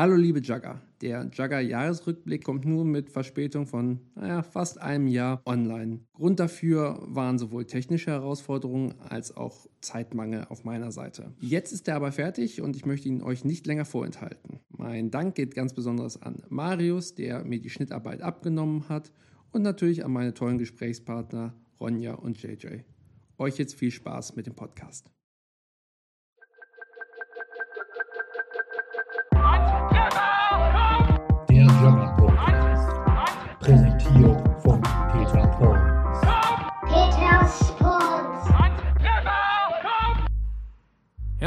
Hallo liebe Jugger. Der Jugger-Jahresrückblick kommt nur mit Verspätung von naja, fast einem Jahr online. Grund dafür waren sowohl technische Herausforderungen als auch Zeitmangel auf meiner Seite. Jetzt ist er aber fertig und ich möchte ihn euch nicht länger vorenthalten. Mein Dank geht ganz besonders an Marius, der mir die Schnittarbeit abgenommen hat und natürlich an meine tollen Gesprächspartner Ronja und JJ. Euch jetzt viel Spaß mit dem Podcast.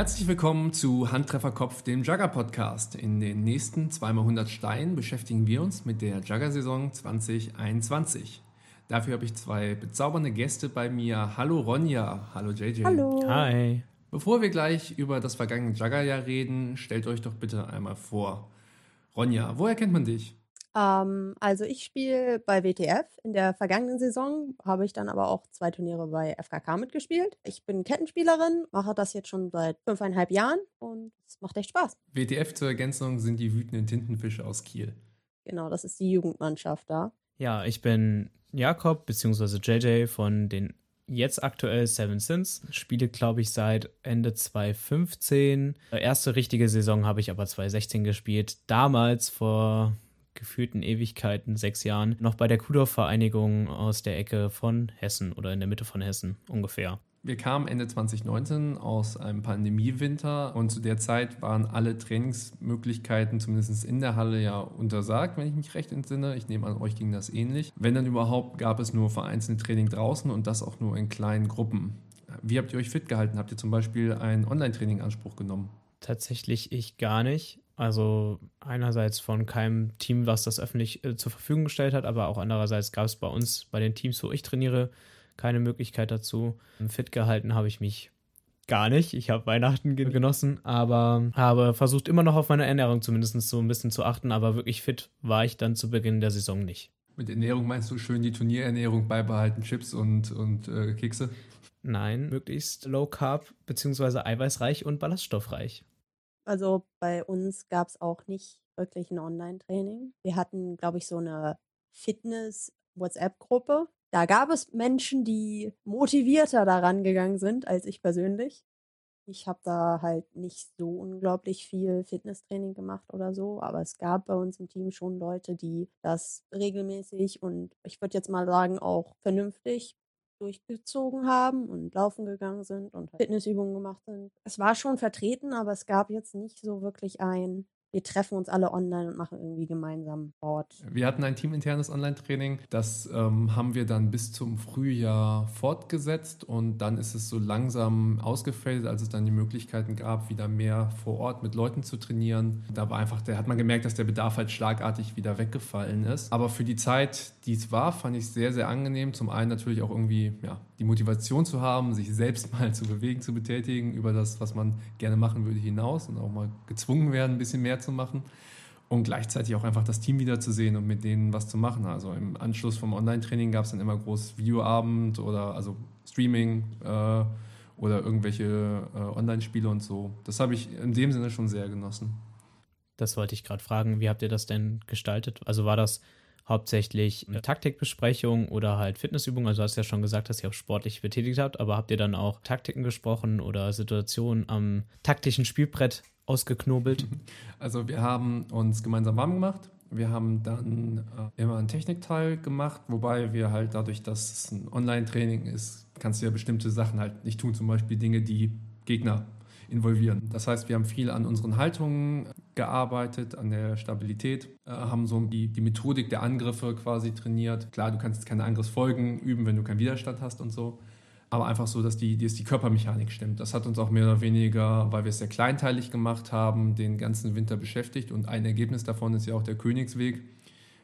Herzlich willkommen zu Handtrefferkopf, dem Jugger Podcast. In den nächsten 2x100 Steinen beschäftigen wir uns mit der Jugger-Saison 2021. Dafür habe ich zwei bezaubernde Gäste bei mir. Hallo Ronja, hallo JJ. Hallo. Hi. Bevor wir gleich über das vergangene Juggerjahr reden, stellt euch doch bitte einmal vor. Ronja, woher kennt man dich? Ähm, also ich spiele bei WTF. In der vergangenen Saison habe ich dann aber auch zwei Turniere bei FKK mitgespielt. Ich bin Kettenspielerin, mache das jetzt schon seit fünfeinhalb Jahren und es macht echt Spaß. WTF zur Ergänzung sind die wütenden Tintenfische aus Kiel. Genau, das ist die Jugendmannschaft da. Ja, ich bin Jakob bzw. JJ von den jetzt aktuell Seven Sins. Spiele, glaube ich, seit Ende 2015. Erste richtige Saison habe ich aber 2016 gespielt. Damals vor gefühlten Ewigkeiten, sechs Jahren, noch bei der Kudorf-Vereinigung aus der Ecke von Hessen oder in der Mitte von Hessen ungefähr. Wir kamen Ende 2019 aus einem Pandemiewinter und zu der Zeit waren alle Trainingsmöglichkeiten, zumindest in der Halle, ja untersagt, wenn ich mich recht entsinne. Ich nehme an, euch ging das ähnlich. Wenn dann überhaupt, gab es nur vereinzelte Training draußen und das auch nur in kleinen Gruppen. Wie habt ihr euch fit gehalten? Habt ihr zum Beispiel ein Online-Training in Anspruch genommen? Tatsächlich ich gar nicht. Also einerseits von keinem Team, was das öffentlich äh, zur Verfügung gestellt hat, aber auch andererseits gab es bei uns, bei den Teams, wo ich trainiere, keine Möglichkeit dazu. Fit gehalten habe ich mich gar nicht. Ich habe Weihnachten genossen, aber habe versucht immer noch auf meine Ernährung zumindest so ein bisschen zu achten, aber wirklich fit war ich dann zu Beginn der Saison nicht. Mit Ernährung meinst du schön die Turnierernährung beibehalten, Chips und, und äh, Kekse? Nein, möglichst low carb bzw. eiweißreich und ballaststoffreich. Also bei uns gab es auch nicht wirklich ein Online-Training. Wir hatten, glaube ich, so eine Fitness-WhatsApp-Gruppe. Da gab es Menschen, die motivierter daran gegangen sind als ich persönlich. Ich habe da halt nicht so unglaublich viel Fitnesstraining gemacht oder so, aber es gab bei uns im Team schon Leute, die das regelmäßig und ich würde jetzt mal sagen auch vernünftig durchgezogen haben und laufen gegangen sind und Fitnessübungen gemacht sind. Es war schon vertreten, aber es gab jetzt nicht so wirklich ein wir treffen uns alle online und machen irgendwie gemeinsam Sport. Wir hatten ein teaminternes Online-Training. Das ähm, haben wir dann bis zum Frühjahr fortgesetzt und dann ist es so langsam ausgefällt, als es dann die Möglichkeiten gab, wieder mehr vor Ort mit Leuten zu trainieren. Da war einfach, da hat man gemerkt, dass der Bedarf halt schlagartig wieder weggefallen ist. Aber für die Zeit, die es war, fand ich es sehr, sehr angenehm. Zum einen natürlich auch irgendwie ja, die Motivation zu haben, sich selbst mal zu bewegen, zu betätigen, über das, was man gerne machen würde, hinaus und auch mal gezwungen werden, ein bisschen mehr zu machen und gleichzeitig auch einfach das Team wiederzusehen und mit denen was zu machen. Also im Anschluss vom Online-Training gab es dann immer groß Videoabend oder also Streaming äh, oder irgendwelche äh, Online-Spiele und so. Das habe ich in dem Sinne schon sehr genossen. Das wollte ich gerade fragen. Wie habt ihr das denn gestaltet? Also war das hauptsächlich eine Taktikbesprechung oder halt Fitnessübungen? Also du hast ja schon gesagt, dass ihr auch sportlich betätigt habt, aber habt ihr dann auch Taktiken gesprochen oder Situationen am taktischen Spielbrett ausgeknobelt? Also wir haben uns gemeinsam warm gemacht. Wir haben dann äh, immer einen Technikteil gemacht, wobei wir halt dadurch, dass es ein Online-Training ist, kannst du ja bestimmte Sachen halt nicht tun, zum Beispiel Dinge, die Gegner involvieren. Das heißt, wir haben viel an unseren Haltungen gearbeitet, an der Stabilität, äh, haben so die, die Methodik der Angriffe quasi trainiert. Klar, du kannst keine Angriffsfolgen üben, wenn du keinen Widerstand hast und so. Aber einfach so, dass die, dass die Körpermechanik stimmt. Das hat uns auch mehr oder weniger, weil wir es sehr kleinteilig gemacht haben, den ganzen Winter beschäftigt. Und ein Ergebnis davon ist ja auch der Königsweg,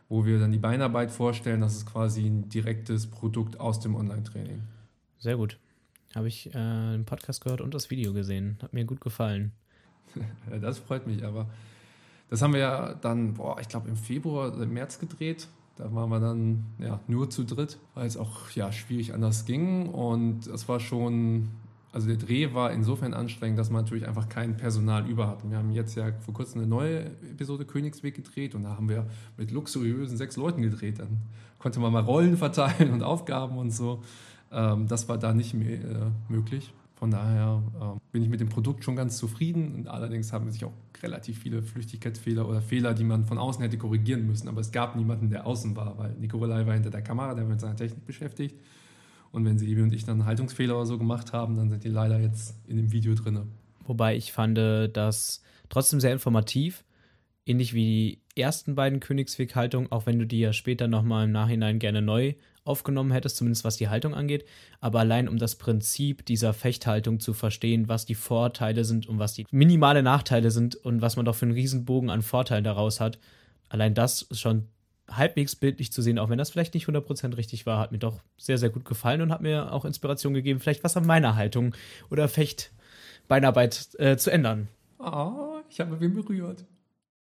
wo wir dann die Beinarbeit vorstellen. Das ist quasi ein direktes Produkt aus dem Online-Training. Sehr gut. Habe ich äh, den Podcast gehört und das Video gesehen. Hat mir gut gefallen. das freut mich aber. Das haben wir ja dann, boah, ich glaube im Februar im März gedreht. Da waren wir dann ja, nur zu dritt, weil es auch ja, schwierig anders ging. Und es war schon also der Dreh war insofern anstrengend, dass man natürlich einfach kein Personal über hat. Und wir haben jetzt ja vor kurzem eine neue Episode Königsweg gedreht und da haben wir mit luxuriösen sechs Leuten gedreht. Dann konnte man mal Rollen verteilen und Aufgaben und so. Ähm, das war da nicht mehr äh, möglich. Von daher äh, bin ich mit dem Produkt schon ganz zufrieden. Und allerdings haben sich auch relativ viele Flüchtigkeitsfehler oder Fehler, die man von außen hätte korrigieren müssen. Aber es gab niemanden, der außen war, weil Nikolai war hinter der Kamera, der war mit seiner Technik beschäftigt. Und wenn Sebi und ich dann Haltungsfehler oder so gemacht haben, dann sind die leider jetzt in dem Video drin. Wobei ich fand das trotzdem sehr informativ, ähnlich wie die ersten beiden Königsweg-Haltungen, auch wenn du die ja später nochmal im Nachhinein gerne neu aufgenommen hättest, zumindest was die Haltung angeht. Aber allein um das Prinzip dieser Fechthaltung zu verstehen, was die Vorteile sind und was die minimale Nachteile sind und was man doch für einen Riesenbogen an Vorteilen daraus hat, allein das ist schon halbwegs bildlich zu sehen, auch wenn das vielleicht nicht 100% richtig war, hat mir doch sehr, sehr gut gefallen und hat mir auch Inspiration gegeben, vielleicht was an meiner Haltung oder Fechtbeinarbeit äh, zu ändern. Oh, ich habe mich berührt.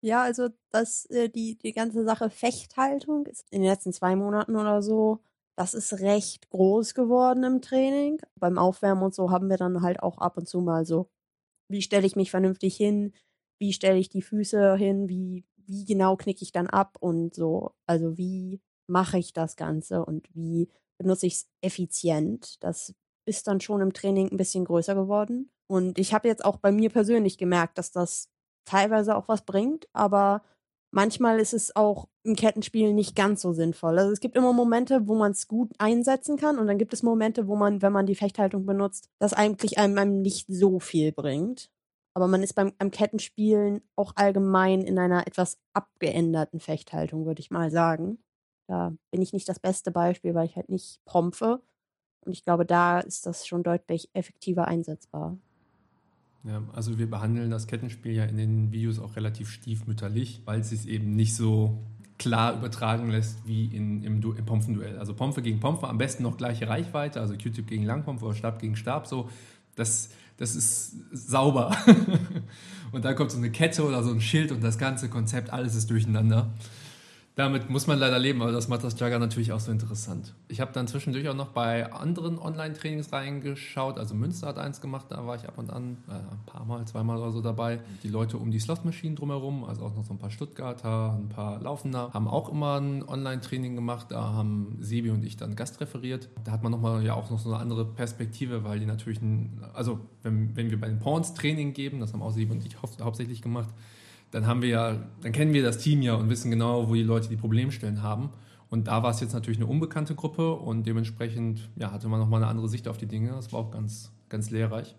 Ja, also das, äh, die, die ganze Sache Fechthaltung ist in den letzten zwei Monaten oder so, das ist recht groß geworden im Training. Beim Aufwärmen und so haben wir dann halt auch ab und zu mal so, wie stelle ich mich vernünftig hin, wie stelle ich die Füße hin, wie wie genau knicke ich dann ab und so, also wie mache ich das Ganze und wie benutze ich es effizient. Das ist dann schon im Training ein bisschen größer geworden. Und ich habe jetzt auch bei mir persönlich gemerkt, dass das teilweise auch was bringt, aber manchmal ist es auch im Kettenspiel nicht ganz so sinnvoll. Also es gibt immer Momente, wo man es gut einsetzen kann und dann gibt es Momente, wo man, wenn man die Fechthaltung benutzt, das eigentlich einem, einem nicht so viel bringt. Aber man ist beim, beim Kettenspielen auch allgemein in einer etwas abgeänderten Fechthaltung, würde ich mal sagen. Da bin ich nicht das beste Beispiel, weil ich halt nicht prompfe. Und ich glaube, da ist das schon deutlich effektiver einsetzbar. Ja, also wir behandeln das Kettenspiel ja in den Videos auch relativ stiefmütterlich, weil es sich eben nicht so klar übertragen lässt wie in, im, im Pompfenduell. Also Pompfe gegen Pompfe, am besten noch gleiche Reichweite, also Q-Tip gegen Langpompfe oder Stab gegen Stab, so. Das, das ist sauber. und da kommt so eine Kette oder so ein Schild und das ganze Konzept, alles ist durcheinander. Damit muss man leider leben, aber das macht das Jugger natürlich auch so interessant. Ich habe dann zwischendurch auch noch bei anderen Online-Trainings reingeschaut. Also Münster hat eins gemacht, da war ich ab und an äh, ein paar Mal, zweimal oder so dabei. Die Leute um die Slot-Maschinen drumherum, also auch noch so ein paar Stuttgarter, ein paar Laufender, haben auch immer ein Online-Training gemacht. Da haben Sebi und ich dann Gast referiert. Da hat man nochmal ja auch noch so eine andere Perspektive, weil die natürlich, ein, also wenn, wenn wir bei den Pawns Training geben, das haben auch Sebi und ich hau hauptsächlich gemacht, dann haben wir ja, dann kennen wir das Team ja und wissen genau, wo die Leute die Problemstellen haben. Und da war es jetzt natürlich eine unbekannte Gruppe und dementsprechend ja, hatte man nochmal eine andere Sicht auf die Dinge. Das war auch ganz, ganz lehrreich.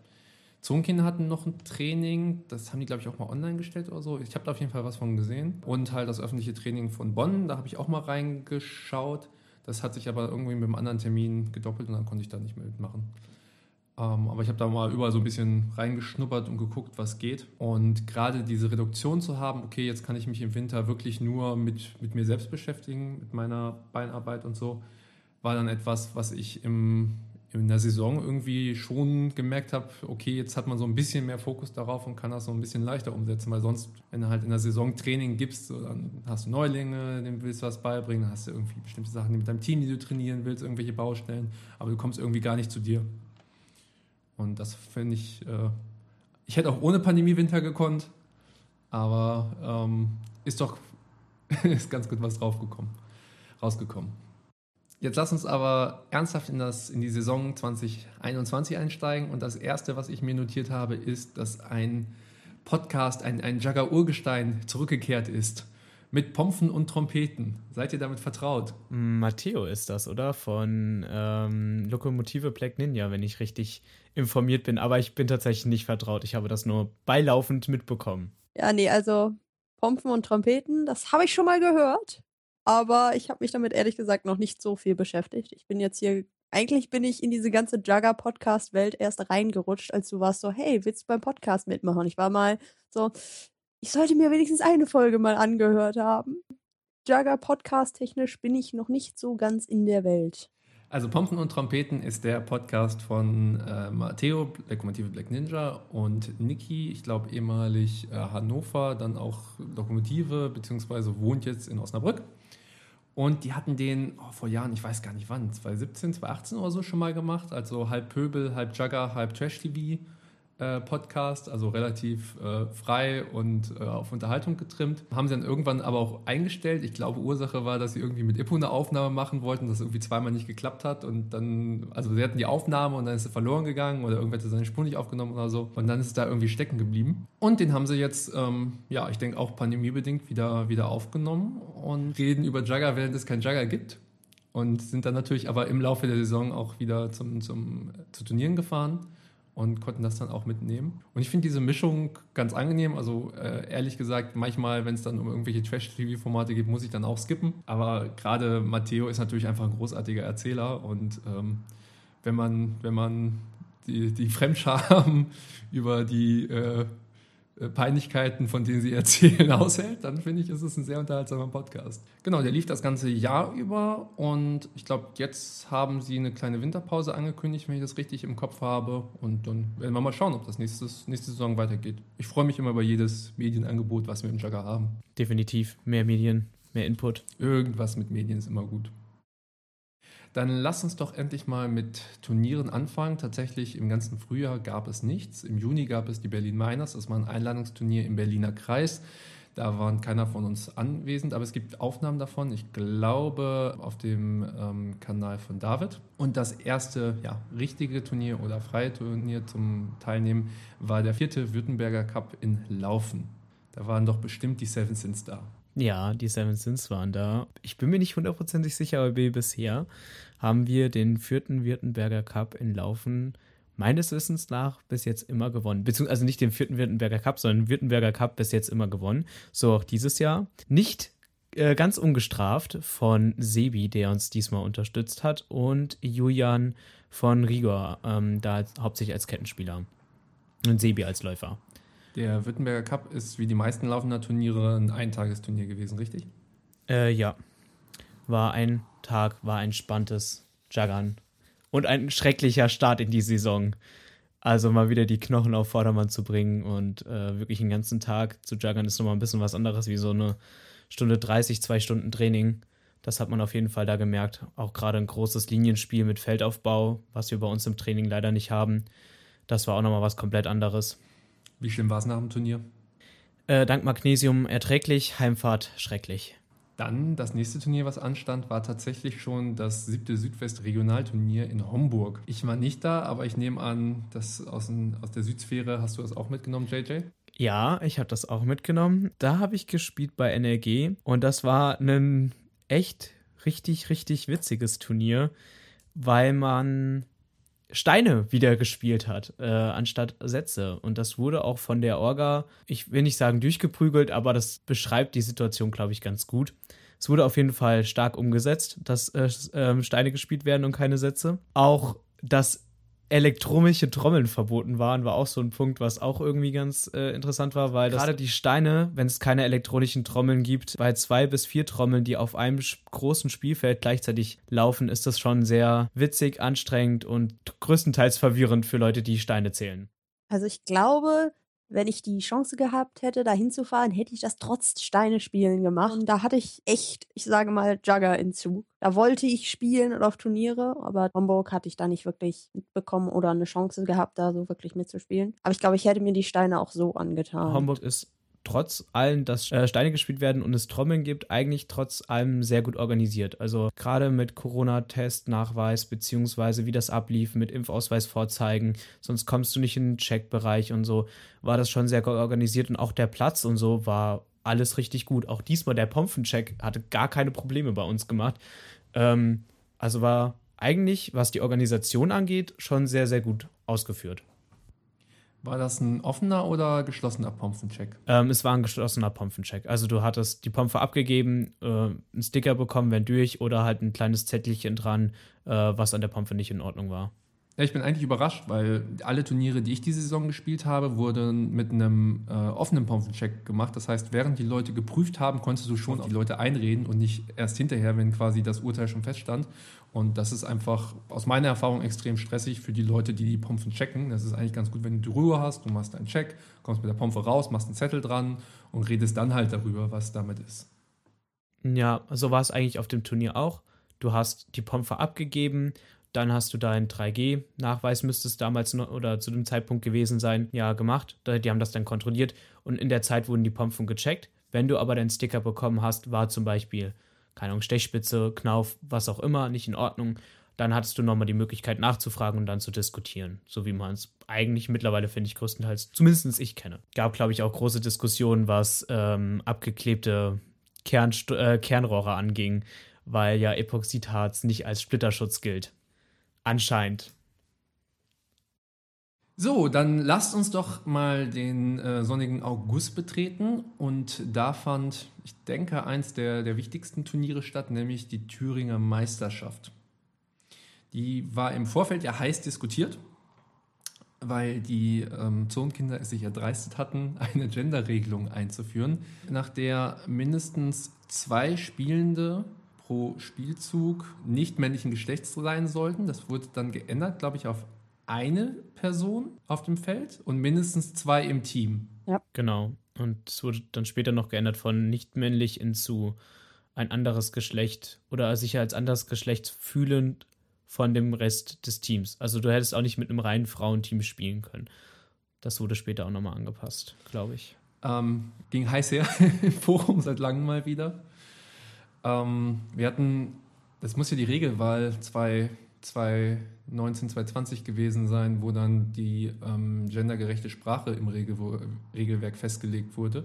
Zonkin hatten noch ein Training, das haben die, glaube ich, auch mal online gestellt oder so. Ich habe da auf jeden Fall was von gesehen. Und halt das öffentliche Training von Bonn, da habe ich auch mal reingeschaut. Das hat sich aber irgendwie mit einem anderen Termin gedoppelt und dann konnte ich da nicht mehr mitmachen. Ähm, aber ich habe da mal überall so ein bisschen reingeschnuppert und geguckt, was geht. Und gerade diese Reduktion zu haben, okay, jetzt kann ich mich im Winter wirklich nur mit, mit mir selbst beschäftigen, mit meiner Beinarbeit und so, war dann etwas, was ich im, in der Saison irgendwie schon gemerkt habe, okay, jetzt hat man so ein bisschen mehr Fokus darauf und kann das so ein bisschen leichter umsetzen, weil sonst, wenn du halt in der Saison Training gibst, dann hast du Neulinge, dem willst du was beibringen, dann hast du irgendwie bestimmte Sachen mit deinem Team, die du trainieren willst, irgendwelche Baustellen, aber du kommst irgendwie gar nicht zu dir. Und das finde ich, äh, ich hätte auch ohne Pandemie Winter gekonnt, aber ähm, ist doch ist ganz gut was draufgekommen, rausgekommen. Jetzt lass uns aber ernsthaft in, das, in die Saison 2021 einsteigen. Und das Erste, was ich mir notiert habe, ist, dass ein Podcast, ein, ein Jagger-Urgestein zurückgekehrt ist. Mit Pompfen und Trompeten. Seid ihr damit vertraut? Matteo ist das, oder? Von ähm, Lokomotive Black Ninja, wenn ich richtig informiert bin. Aber ich bin tatsächlich nicht vertraut. Ich habe das nur beilaufend mitbekommen. Ja, nee, also Pompfen und Trompeten, das habe ich schon mal gehört. Aber ich habe mich damit ehrlich gesagt noch nicht so viel beschäftigt. Ich bin jetzt hier, eigentlich bin ich in diese ganze Jugger-Podcast-Welt erst reingerutscht, als du warst so, hey, willst du beim Podcast mitmachen? Ich war mal so, ich sollte mir wenigstens eine Folge mal angehört haben. Jagger Podcast technisch bin ich noch nicht so ganz in der Welt. Also Pompen und Trompeten ist der Podcast von äh, Matteo, Lokomotive Black Ninja und Niki, ich glaube ehemalig äh, Hannover, dann auch Lokomotive, beziehungsweise wohnt jetzt in Osnabrück. Und die hatten den oh, vor Jahren, ich weiß gar nicht wann, 2017, 2018 oder so schon mal gemacht. Also halb Pöbel, halb Jugger, halb Trash-TV. Äh, Podcast, also relativ äh, frei und äh, auf Unterhaltung getrimmt. Haben sie dann irgendwann aber auch eingestellt. Ich glaube, Ursache war, dass sie irgendwie mit Ippo eine Aufnahme machen wollten, das irgendwie zweimal nicht geklappt hat. Und dann, also sie hatten die Aufnahme und dann ist sie verloren gegangen oder irgendwer hat seine Spur nicht aufgenommen oder so. Und dann ist es da irgendwie stecken geblieben. Und den haben sie jetzt, ähm, ja, ich denke auch pandemiebedingt wieder, wieder aufgenommen und reden über Jugger, während es kein Jugger gibt und sind dann natürlich aber im Laufe der Saison auch wieder zum, zum, zu Turnieren gefahren und konnten das dann auch mitnehmen. Und ich finde diese Mischung ganz angenehm. Also äh, ehrlich gesagt, manchmal, wenn es dann um irgendwelche Trash-TV-Formate geht, muss ich dann auch skippen. Aber gerade Matteo ist natürlich einfach ein großartiger Erzähler und ähm, wenn man, wenn man die, die Fremdscham über die äh, Peinlichkeiten, von denen sie erzählen, aushält, dann finde ich, ist es ein sehr unterhaltsamer Podcast. Genau, der lief das ganze Jahr über und ich glaube, jetzt haben sie eine kleine Winterpause angekündigt, wenn ich das richtig im Kopf habe. Und dann werden wir mal schauen, ob das nächstes, nächste Saison weitergeht. Ich freue mich immer über jedes Medienangebot, was wir im Jagger haben. Definitiv. Mehr Medien, mehr Input. Irgendwas mit Medien ist immer gut. Dann lass uns doch endlich mal mit Turnieren anfangen. Tatsächlich im ganzen Frühjahr gab es nichts. Im Juni gab es die Berlin Miners. Das war ein Einladungsturnier im Berliner Kreis. Da waren keiner von uns anwesend, aber es gibt Aufnahmen davon. Ich glaube auf dem ähm, Kanal von David. Und das erste ja, richtige Turnier oder freie Turnier zum Teilnehmen war der vierte Württemberger Cup in Laufen. Da waren doch bestimmt die Seven Sins da. Ja, die Seven Sins waren da. Ich bin mir nicht hundertprozentig sicher, aber bisher haben wir den vierten Württemberger Cup in Laufen meines Wissens nach bis jetzt immer gewonnen. Beziehungsweise also nicht den vierten Württemberger Cup, sondern den Württemberger Cup bis jetzt immer gewonnen. So auch dieses Jahr. Nicht äh, ganz ungestraft von Sebi, der uns diesmal unterstützt hat, und Julian von Rigor, ähm, da hauptsächlich als Kettenspieler. Und Sebi als Läufer. Der Württemberger Cup ist wie die meisten laufender Turniere ein Eintagesturnier gewesen, richtig? Äh, ja. War ein Tag, war ein spannendes Jaggern. Und ein schrecklicher Start in die Saison. Also mal wieder die Knochen auf Vordermann zu bringen und äh, wirklich den ganzen Tag zu juggern, ist nochmal ein bisschen was anderes wie so eine Stunde 30, zwei Stunden Training. Das hat man auf jeden Fall da gemerkt. Auch gerade ein großes Linienspiel mit Feldaufbau, was wir bei uns im Training leider nicht haben. Das war auch nochmal was komplett anderes. Wie schlimm war es nach dem Turnier? Äh, dank Magnesium erträglich, Heimfahrt schrecklich. Dann das nächste Turnier, was anstand, war tatsächlich schon das siebte Südwest-Regionalturnier in Homburg. Ich war nicht da, aber ich nehme an, dass aus, aus der Südsphäre hast du das auch mitgenommen, JJ? Ja, ich habe das auch mitgenommen. Da habe ich gespielt bei NRG und das war ein echt richtig, richtig witziges Turnier, weil man Steine wieder gespielt hat, äh, anstatt Sätze. Und das wurde auch von der Orga, ich will nicht sagen durchgeprügelt, aber das beschreibt die Situation, glaube ich, ganz gut. Es wurde auf jeden Fall stark umgesetzt, dass äh, Steine gespielt werden und keine Sätze. Auch das elektronische Trommeln verboten waren, war auch so ein Punkt, was auch irgendwie ganz äh, interessant war, weil gerade die Steine, wenn es keine elektronischen Trommeln gibt, bei zwei bis vier Trommeln, die auf einem großen Spielfeld gleichzeitig laufen, ist das schon sehr witzig, anstrengend und größtenteils verwirrend für Leute, die Steine zählen. Also ich glaube, wenn ich die Chance gehabt hätte, da hinzufahren, hätte ich das trotz Steine spielen gemacht. Und da hatte ich echt, ich sage mal, Jugger in Zug. Da wollte ich spielen oder auf Turniere, aber Homburg hatte ich da nicht wirklich mitbekommen oder eine Chance gehabt, da so wirklich mitzuspielen. Aber ich glaube, ich hätte mir die Steine auch so angetan. Homburg ist trotz allem, dass äh, Steine gespielt werden und es Trommeln gibt, eigentlich trotz allem sehr gut organisiert. Also gerade mit Corona-Test, Nachweis, beziehungsweise wie das ablief, mit Impfausweis vorzeigen, sonst kommst du nicht in den Checkbereich und so, war das schon sehr gut organisiert und auch der Platz und so war alles richtig gut. Auch diesmal der Pomfencheck hatte gar keine Probleme bei uns gemacht. Ähm, also war eigentlich, was die Organisation angeht, schon sehr, sehr gut ausgeführt. War das ein offener oder geschlossener Pomfencheck? Ähm, es war ein geschlossener Pomfencheck. Also du hattest die Pompe abgegeben, äh, einen Sticker bekommen, wenn durch, oder halt ein kleines Zettelchen dran, äh, was an der Pompe nicht in Ordnung war. Ja, ich bin eigentlich überrascht, weil alle Turniere, die ich diese Saison gespielt habe, wurden mit einem äh, offenen Pompencheck gemacht. Das heißt, während die Leute geprüft haben, konntest du schon auf die Leute einreden und nicht erst hinterher, wenn quasi das Urteil schon feststand. Und das ist einfach aus meiner Erfahrung extrem stressig für die Leute, die die Pompen checken. Das ist eigentlich ganz gut, wenn du die Ruhe hast, du machst einen Check, kommst mit der Pompe raus, machst einen Zettel dran und redest dann halt darüber, was damit ist. Ja, so war es eigentlich auf dem Turnier auch. Du hast die Pomfer abgegeben, dann hast du deinen 3G-Nachweis, müsste es damals noch, oder zu dem Zeitpunkt gewesen sein, ja, gemacht. Die haben das dann kontrolliert und in der Zeit wurden die Pomfen gecheckt. Wenn du aber deinen Sticker bekommen hast, war zum Beispiel, keine Ahnung, Stechspitze, Knauf, was auch immer, nicht in Ordnung, dann hattest du nochmal die Möglichkeit nachzufragen und dann zu diskutieren. So wie man es eigentlich mittlerweile, finde ich, größtenteils, zumindest ich kenne. Gab, glaube ich, auch große Diskussionen, was ähm, abgeklebte Kernst äh, Kernrohre anging, weil ja Epoxidharz nicht als Splitterschutz gilt. Anscheinend. So, dann lasst uns doch mal den äh, sonnigen August betreten. Und da fand, ich denke, eins der, der wichtigsten Turniere statt, nämlich die Thüringer Meisterschaft. Die war im Vorfeld ja heiß diskutiert, weil die ähm, Zonenkinder es sich erdreistet hatten, eine Genderregelung einzuführen, nach der mindestens zwei Spielende pro Spielzug nicht männlichen Geschlechts sein sollten. Das wurde dann geändert, glaube ich, auf eine Person auf dem Feld und mindestens zwei im Team. Ja. Genau. Und es wurde dann später noch geändert von nicht männlich in zu ein anderes Geschlecht oder sich als anderes Geschlecht fühlend von dem Rest des Teams. Also du hättest auch nicht mit einem reinen Frauenteam spielen können. Das wurde später auch nochmal angepasst, glaube ich. Ähm, ging heiß her im Forum seit langem mal wieder. Ähm, wir hatten, das muss ja die Regelwahl 2019, 2020 gewesen sein, wo dann die ähm, gendergerechte Sprache im Regel, Regelwerk festgelegt wurde.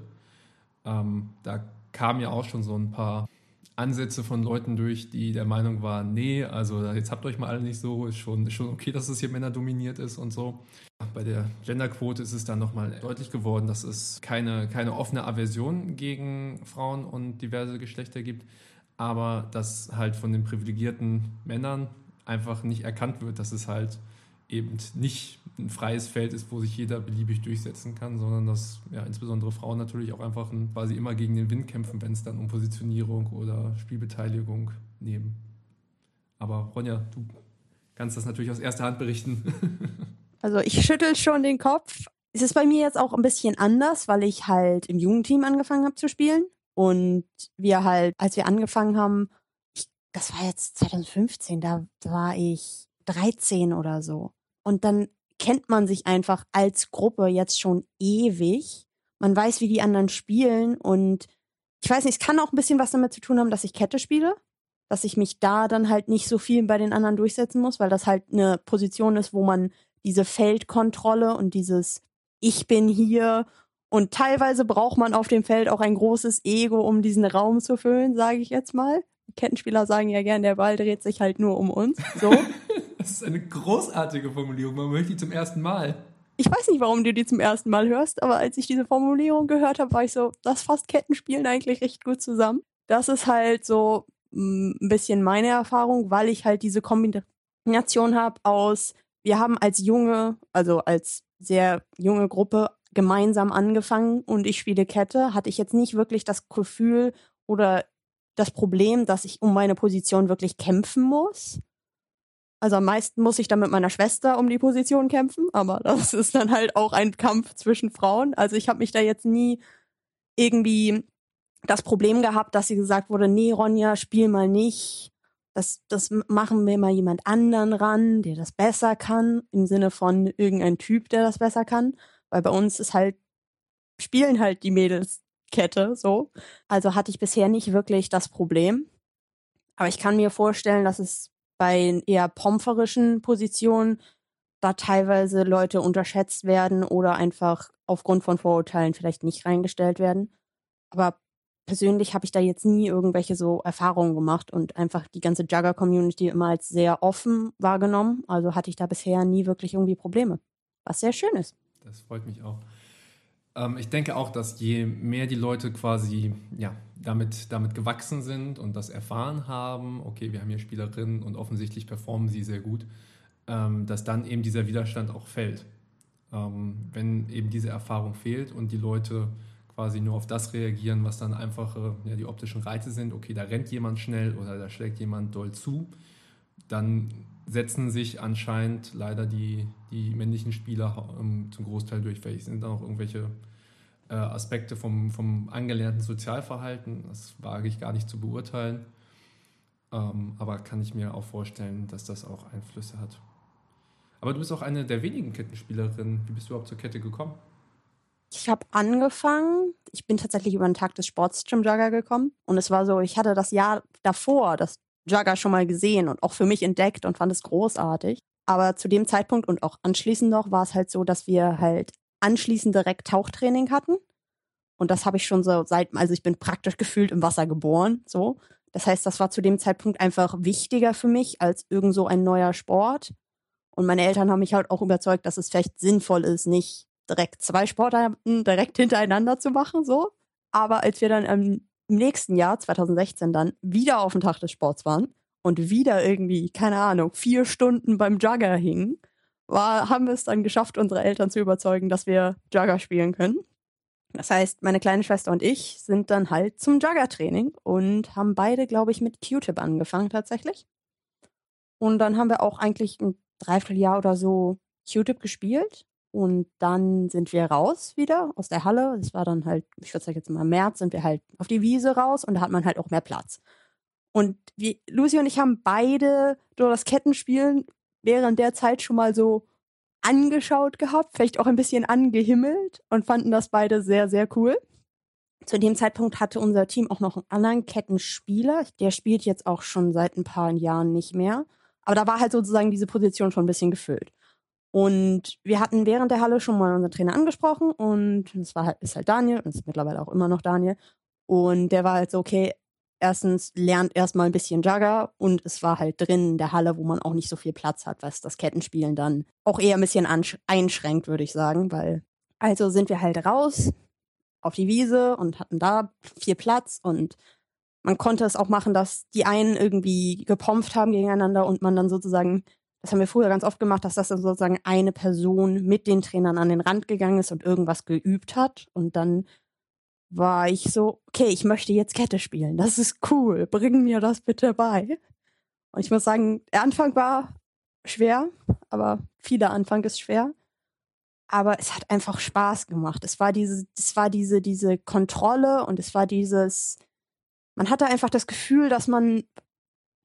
Ähm, da kamen ja auch schon so ein paar Ansätze von Leuten durch, die der Meinung waren, nee, also jetzt habt euch mal alle nicht so, ist schon, ist schon okay, dass es hier männerdominiert ist und so. Bei der Genderquote ist es dann nochmal deutlich geworden, dass es keine, keine offene Aversion gegen Frauen und diverse Geschlechter gibt, aber dass halt von den privilegierten Männern einfach nicht erkannt wird, dass es halt eben nicht ein freies Feld ist, wo sich jeder beliebig durchsetzen kann, sondern dass ja, insbesondere Frauen natürlich auch einfach ein, quasi immer gegen den Wind kämpfen, wenn es dann um Positionierung oder Spielbeteiligung nehmen. Aber Ronja, du kannst das natürlich aus erster Hand berichten. also ich schüttel schon den Kopf. Es ist bei mir jetzt auch ein bisschen anders, weil ich halt im Jugendteam angefangen habe zu spielen. Und wir halt, als wir angefangen haben, ich, das war jetzt 2015, da war ich 13 oder so. Und dann kennt man sich einfach als Gruppe jetzt schon ewig. Man weiß, wie die anderen spielen und ich weiß nicht, es kann auch ein bisschen was damit zu tun haben, dass ich Kette spiele, dass ich mich da dann halt nicht so viel bei den anderen durchsetzen muss, weil das halt eine Position ist, wo man diese Feldkontrolle und dieses Ich bin hier und teilweise braucht man auf dem Feld auch ein großes Ego, um diesen Raum zu füllen, sage ich jetzt mal. Kettenspieler sagen ja gern, der Ball dreht sich halt nur um uns. So. das ist eine großartige Formulierung. Man möchte die zum ersten Mal. Ich weiß nicht, warum du die zum ersten Mal hörst, aber als ich diese Formulierung gehört habe, war ich so, das fasst Kettenspielen eigentlich recht gut zusammen. Das ist halt so mm, ein bisschen meine Erfahrung, weil ich halt diese Kombination habe aus, wir haben als junge, also als sehr junge Gruppe gemeinsam angefangen und ich spiele Kette, hatte ich jetzt nicht wirklich das Gefühl oder das Problem, dass ich um meine Position wirklich kämpfen muss. Also am meisten muss ich dann mit meiner Schwester um die Position kämpfen, aber das ist dann halt auch ein Kampf zwischen Frauen. Also ich habe mich da jetzt nie irgendwie das Problem gehabt, dass sie gesagt wurde, nee, Ronja, spiel mal nicht. Das, das machen wir mal jemand anderen ran, der das besser kann, im Sinne von irgendein Typ, der das besser kann. Weil bei uns ist halt, spielen halt die Mädels Kette, so. Also hatte ich bisher nicht wirklich das Problem. Aber ich kann mir vorstellen, dass es bei eher pomferischen Positionen da teilweise Leute unterschätzt werden oder einfach aufgrund von Vorurteilen vielleicht nicht reingestellt werden. Aber persönlich habe ich da jetzt nie irgendwelche so Erfahrungen gemacht und einfach die ganze Jugger-Community immer als sehr offen wahrgenommen. Also hatte ich da bisher nie wirklich irgendwie Probleme. Was sehr schön ist. Das freut mich auch. Ähm, ich denke auch, dass je mehr die Leute quasi ja, damit, damit gewachsen sind und das erfahren haben, okay, wir haben hier Spielerinnen und offensichtlich performen sie sehr gut, ähm, dass dann eben dieser Widerstand auch fällt. Ähm, wenn eben diese Erfahrung fehlt und die Leute quasi nur auf das reagieren, was dann einfache, ja, die optischen Reize sind, okay, da rennt jemand schnell oder da schlägt jemand doll zu, dann setzen sich anscheinend leider die, die männlichen Spieler ähm, zum Großteil durch. Vielleicht sind da noch irgendwelche äh, Aspekte vom, vom angelernten Sozialverhalten, das wage ich gar nicht zu beurteilen. Ähm, aber kann ich mir auch vorstellen, dass das auch Einflüsse hat. Aber du bist auch eine der wenigen Kettenspielerinnen. Wie bist du überhaupt zur Kette gekommen? Ich habe angefangen, ich bin tatsächlich über den Tag des Sports zum Jugger gekommen. Und es war so, ich hatte das Jahr davor das Jugger schon mal gesehen und auch für mich entdeckt und fand es großartig. Aber zu dem Zeitpunkt und auch anschließend noch war es halt so, dass wir halt anschließend direkt Tauchtraining hatten. Und das habe ich schon so seit, also ich bin praktisch gefühlt im Wasser geboren, so. Das heißt, das war zu dem Zeitpunkt einfach wichtiger für mich als irgend so ein neuer Sport. Und meine Eltern haben mich halt auch überzeugt, dass es vielleicht sinnvoll ist, nicht direkt zwei Sportarten direkt hintereinander zu machen, so. Aber als wir dann im, im nächsten Jahr, 2016 dann, wieder auf dem Tag des Sports waren und wieder irgendwie, keine Ahnung, vier Stunden beim Jugger hingen, war, haben wir es dann geschafft, unsere Eltern zu überzeugen, dass wir Jugger spielen können. Das heißt, meine kleine Schwester und ich sind dann halt zum Jugger-Training und haben beide, glaube ich, mit Q-Tip angefangen tatsächlich. Und dann haben wir auch eigentlich ein Dreivierteljahr oder so Q-Tip gespielt. Und dann sind wir raus wieder aus der Halle. Das war dann halt, ich würde sagen jetzt mal März, sind wir halt auf die Wiese raus und da hat man halt auch mehr Platz. Und wir, Lucy und ich haben beide durch das Kettenspielen während der Zeit schon mal so angeschaut gehabt, vielleicht auch ein bisschen angehimmelt und fanden das beide sehr, sehr cool. Zu dem Zeitpunkt hatte unser Team auch noch einen anderen Kettenspieler. Der spielt jetzt auch schon seit ein paar Jahren nicht mehr. Aber da war halt sozusagen diese Position schon ein bisschen gefüllt. Und wir hatten während der Halle schon mal unseren Trainer angesprochen und es war halt, ist halt Daniel und ist mittlerweile auch immer noch Daniel. Und der war halt so, okay, erstens lernt erstmal ein bisschen Jugger und es war halt drin in der Halle, wo man auch nicht so viel Platz hat, was das Kettenspielen dann auch eher ein bisschen einschränkt, würde ich sagen, weil also sind wir halt raus auf die Wiese und hatten da viel Platz und man konnte es auch machen, dass die einen irgendwie gepompft haben gegeneinander und man dann sozusagen, das haben wir früher ganz oft gemacht, dass das dann sozusagen eine Person mit den Trainern an den Rand gegangen ist und irgendwas geübt hat und dann war ich so, okay, ich möchte jetzt Kette spielen. Das ist cool. Bring mir das bitte bei. Und ich muss sagen, der Anfang war schwer, aber vieler Anfang ist schwer. Aber es hat einfach Spaß gemacht. Es war diese, es war diese, diese Kontrolle und es war dieses, man hatte einfach das Gefühl, dass man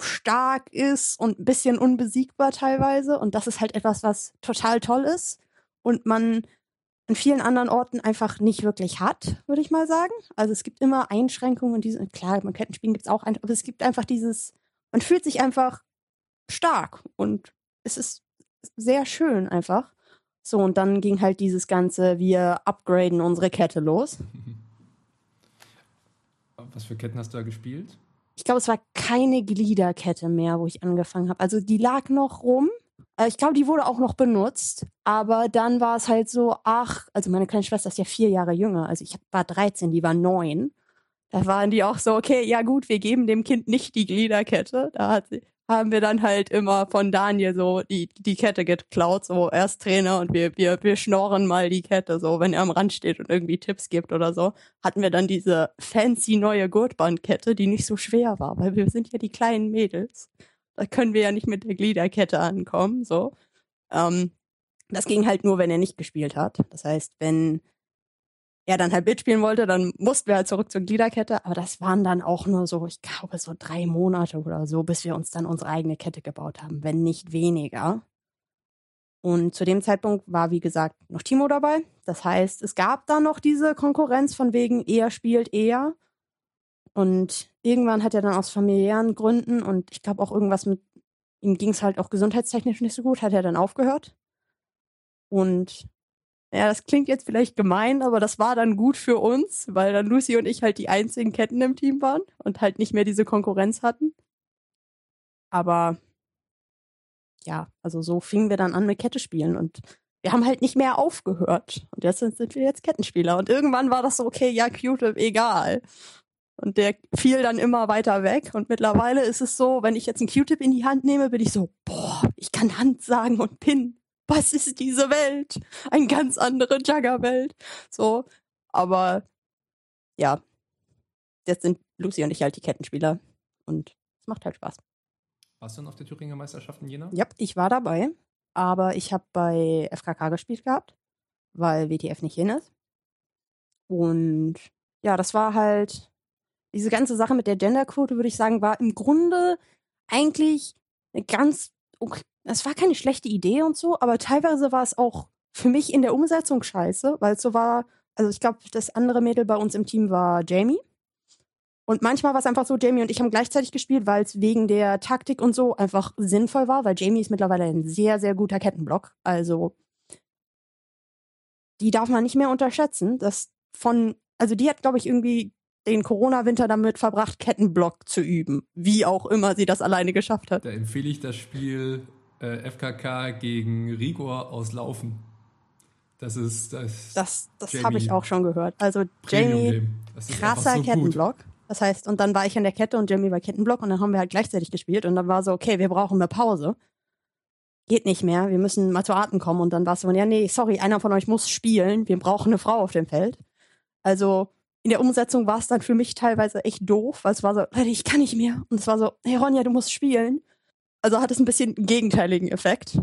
stark ist und ein bisschen unbesiegbar teilweise. Und das ist halt etwas, was total toll ist. Und man an vielen anderen Orten einfach nicht wirklich hat, würde ich mal sagen. Also es gibt immer Einschränkungen diese, klar, beim Kettenspielen gibt es auch, ein, aber es gibt einfach dieses, man fühlt sich einfach stark und es ist sehr schön einfach. So, und dann ging halt dieses ganze, wir upgraden unsere Kette los. Was für Ketten hast du da gespielt? Ich glaube, es war keine Gliederkette mehr, wo ich angefangen habe. Also die lag noch rum, äh, ich glaube, die wurde auch noch benutzt, aber dann war es halt so, ach, also meine kleine Schwester ist ja vier Jahre jünger, also ich war 13, die war neun. Da waren die auch so, okay, ja gut, wir geben dem Kind nicht die Gliederkette. Da hat sie, haben wir dann halt immer von Daniel so die, die Kette geklaut, so erst Trainer und wir, wir, wir schnorren mal die Kette, so wenn er am Rand steht und irgendwie Tipps gibt oder so, hatten wir dann diese fancy neue Gurtbandkette, die nicht so schwer war, weil wir sind ja die kleinen Mädels. Da können wir ja nicht mit der Gliederkette ankommen, so. Ähm, das ging halt nur, wenn er nicht gespielt hat. Das heißt, wenn er dann halt mitspielen wollte, dann mussten wir halt zurück zur Gliederkette. Aber das waren dann auch nur so, ich glaube, so drei Monate oder so, bis wir uns dann unsere eigene Kette gebaut haben, wenn nicht weniger. Und zu dem Zeitpunkt war, wie gesagt, noch Timo dabei. Das heißt, es gab da noch diese Konkurrenz von wegen, er spielt eher. Und irgendwann hat er dann aus familiären Gründen und ich glaube auch irgendwas mit, ihm ging es halt auch gesundheitstechnisch nicht so gut, hat er dann aufgehört. Und ja, das klingt jetzt vielleicht gemein, aber das war dann gut für uns, weil dann Lucy und ich halt die einzigen Ketten im Team waren und halt nicht mehr diese Konkurrenz hatten. Aber ja, also so fingen wir dann an mit Kette spielen und wir haben halt nicht mehr aufgehört. Und jetzt sind, sind wir jetzt Kettenspieler. Und irgendwann war das so, okay, ja, cute, egal. Und der fiel dann immer weiter weg. Und mittlerweile ist es so, wenn ich jetzt einen Q-Tip in die Hand nehme, bin ich so, boah, ich kann Hand sagen und Pin. Was ist diese Welt? Eine ganz andere Jugger-Welt. So, aber ja, jetzt sind Lucy und ich halt die Kettenspieler. Und es macht halt Spaß. Warst du denn auf der Thüringer Meisterschaft in Jena? Ja, ich war dabei. Aber ich habe bei FKK gespielt gehabt, weil WTF nicht hin ist. Und ja, das war halt, diese ganze Sache mit der Genderquote, würde ich sagen, war im Grunde eigentlich eine ganz, es war keine schlechte Idee und so, aber teilweise war es auch für mich in der Umsetzung scheiße, weil es so war, also ich glaube, das andere Mädel bei uns im Team war Jamie. Und manchmal war es einfach so, Jamie und ich haben gleichzeitig gespielt, weil es wegen der Taktik und so einfach sinnvoll war, weil Jamie ist mittlerweile ein sehr, sehr guter Kettenblock. Also die darf man nicht mehr unterschätzen. Das von, also die hat, glaube ich, irgendwie den Corona-Winter damit verbracht, Kettenblock zu üben. Wie auch immer sie das alleine geschafft hat. Da empfehle ich das Spiel äh, FKK gegen Rigor aus Laufen. Das ist das. Das, das habe ich auch schon gehört. Also Jamie, Game. Das ist krasser so gut. Kettenblock. Das heißt, und dann war ich an der Kette und Jamie war Kettenblock und dann haben wir halt gleichzeitig gespielt und dann war so, okay, wir brauchen eine Pause. Geht nicht mehr, wir müssen mal zu Atem kommen und dann war es so, ja, nee, sorry, einer von euch muss spielen, wir brauchen eine Frau auf dem Feld. Also in der Umsetzung war es dann für mich teilweise echt doof, weil es war so, Leute, ich kann nicht mehr. Und es war so, hey Ronja, du musst spielen. Also hat es ein bisschen einen gegenteiligen Effekt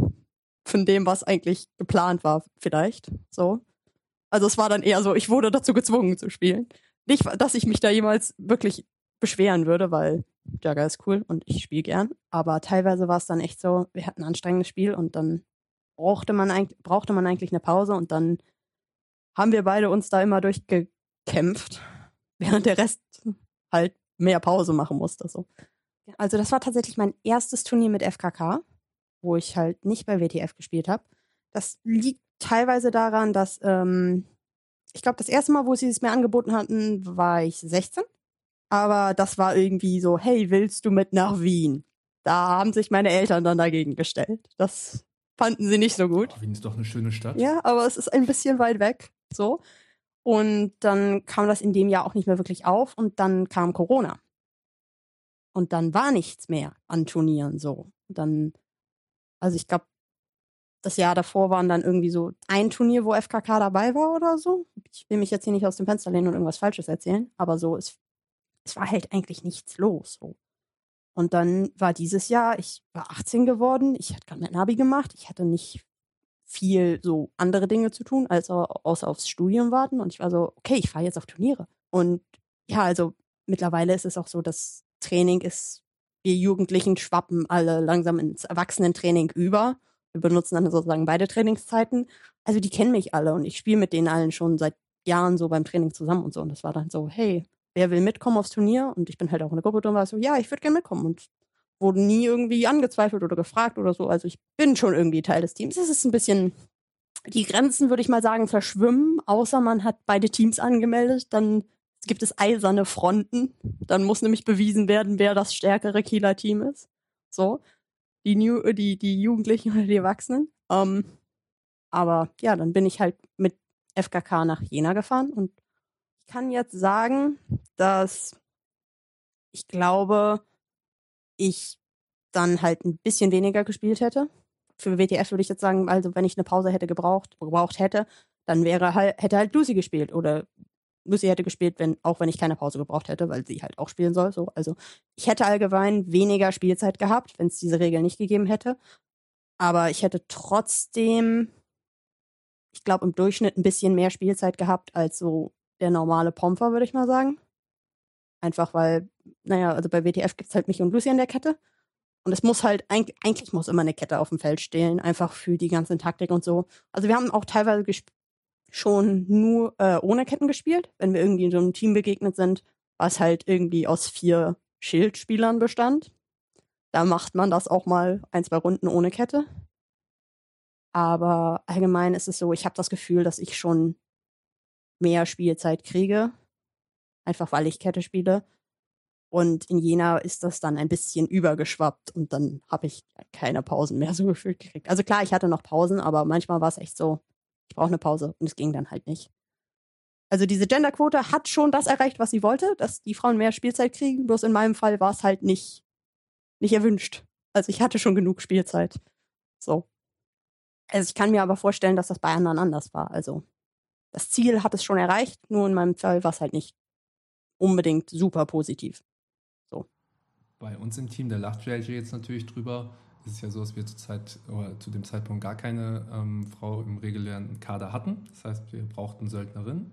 von dem, was eigentlich geplant war, vielleicht. So. Also es war dann eher so, ich wurde dazu gezwungen zu spielen. Nicht, dass ich mich da jemals wirklich beschweren würde, weil Jagger ist cool und ich spiele gern. Aber teilweise war es dann echt so, wir hatten ein anstrengendes Spiel und dann brauchte man, eigentlich, brauchte man eigentlich eine Pause und dann haben wir beide uns da immer durchgekämpft, während der Rest halt mehr Pause machen musste. So. Also das war tatsächlich mein erstes Turnier mit FKK, wo ich halt nicht bei WTF gespielt habe. Das liegt teilweise daran, dass ähm, ich glaube, das erste Mal, wo sie es mir angeboten hatten, war ich 16. Aber das war irgendwie so, hey, willst du mit nach Wien? Da haben sich meine Eltern dann dagegen gestellt. Das fanden sie nicht so gut. Oh, Wien ist doch eine schöne Stadt. Ja, aber es ist ein bisschen weit weg. So. Und dann kam das in dem Jahr auch nicht mehr wirklich auf und dann kam Corona. Und dann war nichts mehr an Turnieren so. Und dann, also ich glaube, das Jahr davor waren dann irgendwie so ein Turnier, wo FKK dabei war oder so. Ich will mich jetzt hier nicht aus dem Fenster lehnen und irgendwas Falsches erzählen, aber so, es, es war halt eigentlich nichts los. So. Und dann war dieses Jahr, ich war 18 geworden, ich hatte gerade mein Nabi gemacht, ich hatte nicht viel so andere Dinge zu tun, als au- außer aufs Studium warten. Und ich war so, okay, ich fahre jetzt auf Turniere. Und ja, also mittlerweile ist es auch so, das Training ist, wir Jugendlichen schwappen alle langsam ins Erwachsenentraining über. Wir benutzen dann sozusagen beide Trainingszeiten. Also die kennen mich alle und ich spiele mit denen allen schon seit Jahren so beim Training zusammen und so. Und das war dann so, hey, wer will mitkommen aufs Turnier? Und ich bin halt auch in der Gruppe drin, war so, ja, ich würde gerne mitkommen. Und wurde nie irgendwie angezweifelt oder gefragt oder so. Also ich bin schon irgendwie Teil des Teams. Es ist ein bisschen, die Grenzen, würde ich mal sagen, verschwimmen, außer man hat beide Teams angemeldet, dann gibt es eiserne Fronten. Dann muss nämlich bewiesen werden, wer das stärkere Kieler Team ist. So. Die, New, die, die Jugendlichen oder die Erwachsenen. Ähm, aber ja, dann bin ich halt mit FKK nach Jena gefahren und ich kann jetzt sagen, dass ich glaube, ich dann halt ein bisschen weniger gespielt hätte. Für WTF würde ich jetzt sagen, also wenn ich eine Pause hätte gebraucht, gebraucht hätte, dann wäre halt, hätte halt Lucy gespielt oder Lucy hätte gespielt, wenn, auch wenn ich keine Pause gebraucht hätte, weil sie halt auch spielen soll. So. Also ich hätte allgemein weniger Spielzeit gehabt, wenn es diese Regel nicht gegeben hätte. Aber ich hätte trotzdem, ich glaube, im Durchschnitt ein bisschen mehr Spielzeit gehabt als so der normale Pomfer, würde ich mal sagen. Einfach weil, naja, also bei WTF gibt's halt mich und Lucy an der Kette. Und es muss halt, eigentlich, muss immer eine Kette auf dem Feld stehen, einfach für die ganze Taktik und so. Also wir haben auch teilweise schon nur äh, ohne Ketten gespielt. Wenn wir irgendwie in so einem Team begegnet sind, was halt irgendwie aus vier Schildspielern bestand. Da macht man das auch mal ein, zwei Runden ohne Kette. Aber allgemein ist es so, ich habe das Gefühl, dass ich schon mehr Spielzeit kriege. Einfach weil ich Kette spiele. Und in Jena ist das dann ein bisschen übergeschwappt und dann habe ich keine Pausen mehr so gefühlt gekriegt. Also klar, ich hatte noch Pausen, aber manchmal war es echt so, ich brauche eine Pause und es ging dann halt nicht. Also diese Genderquote hat schon das erreicht, was sie wollte, dass die Frauen mehr Spielzeit kriegen. Bloß in meinem Fall war es halt nicht, nicht erwünscht. Also ich hatte schon genug Spielzeit. So. Also ich kann mir aber vorstellen, dass das bei anderen anders war. Also das Ziel hat es schon erreicht, nur in meinem Fall war es halt nicht unbedingt super positiv. Bei uns im Team, da lacht JJ jetzt natürlich drüber. Es ist ja so, dass wir zurzeit oder zu dem Zeitpunkt gar keine ähm, Frau im regulären Kader hatten. Das heißt, wir brauchten Söldnerinnen.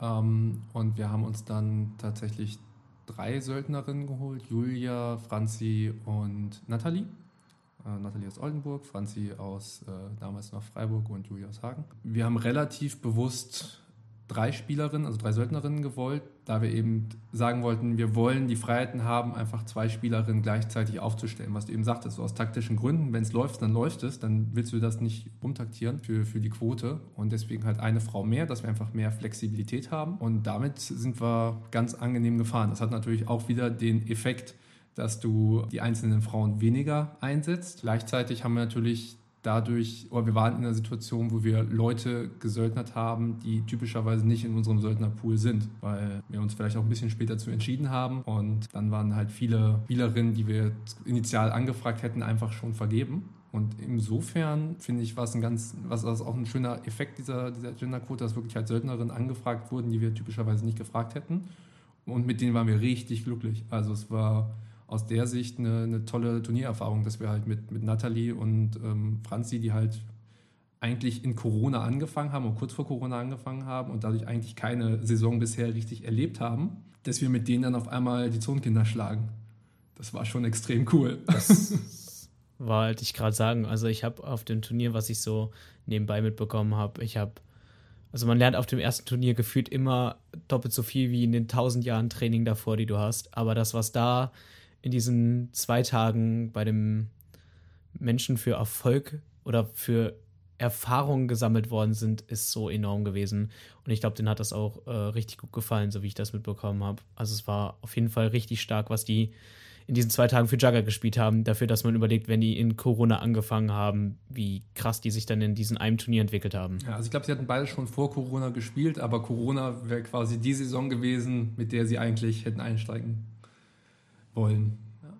Ähm, und wir haben uns dann tatsächlich drei Söldnerinnen geholt: Julia, Franzi und Nathalie. Äh, Nathalie aus Oldenburg, Franzi aus äh, damals noch Freiburg und Julia aus Hagen. Wir haben relativ bewusst drei Spielerinnen, also drei Söldnerinnen gewollt, da wir eben sagen wollten, wir wollen die Freiheiten haben, einfach zwei Spielerinnen gleichzeitig aufzustellen. Was du eben sagtest, so aus taktischen Gründen, wenn es läuft, dann läuft es, dann willst du das nicht umtaktieren für, für die Quote und deswegen halt eine Frau mehr, dass wir einfach mehr Flexibilität haben und damit sind wir ganz angenehm gefahren. Das hat natürlich auch wieder den Effekt, dass du die einzelnen Frauen weniger einsetzt. Gleichzeitig haben wir natürlich dadurch, oder wir waren in einer Situation, wo wir Leute gesöldnert haben, die typischerweise nicht in unserem Söldnerpool sind, weil wir uns vielleicht auch ein bisschen später zu entschieden haben und dann waren halt viele Spielerinnen, die wir initial angefragt hätten, einfach schon vergeben. Und insofern finde ich, war es ein ganz, was auch ein schöner Effekt dieser, dieser Genderquote, dass wirklich halt Söldnerinnen angefragt wurden, die wir typischerweise nicht gefragt hätten. Und mit denen waren wir richtig glücklich. Also es war aus der Sicht eine, eine tolle Turniererfahrung, dass wir halt mit, mit Nathalie und ähm, Franzi, die halt eigentlich in Corona angefangen haben und kurz vor Corona angefangen haben und dadurch eigentlich keine Saison bisher richtig erlebt haben, dass wir mit denen dann auf einmal die Zonenkinder schlagen. Das war schon extrem cool. Das wollte ich gerade sagen. Also ich habe auf dem Turnier, was ich so nebenbei mitbekommen habe, ich habe, also man lernt auf dem ersten Turnier gefühlt immer doppelt so viel wie in den tausend Jahren Training davor, die du hast. Aber das, was da in diesen zwei Tagen bei dem Menschen für Erfolg oder für Erfahrungen gesammelt worden sind, ist so enorm gewesen. Und ich glaube, denen hat das auch äh, richtig gut gefallen, so wie ich das mitbekommen habe. Also es war auf jeden Fall richtig stark, was die in diesen zwei Tagen für Jugger gespielt haben, dafür, dass man überlegt, wenn die in Corona angefangen haben, wie krass die sich dann in diesem einem Turnier entwickelt haben. Ja, also ich glaube, sie hatten beide schon vor Corona gespielt, aber Corona wäre quasi die Saison gewesen, mit der sie eigentlich hätten einsteigen wollen. Ja.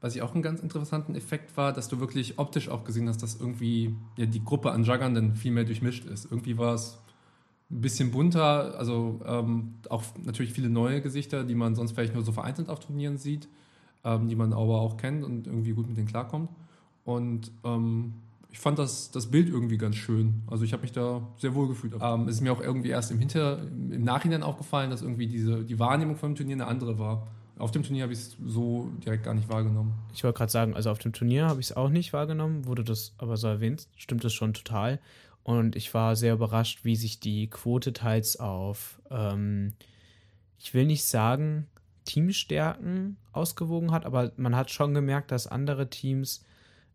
Was ich auch einen ganz interessanten Effekt war, dass du wirklich optisch auch gesehen hast, dass irgendwie ja, die Gruppe an Juggernden viel mehr durchmischt ist. Irgendwie war es ein bisschen bunter, also ähm, auch natürlich viele neue Gesichter, die man sonst vielleicht nur so vereinzelt auf Turnieren sieht, ähm, die man aber auch kennt und irgendwie gut mit denen klarkommt. Und ähm, ich fand das, das Bild irgendwie ganz schön. Also ich habe mich da sehr wohl gefühlt. Ähm, es ist mir auch irgendwie erst im, Hinter, im Nachhinein aufgefallen, dass irgendwie diese, die Wahrnehmung von dem Turnier eine andere war. Auf dem Turnier habe ich es so direkt gar nicht wahrgenommen. Ich wollte gerade sagen, also auf dem Turnier habe ich es auch nicht wahrgenommen, wurde das aber so erwähnt, stimmt das schon total. Und ich war sehr überrascht, wie sich die Quote teils auf, ähm, ich will nicht sagen, Teamstärken ausgewogen hat, aber man hat schon gemerkt, dass andere Teams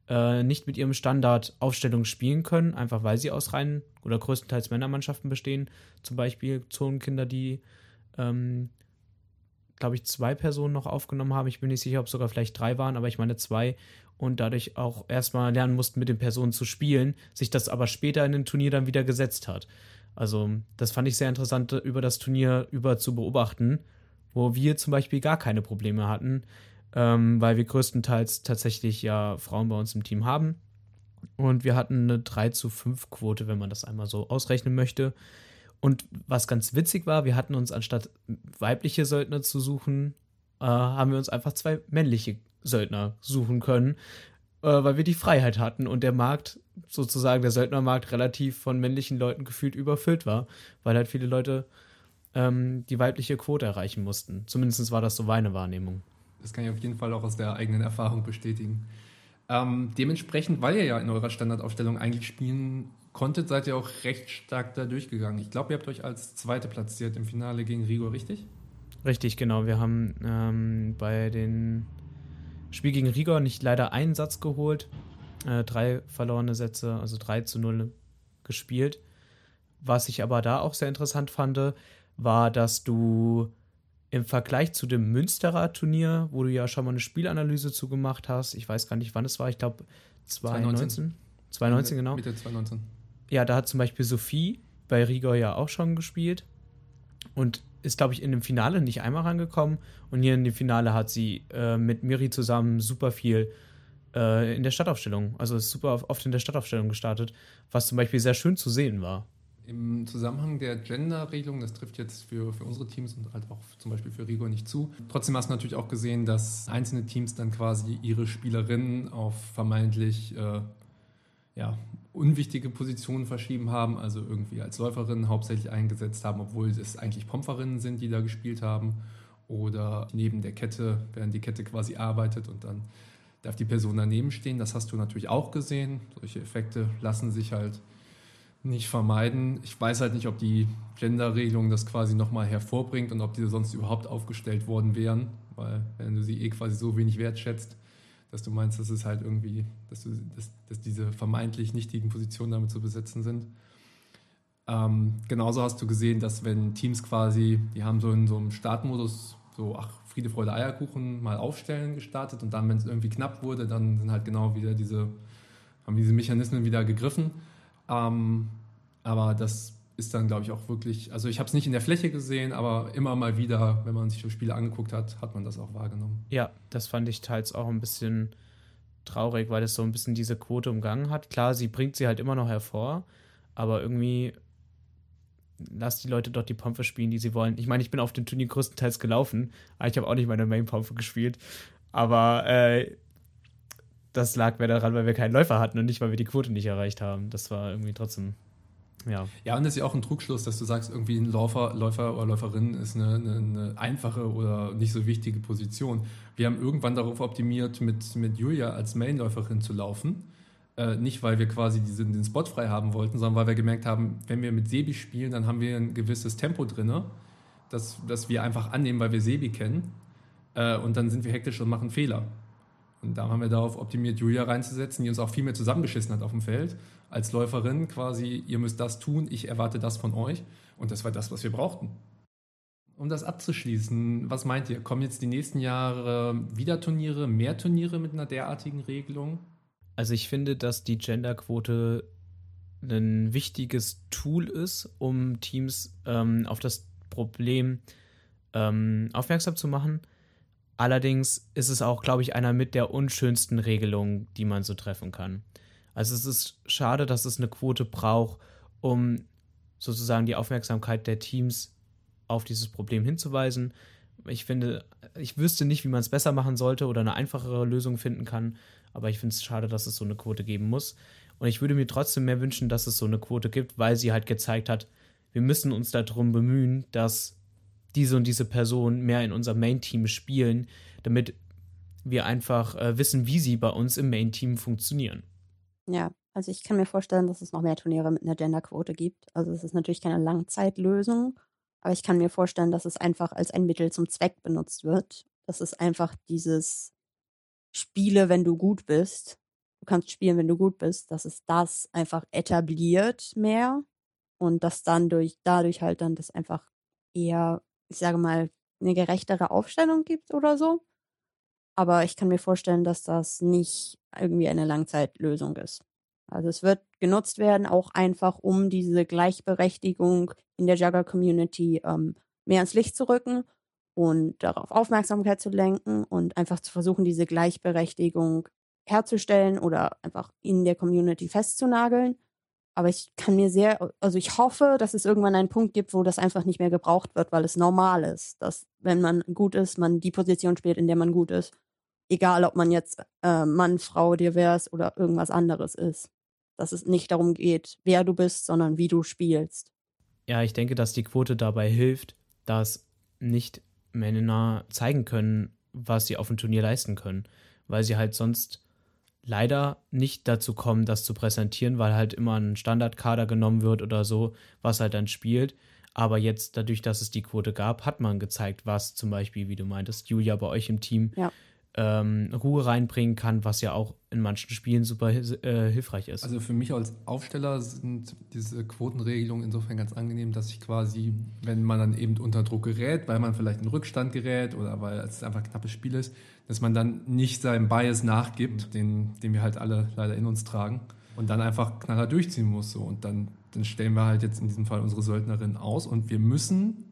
äh, nicht mit ihrem Standard Aufstellung spielen können, einfach weil sie aus reinen oder größtenteils Männermannschaften bestehen. Zum Beispiel Zonenkinder, die ähm, glaube ich, zwei Personen noch aufgenommen haben. Ich bin nicht sicher, ob sogar vielleicht drei waren, aber ich meine zwei. Und dadurch auch erstmal lernen mussten, mit den Personen zu spielen, sich das aber später in den Turnier dann wieder gesetzt hat. Also, das fand ich sehr interessant, über das Turnier über zu beobachten, wo wir zum Beispiel gar keine Probleme hatten, ähm, weil wir größtenteils tatsächlich ja Frauen bei uns im Team haben. Und wir hatten eine 3 zu 5 Quote, wenn man das einmal so ausrechnen möchte. Und was ganz witzig war, wir hatten uns anstatt weibliche Söldner zu suchen, äh, haben wir uns einfach zwei männliche Söldner suchen können, äh, weil wir die Freiheit hatten und der Markt, sozusagen der Söldnermarkt, relativ von männlichen Leuten gefühlt überfüllt war, weil halt viele Leute ähm, die weibliche Quote erreichen mussten. Zumindest war das so meine Wahrnehmung. Das kann ich auf jeden Fall auch aus der eigenen Erfahrung bestätigen. Ähm, dementsprechend, weil ihr ja in eurer Standardaufstellung eigentlich spielen konntet, seid ihr auch recht stark da durchgegangen. Ich glaube, ihr habt euch als Zweite platziert im Finale gegen Rigo, richtig? Richtig, genau. Wir haben ähm, bei dem Spiel gegen Rigor nicht leider einen Satz geholt, äh, drei verlorene Sätze, also 3 zu 0 gespielt. Was ich aber da auch sehr interessant fand, war, dass du im Vergleich zu dem Münsterer Turnier, wo du ja schon mal eine Spielanalyse zugemacht hast, ich weiß gar nicht, wann es war, ich glaube 2019. 2019, genau. Mitte 2019 ja, da hat zum Beispiel Sophie bei Rigor ja auch schon gespielt und ist, glaube ich, in dem Finale nicht einmal rangekommen. Und hier in dem Finale hat sie äh, mit Miri zusammen super viel äh, in der Stadtaufstellung, also ist super oft in der Stadtaufstellung gestartet, was zum Beispiel sehr schön zu sehen war. Im Zusammenhang der Gender-Regelung, das trifft jetzt für, für unsere Teams und halt auch zum Beispiel für Rigor nicht zu. Trotzdem hast du natürlich auch gesehen, dass einzelne Teams dann quasi ihre Spielerinnen auf vermeintlich äh, ja, unwichtige Positionen verschrieben haben, also irgendwie als Läuferin hauptsächlich eingesetzt haben, obwohl es eigentlich Pompferinnen sind, die da gespielt haben. Oder neben der Kette, während die Kette quasi arbeitet und dann darf die Person daneben stehen. Das hast du natürlich auch gesehen. Solche Effekte lassen sich halt nicht vermeiden. Ich weiß halt nicht, ob die Gender-Regelung das quasi nochmal hervorbringt und ob die sonst überhaupt aufgestellt worden wären, weil wenn du sie eh quasi so wenig wertschätzt, dass du meinst, dass es halt irgendwie, dass, du, dass, dass diese vermeintlich nichtigen Positionen damit zu besetzen sind. Ähm, genauso hast du gesehen, dass wenn Teams quasi, die haben so in so einem Startmodus so, ach, Friede, Freude, Eierkuchen mal aufstellen gestartet und dann, wenn es irgendwie knapp wurde, dann sind halt genau wieder diese, haben diese Mechanismen wieder gegriffen. Ähm, aber das ist dann, glaube ich, auch wirklich, also ich habe es nicht in der Fläche gesehen, aber immer mal wieder, wenn man sich so Spiele angeguckt hat, hat man das auch wahrgenommen. Ja, das fand ich teils auch ein bisschen traurig, weil es so ein bisschen diese Quote umgangen hat. Klar, sie bringt sie halt immer noch hervor, aber irgendwie lass die Leute doch die Pompe spielen, die sie wollen. Ich meine, ich bin auf dem Turnier größtenteils gelaufen, aber ich habe auch nicht meine Main-Pompe gespielt. Aber äh, das lag mehr daran, weil wir keinen Läufer hatten und nicht, weil wir die Quote nicht erreicht haben. Das war irgendwie trotzdem ja. Ja, und das ist ja auch ein Trugschluss, dass du sagst, irgendwie ein Läufer, Läufer oder Läuferin ist eine, eine, eine, einfache oder nicht so wichtige Position. Wir haben irgendwann darauf optimiert, mit, mit Julia als Mainläuferin zu laufen. Äh, nicht, weil wir quasi diesen, den Spot frei haben wollten, sondern weil wir gemerkt haben, wenn wir mit Sebi spielen, dann haben wir ein gewisses Tempo drin, das, das wir einfach annehmen, weil wir Sebi kennen. Äh, und dann sind wir hektisch und machen Fehler. Und da haben wir darauf optimiert, Julia reinzusetzen, die uns auch viel mehr zusammengeschissen hat auf dem Feld. Als Läuferin quasi, ihr müsst das tun, ich erwarte das von euch. Und das war das, was wir brauchten. Um das abzuschließen, was meint ihr? Kommen jetzt die nächsten Jahre wieder Turniere, mehr Turniere mit einer derartigen Regelung? Also ich finde, dass die Genderquote ein wichtiges Tool ist, um Teams ähm, auf das Problem ähm, aufmerksam zu machen. Allerdings ist es auch, glaube ich, einer mit der unschönsten Regelungen, die man so treffen kann. Also es ist schade, dass es eine Quote braucht, um sozusagen die Aufmerksamkeit der Teams auf dieses Problem hinzuweisen. Ich finde, ich wüsste nicht, wie man es besser machen sollte oder eine einfachere Lösung finden kann, aber ich finde es schade, dass es so eine Quote geben muss. Und ich würde mir trotzdem mehr wünschen, dass es so eine Quote gibt, weil sie halt gezeigt hat, wir müssen uns darum bemühen, dass diese und diese Person mehr in unserem Main-Team spielen, damit wir einfach äh, wissen, wie sie bei uns im Main-Team funktionieren. Ja, also ich kann mir vorstellen, dass es noch mehr Turniere mit einer Genderquote gibt. Also es ist natürlich keine Langzeitlösung, aber ich kann mir vorstellen, dass es einfach als ein Mittel zum Zweck benutzt wird. Das ist einfach dieses Spiele, wenn du gut bist. Du kannst spielen, wenn du gut bist, dass es das einfach etabliert mehr und dass dann durch, dadurch halt dann das einfach eher ich sage mal, eine gerechtere Aufstellung gibt oder so. Aber ich kann mir vorstellen, dass das nicht irgendwie eine Langzeitlösung ist. Also es wird genutzt werden, auch einfach um diese Gleichberechtigung in der Jugger-Community ähm, mehr ins Licht zu rücken und darauf Aufmerksamkeit zu lenken und einfach zu versuchen, diese Gleichberechtigung herzustellen oder einfach in der Community festzunageln. Aber ich kann mir sehr, also ich hoffe, dass es irgendwann einen Punkt gibt, wo das einfach nicht mehr gebraucht wird, weil es normal ist, dass wenn man gut ist, man die Position spielt, in der man gut ist. Egal, ob man jetzt äh, Mann, Frau, divers oder irgendwas anderes ist. Dass es nicht darum geht, wer du bist, sondern wie du spielst. Ja, ich denke, dass die Quote dabei hilft, dass nicht Männer zeigen können, was sie auf dem Turnier leisten können, weil sie halt sonst leider nicht dazu kommen, das zu präsentieren, weil halt immer ein Standardkader genommen wird oder so, was halt dann spielt. Aber jetzt, dadurch, dass es die Quote gab, hat man gezeigt, was zum Beispiel, wie du meintest, Julia bei euch im Team ja. Ähm, Ruhe reinbringen kann, was ja auch in manchen Spielen super äh, hilfreich ist. Also für mich als Aufsteller sind diese Quotenregelungen insofern ganz angenehm, dass ich quasi, wenn man dann eben unter Druck gerät, weil man vielleicht in Rückstand gerät oder weil es einfach ein knappes Spiel ist, dass man dann nicht seinem Bias nachgibt, den, den wir halt alle leider in uns tragen und dann einfach knaller durchziehen muss. So. Und dann, dann stellen wir halt jetzt in diesem Fall unsere Söldnerin aus und wir müssen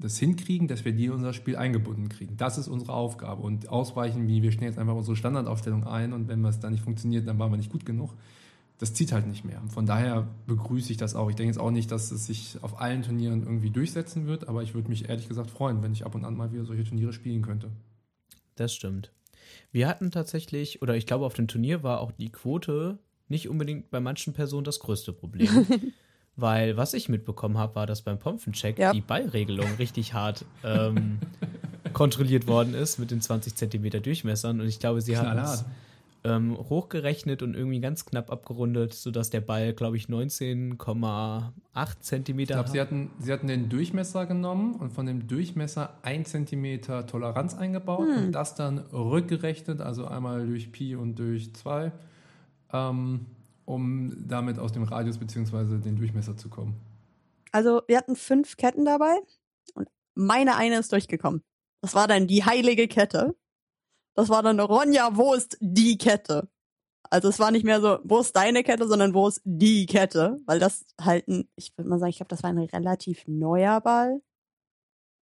das hinkriegen, dass wir die in unser Spiel eingebunden kriegen. Das ist unsere Aufgabe. Und ausweichen, wie wir stellen jetzt einfach unsere Standardaufstellung ein und wenn es dann nicht funktioniert, dann waren wir nicht gut genug. Das zieht halt nicht mehr. Von daher begrüße ich das auch. Ich denke jetzt auch nicht, dass es sich auf allen Turnieren irgendwie durchsetzen wird, aber ich würde mich ehrlich gesagt freuen, wenn ich ab und an mal wieder solche Turniere spielen könnte. Das stimmt. Wir hatten tatsächlich, oder ich glaube, auf dem Turnier war auch die Quote nicht unbedingt bei manchen Personen das größte Problem. Weil was ich mitbekommen habe, war, dass beim Pompfencheck Ja. die Ballregelung richtig hart ähm, kontrolliert worden ist mit den 20 Zentimeter Durchmessern. Und ich glaube, sie haben es ähm, hochgerechnet und irgendwie ganz knapp abgerundet, sodass der Ball, glaube ich, 19,8 Zentimeter Ich glaube, sie hat. hatten, sie hatten den Durchmesser genommen und von dem Durchmesser 1 cm Toleranz eingebaut und das dann rückgerechnet, also einmal durch Pi und durch 2, ähm, um damit aus dem Radius bzw. den Durchmesser zu kommen. Also wir hatten fünf Ketten dabei und meine eine ist durchgekommen. Das war dann die heilige Kette. Das war dann Ronja, wo ist die Kette? Also es war nicht mehr so, wo ist deine Kette, sondern wo ist die Kette? Weil das halt ein, ich würde mal sagen, ich glaube, das war ein relativ neuer Ball.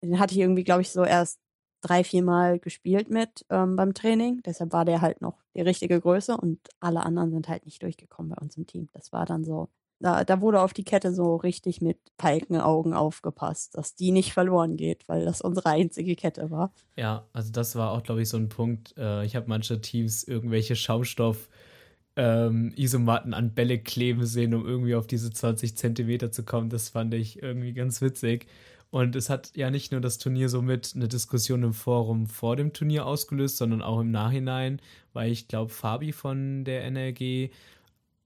Den hatte ich irgendwie, glaube ich, so erst drei, vier Mal gespielt mit ähm, beim Training. Deshalb war der halt noch die richtige Größe und alle anderen sind halt nicht durchgekommen bei uns im Team. Das war dann so, da, da wurde auf die Kette so richtig mit Falkenaugen aufgepasst, dass die nicht verloren geht, weil das unsere einzige Kette war. Ja, also das war auch, glaube ich, so ein Punkt. Äh, ich habe manche Teams irgendwelche Schaumstoff ähm, Isomatten an Bälle kleben sehen, um irgendwie auf diese 20 Zentimeter zu kommen. Das fand ich irgendwie ganz witzig. Und es hat ja nicht nur das Turnier somit eine Diskussion im Forum vor dem Turnier ausgelöst, sondern auch im Nachhinein, weil ich glaube, Fabi von der NLG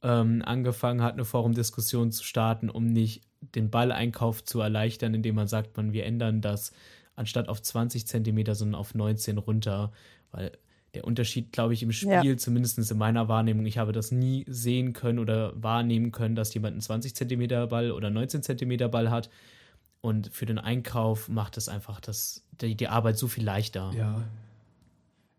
ähm, angefangen hat, eine Forumdiskussion zu starten, um nicht den Balleinkauf zu erleichtern, indem man sagt, man, wir ändern das anstatt auf 20 Zentimeter, sondern auf 19 runter, weil der Unterschied, glaube ich, im Spiel, Ja. zumindest in meiner Wahrnehmung, ich habe das nie sehen können oder wahrnehmen können, dass jemand einen 20 Zentimeter Ball oder 19 Zentimeter Ball hat. Und für den Einkauf macht es einfach das, die, die Arbeit so viel leichter. Ja.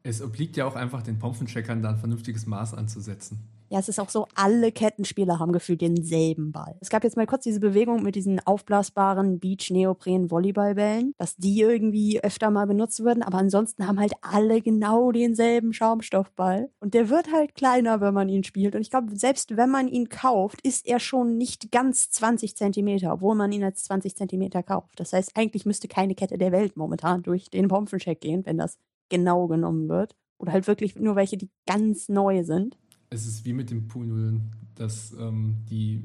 Es obliegt ja auch einfach den Pompfencheckern, da ein vernünftiges Maß anzusetzen. Ja, es ist auch so, alle Kettenspieler haben gefühlt denselben Ball. Es gab jetzt mal kurz diese Bewegung mit diesen aufblasbaren Beach-Neopren-Volleyballbällen, dass die irgendwie öfter mal benutzt würden, aber ansonsten haben halt alle genau denselben Schaumstoffball. Und der wird halt kleiner, wenn man ihn spielt. Und ich glaube, selbst wenn man ihn kauft, ist er schon nicht ganz 20 Zentimeter, obwohl man ihn als 20 Zentimeter kauft. Das heißt, eigentlich müsste keine Kette der Welt momentan durch den Pompfencheck gehen, wenn das genau genommen wird. Oder halt wirklich nur welche, die ganz neu sind. Es ist wie mit den Poolnudeln, dass ähm, die,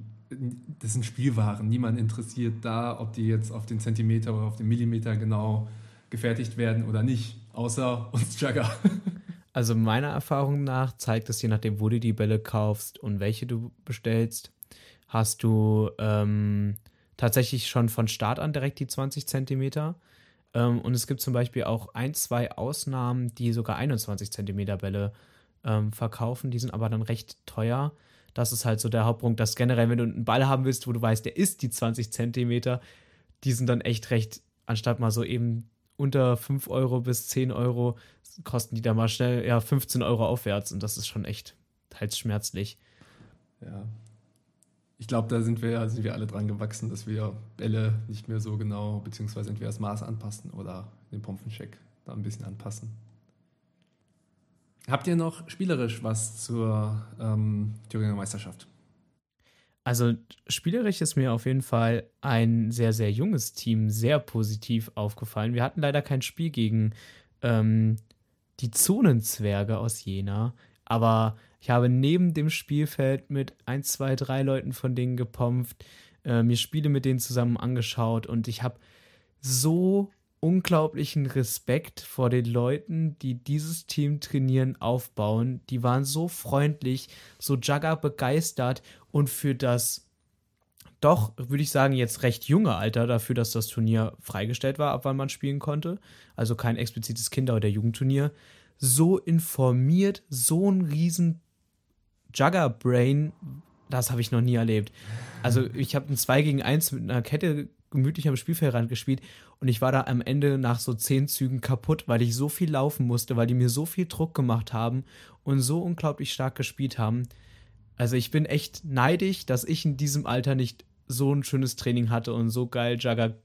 das sind Spielwaren. Niemand interessiert da, ob die jetzt auf den Zentimeter oder auf den Millimeter genau gefertigt werden oder nicht, außer uns Jugger. Also meiner Erfahrung nach zeigt es, je nachdem, wo du die Bälle kaufst und welche du bestellst, hast du ähm, tatsächlich schon von Start an direkt die 20 Zentimeter. Ähm, und es gibt zum Beispiel auch ein, zwei Ausnahmen, die sogar 21 Zentimeter Bälle ähm, verkaufen. Die sind aber dann recht teuer. Das ist halt so der Hauptpunkt, dass generell, wenn du einen Ball haben willst, wo du weißt, der ist die 20 Zentimeter, die sind dann echt recht, anstatt mal so eben unter 5 Euro bis 10 Euro, kosten die da mal schnell ja 15 Euro aufwärts und das ist schon echt teils schmerzlich. Ja. Ich glaube, da sind wir, sind wir alle dran gewachsen, dass wir Bälle nicht mehr so genau, beziehungsweise entweder das Maß anpassen oder den Pompfencheck da ein bisschen anpassen. Habt ihr noch spielerisch was zur ähm, Thüringer Meisterschaft? Also spielerisch ist mir auf jeden Fall ein sehr, sehr junges Team sehr positiv aufgefallen. Wir hatten leider kein Spiel gegen ähm, die Zonenzwerge aus Jena, aber ich habe neben dem Spielfeld mit ein, zwei, drei Leuten von denen gepompt, äh, mir Spiele mit denen zusammen angeschaut und ich habe so unglaublichen Respekt vor den Leuten, die dieses Team trainieren, aufbauen. Die waren so freundlich, so Jagger begeistert und für das doch, würde ich sagen, jetzt recht junge Alter dafür, dass das Turnier freigestellt war, ab wann man spielen konnte. Also kein explizites Kinder- oder Jugendturnier. So informiert, so ein riesen Jugger-Brain, das habe ich noch nie erlebt. Also ich habe ein 2 gegen 1 mit einer Kette gemütlich am Spielfeldrand gespielt und ich war da am Ende nach so zehn Zügen kaputt, weil ich so viel laufen musste, weil die mir so viel Druck gemacht haben und so unglaublich stark gespielt haben. Also ich bin echt neidisch, dass ich in diesem Alter nicht so ein schönes Training hatte und so geil Jugger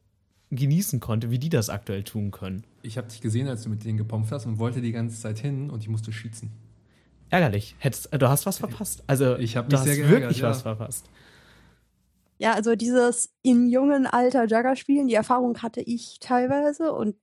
genießen konnte, wie die das aktuell tun können. Ich habe dich gesehen, als du mit denen gepompt hast und wollte die ganze Zeit hin und ich musste schießen. Ärgerlich. Hättest, du hast was verpasst. Also Ich hab du mich sehr hast geärgert, wirklich ja. was verpasst. Ja, also dieses im jungen Alter Jugger spielen, die Erfahrung hatte ich teilweise und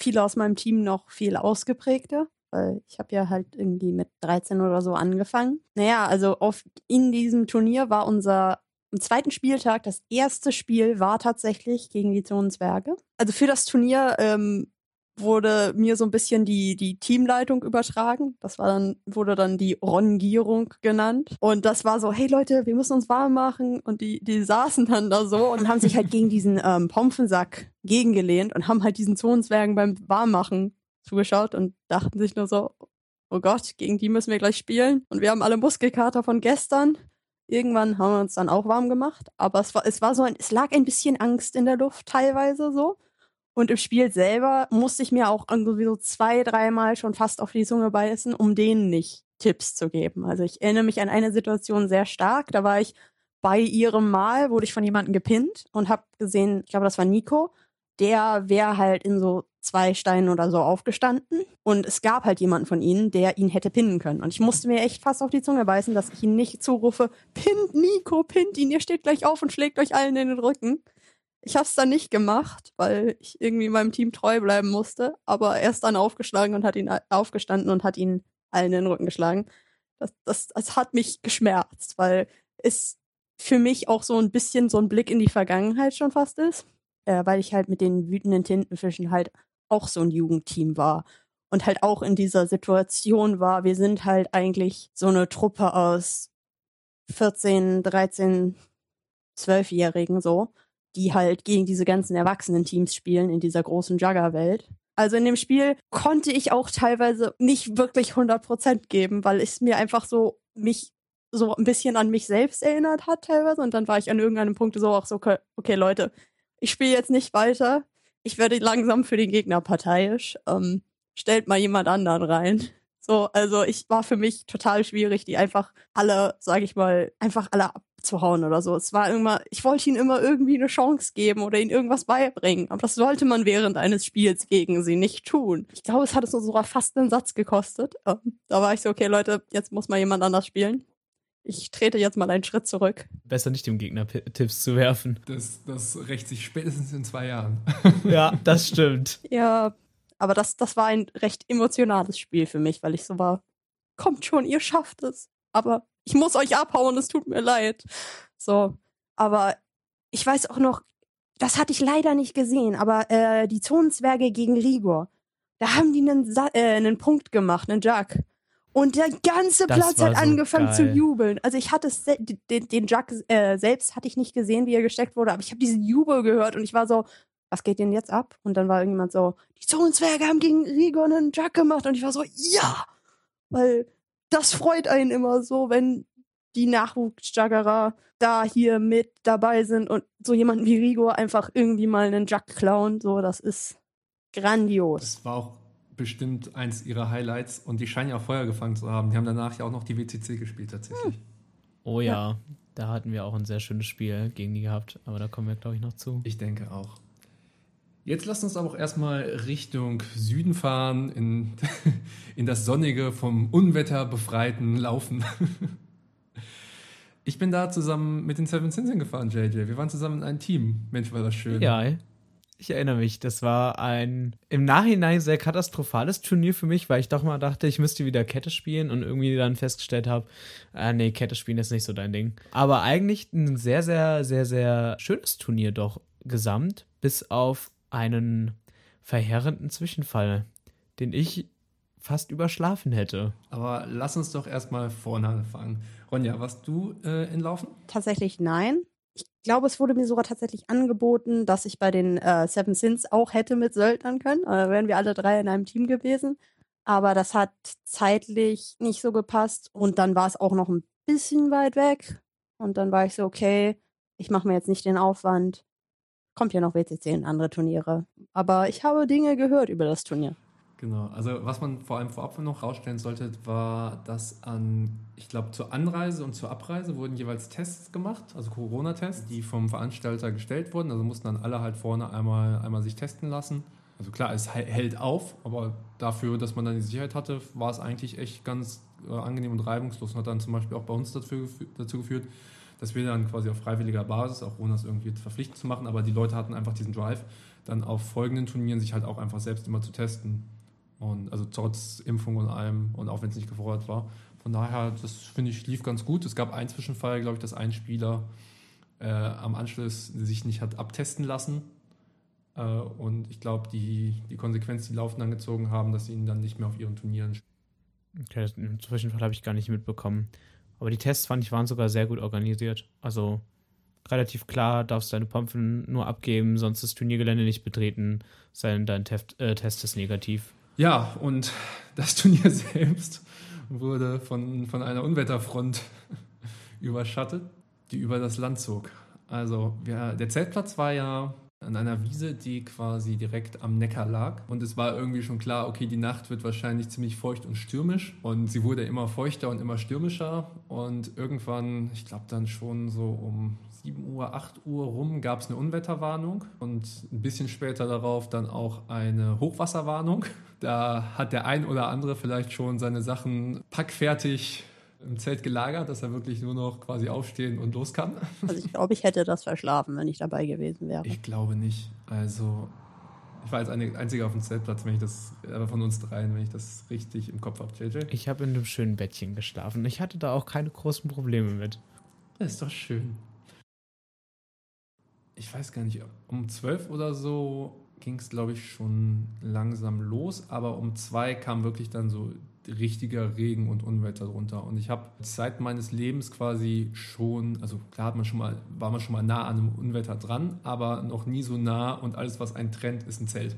viele aus meinem Team noch viel ausgeprägter. weil ich habe ja halt irgendwie mit 13 oder so angefangen. Naja, also auf, in diesem Turnier war unser am zweiten Spieltag, das erste Spiel war tatsächlich gegen die Zonenzwerge. Also für das Turnier ähm, wurde mir so ein bisschen die, die Teamleitung übertragen. Das war dann, wurde dann die Rongierung genannt. Und das war so, hey Leute, wir müssen uns warm machen. Und die, die saßen dann da so und haben sich halt gegen diesen ähm, Pomfensack gegengelehnt und haben halt diesen Zonenzwergen beim Warmmachen zugeschaut und dachten sich nur so, oh Gott, gegen die müssen wir gleich spielen. Und wir haben alle Muskelkater von gestern. Irgendwann haben wir uns dann auch warm gemacht. Aber es war, es war so ein, es lag ein bisschen Angst in der Luft teilweise so. Und im Spiel selber musste ich mir auch irgendwie so zwei, dreimal schon fast auf die Zunge beißen, um denen nicht Tipps zu geben. Also ich erinnere mich an eine Situation sehr stark. Da war ich bei ihrem Mal, wurde ich von jemandem gepinnt und habe gesehen, ich glaube, das war Nico, der wäre halt in so zwei Steinen oder so aufgestanden. Und es gab halt jemanden von ihnen, der ihn hätte pinnen können. Und ich musste mir echt fast auf die Zunge beißen, dass ich ihn nicht zurufe, pinnt Nico, pinnt ihn, ihr steht gleich auf und schlägt euch allen in den Rücken. Ich habe es dann nicht gemacht, weil ich irgendwie meinem Team treu bleiben musste. Aber er ist dann aufgeschlagen und hat ihn aufgestanden und hat ihn allen in den Rücken geschlagen. Das, das, das hat mich geschmerzt, weil es für mich auch so ein bisschen so ein Blick in die Vergangenheit schon fast ist. Äh, weil ich halt mit den wütenden Tintenfischen halt auch so ein Jugendteam war. Und halt auch in dieser Situation war, wir sind halt eigentlich so eine Truppe aus 14, 13, 12-Jährigen so die halt gegen diese ganzen Erwachsenen-Teams spielen in dieser großen Jugger-Welt. Also in dem Spiel konnte ich auch teilweise nicht wirklich 100% geben, weil es mir einfach so mich so ein bisschen an mich selbst erinnert hat teilweise und dann war ich an irgendeinem Punkt so auch so, okay, Leute, ich spiele jetzt nicht weiter, ich werde langsam für den Gegner parteiisch, ähm, stellt mal jemand anderen rein. So, also ich war für mich total schwierig, die einfach alle, sag ich mal, einfach alle abzuhauen oder so. Es war immer, ich wollte ihnen immer irgendwie eine Chance geben oder ihnen irgendwas beibringen. Aber das sollte man während eines Spiels gegen sie nicht tun. Ich glaube, es hat es uns sogar fast einen Satz gekostet. Ähm, da war ich so, okay, Leute, jetzt muss mal jemand anders spielen. Ich trete jetzt mal einen Schritt zurück. Besser nicht dem Gegner Tipps zu werfen. Das, das rächt sich spätestens in zwei Jahren. ja, das stimmt. Ja, aber das, das war ein recht emotionales Spiel für mich, weil ich so war, kommt schon, ihr schafft es. Aber ich muss euch abhauen, es tut mir leid. So, aber ich weiß auch noch, das hatte ich leider nicht gesehen, aber äh, die Zonenzwerge gegen Rigor, da haben die einen, Sa äh, einen Punkt gemacht, einen Jug. Und der ganze Das Platz hat so angefangen zu geil. jubeln. Also ich hatte den, den Jug äh, selbst hatte ich nicht gesehen, wie er gesteckt wurde, aber ich habe diesen Jubel gehört und ich war so, was geht denn jetzt ab? Und dann war irgendjemand so, die Zonenzwerge haben gegen Rigor einen Jug gemacht und ich war so, ja! Weil das freut einen immer so, wenn die Nachwuchsjuggerer da hier mit dabei sind und so jemanden wie Rigor einfach irgendwie mal einen Jug klauen. So, das ist grandios. Das war auch bestimmt eins ihrer Highlights und die scheinen ja auch Feuer gefangen zu haben. Die haben danach ja auch noch die WCC gespielt tatsächlich. Oh ja, da hatten wir auch ein sehr schönes Spiel gegen die gehabt, aber da kommen wir, glaube ich, noch zu. Ich denke auch. Jetzt lasst uns aber auch erstmal Richtung Süden fahren, in, in das sonnige, vom Unwetter befreiten Laufen. Ich bin da zusammen mit den Seven Sins gefahren, JJ. Wir waren zusammen in einem Team. Mensch, war das schön. Ja, ich erinnere mich, das war ein im Nachhinein sehr katastrophales Turnier für mich, weil ich doch mal dachte, ich müsste wieder Kette spielen und irgendwie dann festgestellt habe, äh, nee, Kette spielen ist nicht so dein Ding. Aber eigentlich ein sehr, sehr, sehr, sehr schönes Turnier doch gesamt, bis auf einen verheerenden Zwischenfall, den ich fast überschlafen hätte. Aber lass uns doch erstmal vorne anfangen. Ronja, warst du äh, in Laufen? Tatsächlich nein. Ich glaube, es wurde mir sogar tatsächlich angeboten, dass ich bei den äh, Seven Sins auch hätte mit Söldnern können. Äh, wären wir alle drei in einem Team gewesen. Aber das hat zeitlich nicht so gepasst. Und dann war es auch noch ein bisschen weit weg. Und dann war ich so, okay, ich mache mir jetzt nicht den Aufwand. Kommt ja noch WCC und andere Turniere. Aber ich habe Dinge gehört über das Turnier. Genau, also was man vor allem vorab noch rausstellen sollte, war, dass an, ich glaube, zur Anreise und zur Abreise wurden jeweils Tests gemacht, also Corona-Tests, die vom Veranstalter gestellt wurden. Also mussten dann alle halt vorne einmal, einmal sich testen lassen. Also klar, es hält auf, aber dafür, dass man dann die Sicherheit hatte, war es eigentlich echt ganz äh, angenehm und reibungslos. Und hat dann zum Beispiel auch bei uns dafür, dazu geführt, dass wir dann quasi auf freiwilliger Basis, auch ohne das irgendwie verpflichtend zu machen, aber die Leute hatten einfach diesen Drive, dann auf folgenden Turnieren sich halt auch einfach selbst immer zu testen. Und also trotz Impfung und allem und auch wenn es nicht gefordert war. Von daher, das finde ich, lief ganz gut. Es gab einen Zwischenfall, glaube ich, dass ein Spieler äh, am Anschluss sich nicht hat abtesten lassen. Äh, und ich glaube, die, die Konsequenz, die Laufen dann gezogen haben, dass sie ihn dann nicht mehr auf ihren Turnieren Okay, das- im Zwischenfall habe ich gar nicht mitbekommen. Aber die Tests fand ich waren sogar sehr gut organisiert. Also relativ klar, darfst deine Pumpen nur abgeben, sonst das Turniergelände nicht betreten, sei denn dein Tef äh, Test ist negativ. Ja, und das Turnier selbst wurde von, von einer Unwetterfront überschattet, die über das Land zog. Also wir, der Zeltplatz war ja an einer Wiese, die quasi direkt am Neckar lag. Und es war irgendwie schon klar, okay, die Nacht wird wahrscheinlich ziemlich feucht und stürmisch. Und sie wurde immer feuchter und immer stürmischer. Und irgendwann, ich glaube dann schon so um 7 Uhr, 8 Uhr rum, gab es eine Unwetterwarnung. Und ein bisschen später darauf dann auch eine Hochwasserwarnung. Da hat der ein oder andere vielleicht schon seine Sachen packfertig im Zelt gelagert, dass er wirklich nur noch quasi aufstehen und los kann. Also ich glaube, ich hätte das verschlafen, wenn ich dabei gewesen wäre. Ich glaube nicht. Also, ich war als einziger auf dem Zeltplatz, wenn ich das, aber von uns dreien, wenn ich das richtig im Kopf habe, JJ. Ich habe in einem schönen Bettchen geschlafen. Ich hatte da auch keine großen Probleme mit. Das ist doch schön. Ich weiß gar nicht, um zwölf oder so ging es, glaube ich, schon langsam los, aber um zwei kam wirklich dann so richtiger Regen und Unwetter drunter. Und ich habe Zeit meines Lebens quasi schon, also klar hat man schon mal, war man schon mal nah an einem Unwetter dran, aber noch nie so nah und alles, was einen trennt, ist ein Zelt.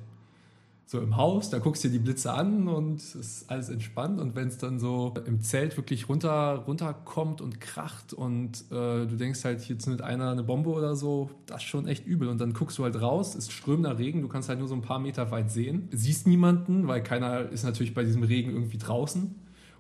So im Haus, da guckst du dir die Blitze an und es ist alles entspannt. Und wenn es dann so im Zelt wirklich runter, runterkommt und kracht und äh, du denkst halt, hier zündet einer eine Bombe oder so, das ist schon echt übel. Und dann guckst du halt raus, ist strömender Regen, du kannst halt nur so ein paar Meter weit sehen. Siehst niemanden, weil keiner ist natürlich bei diesem Regen irgendwie draußen.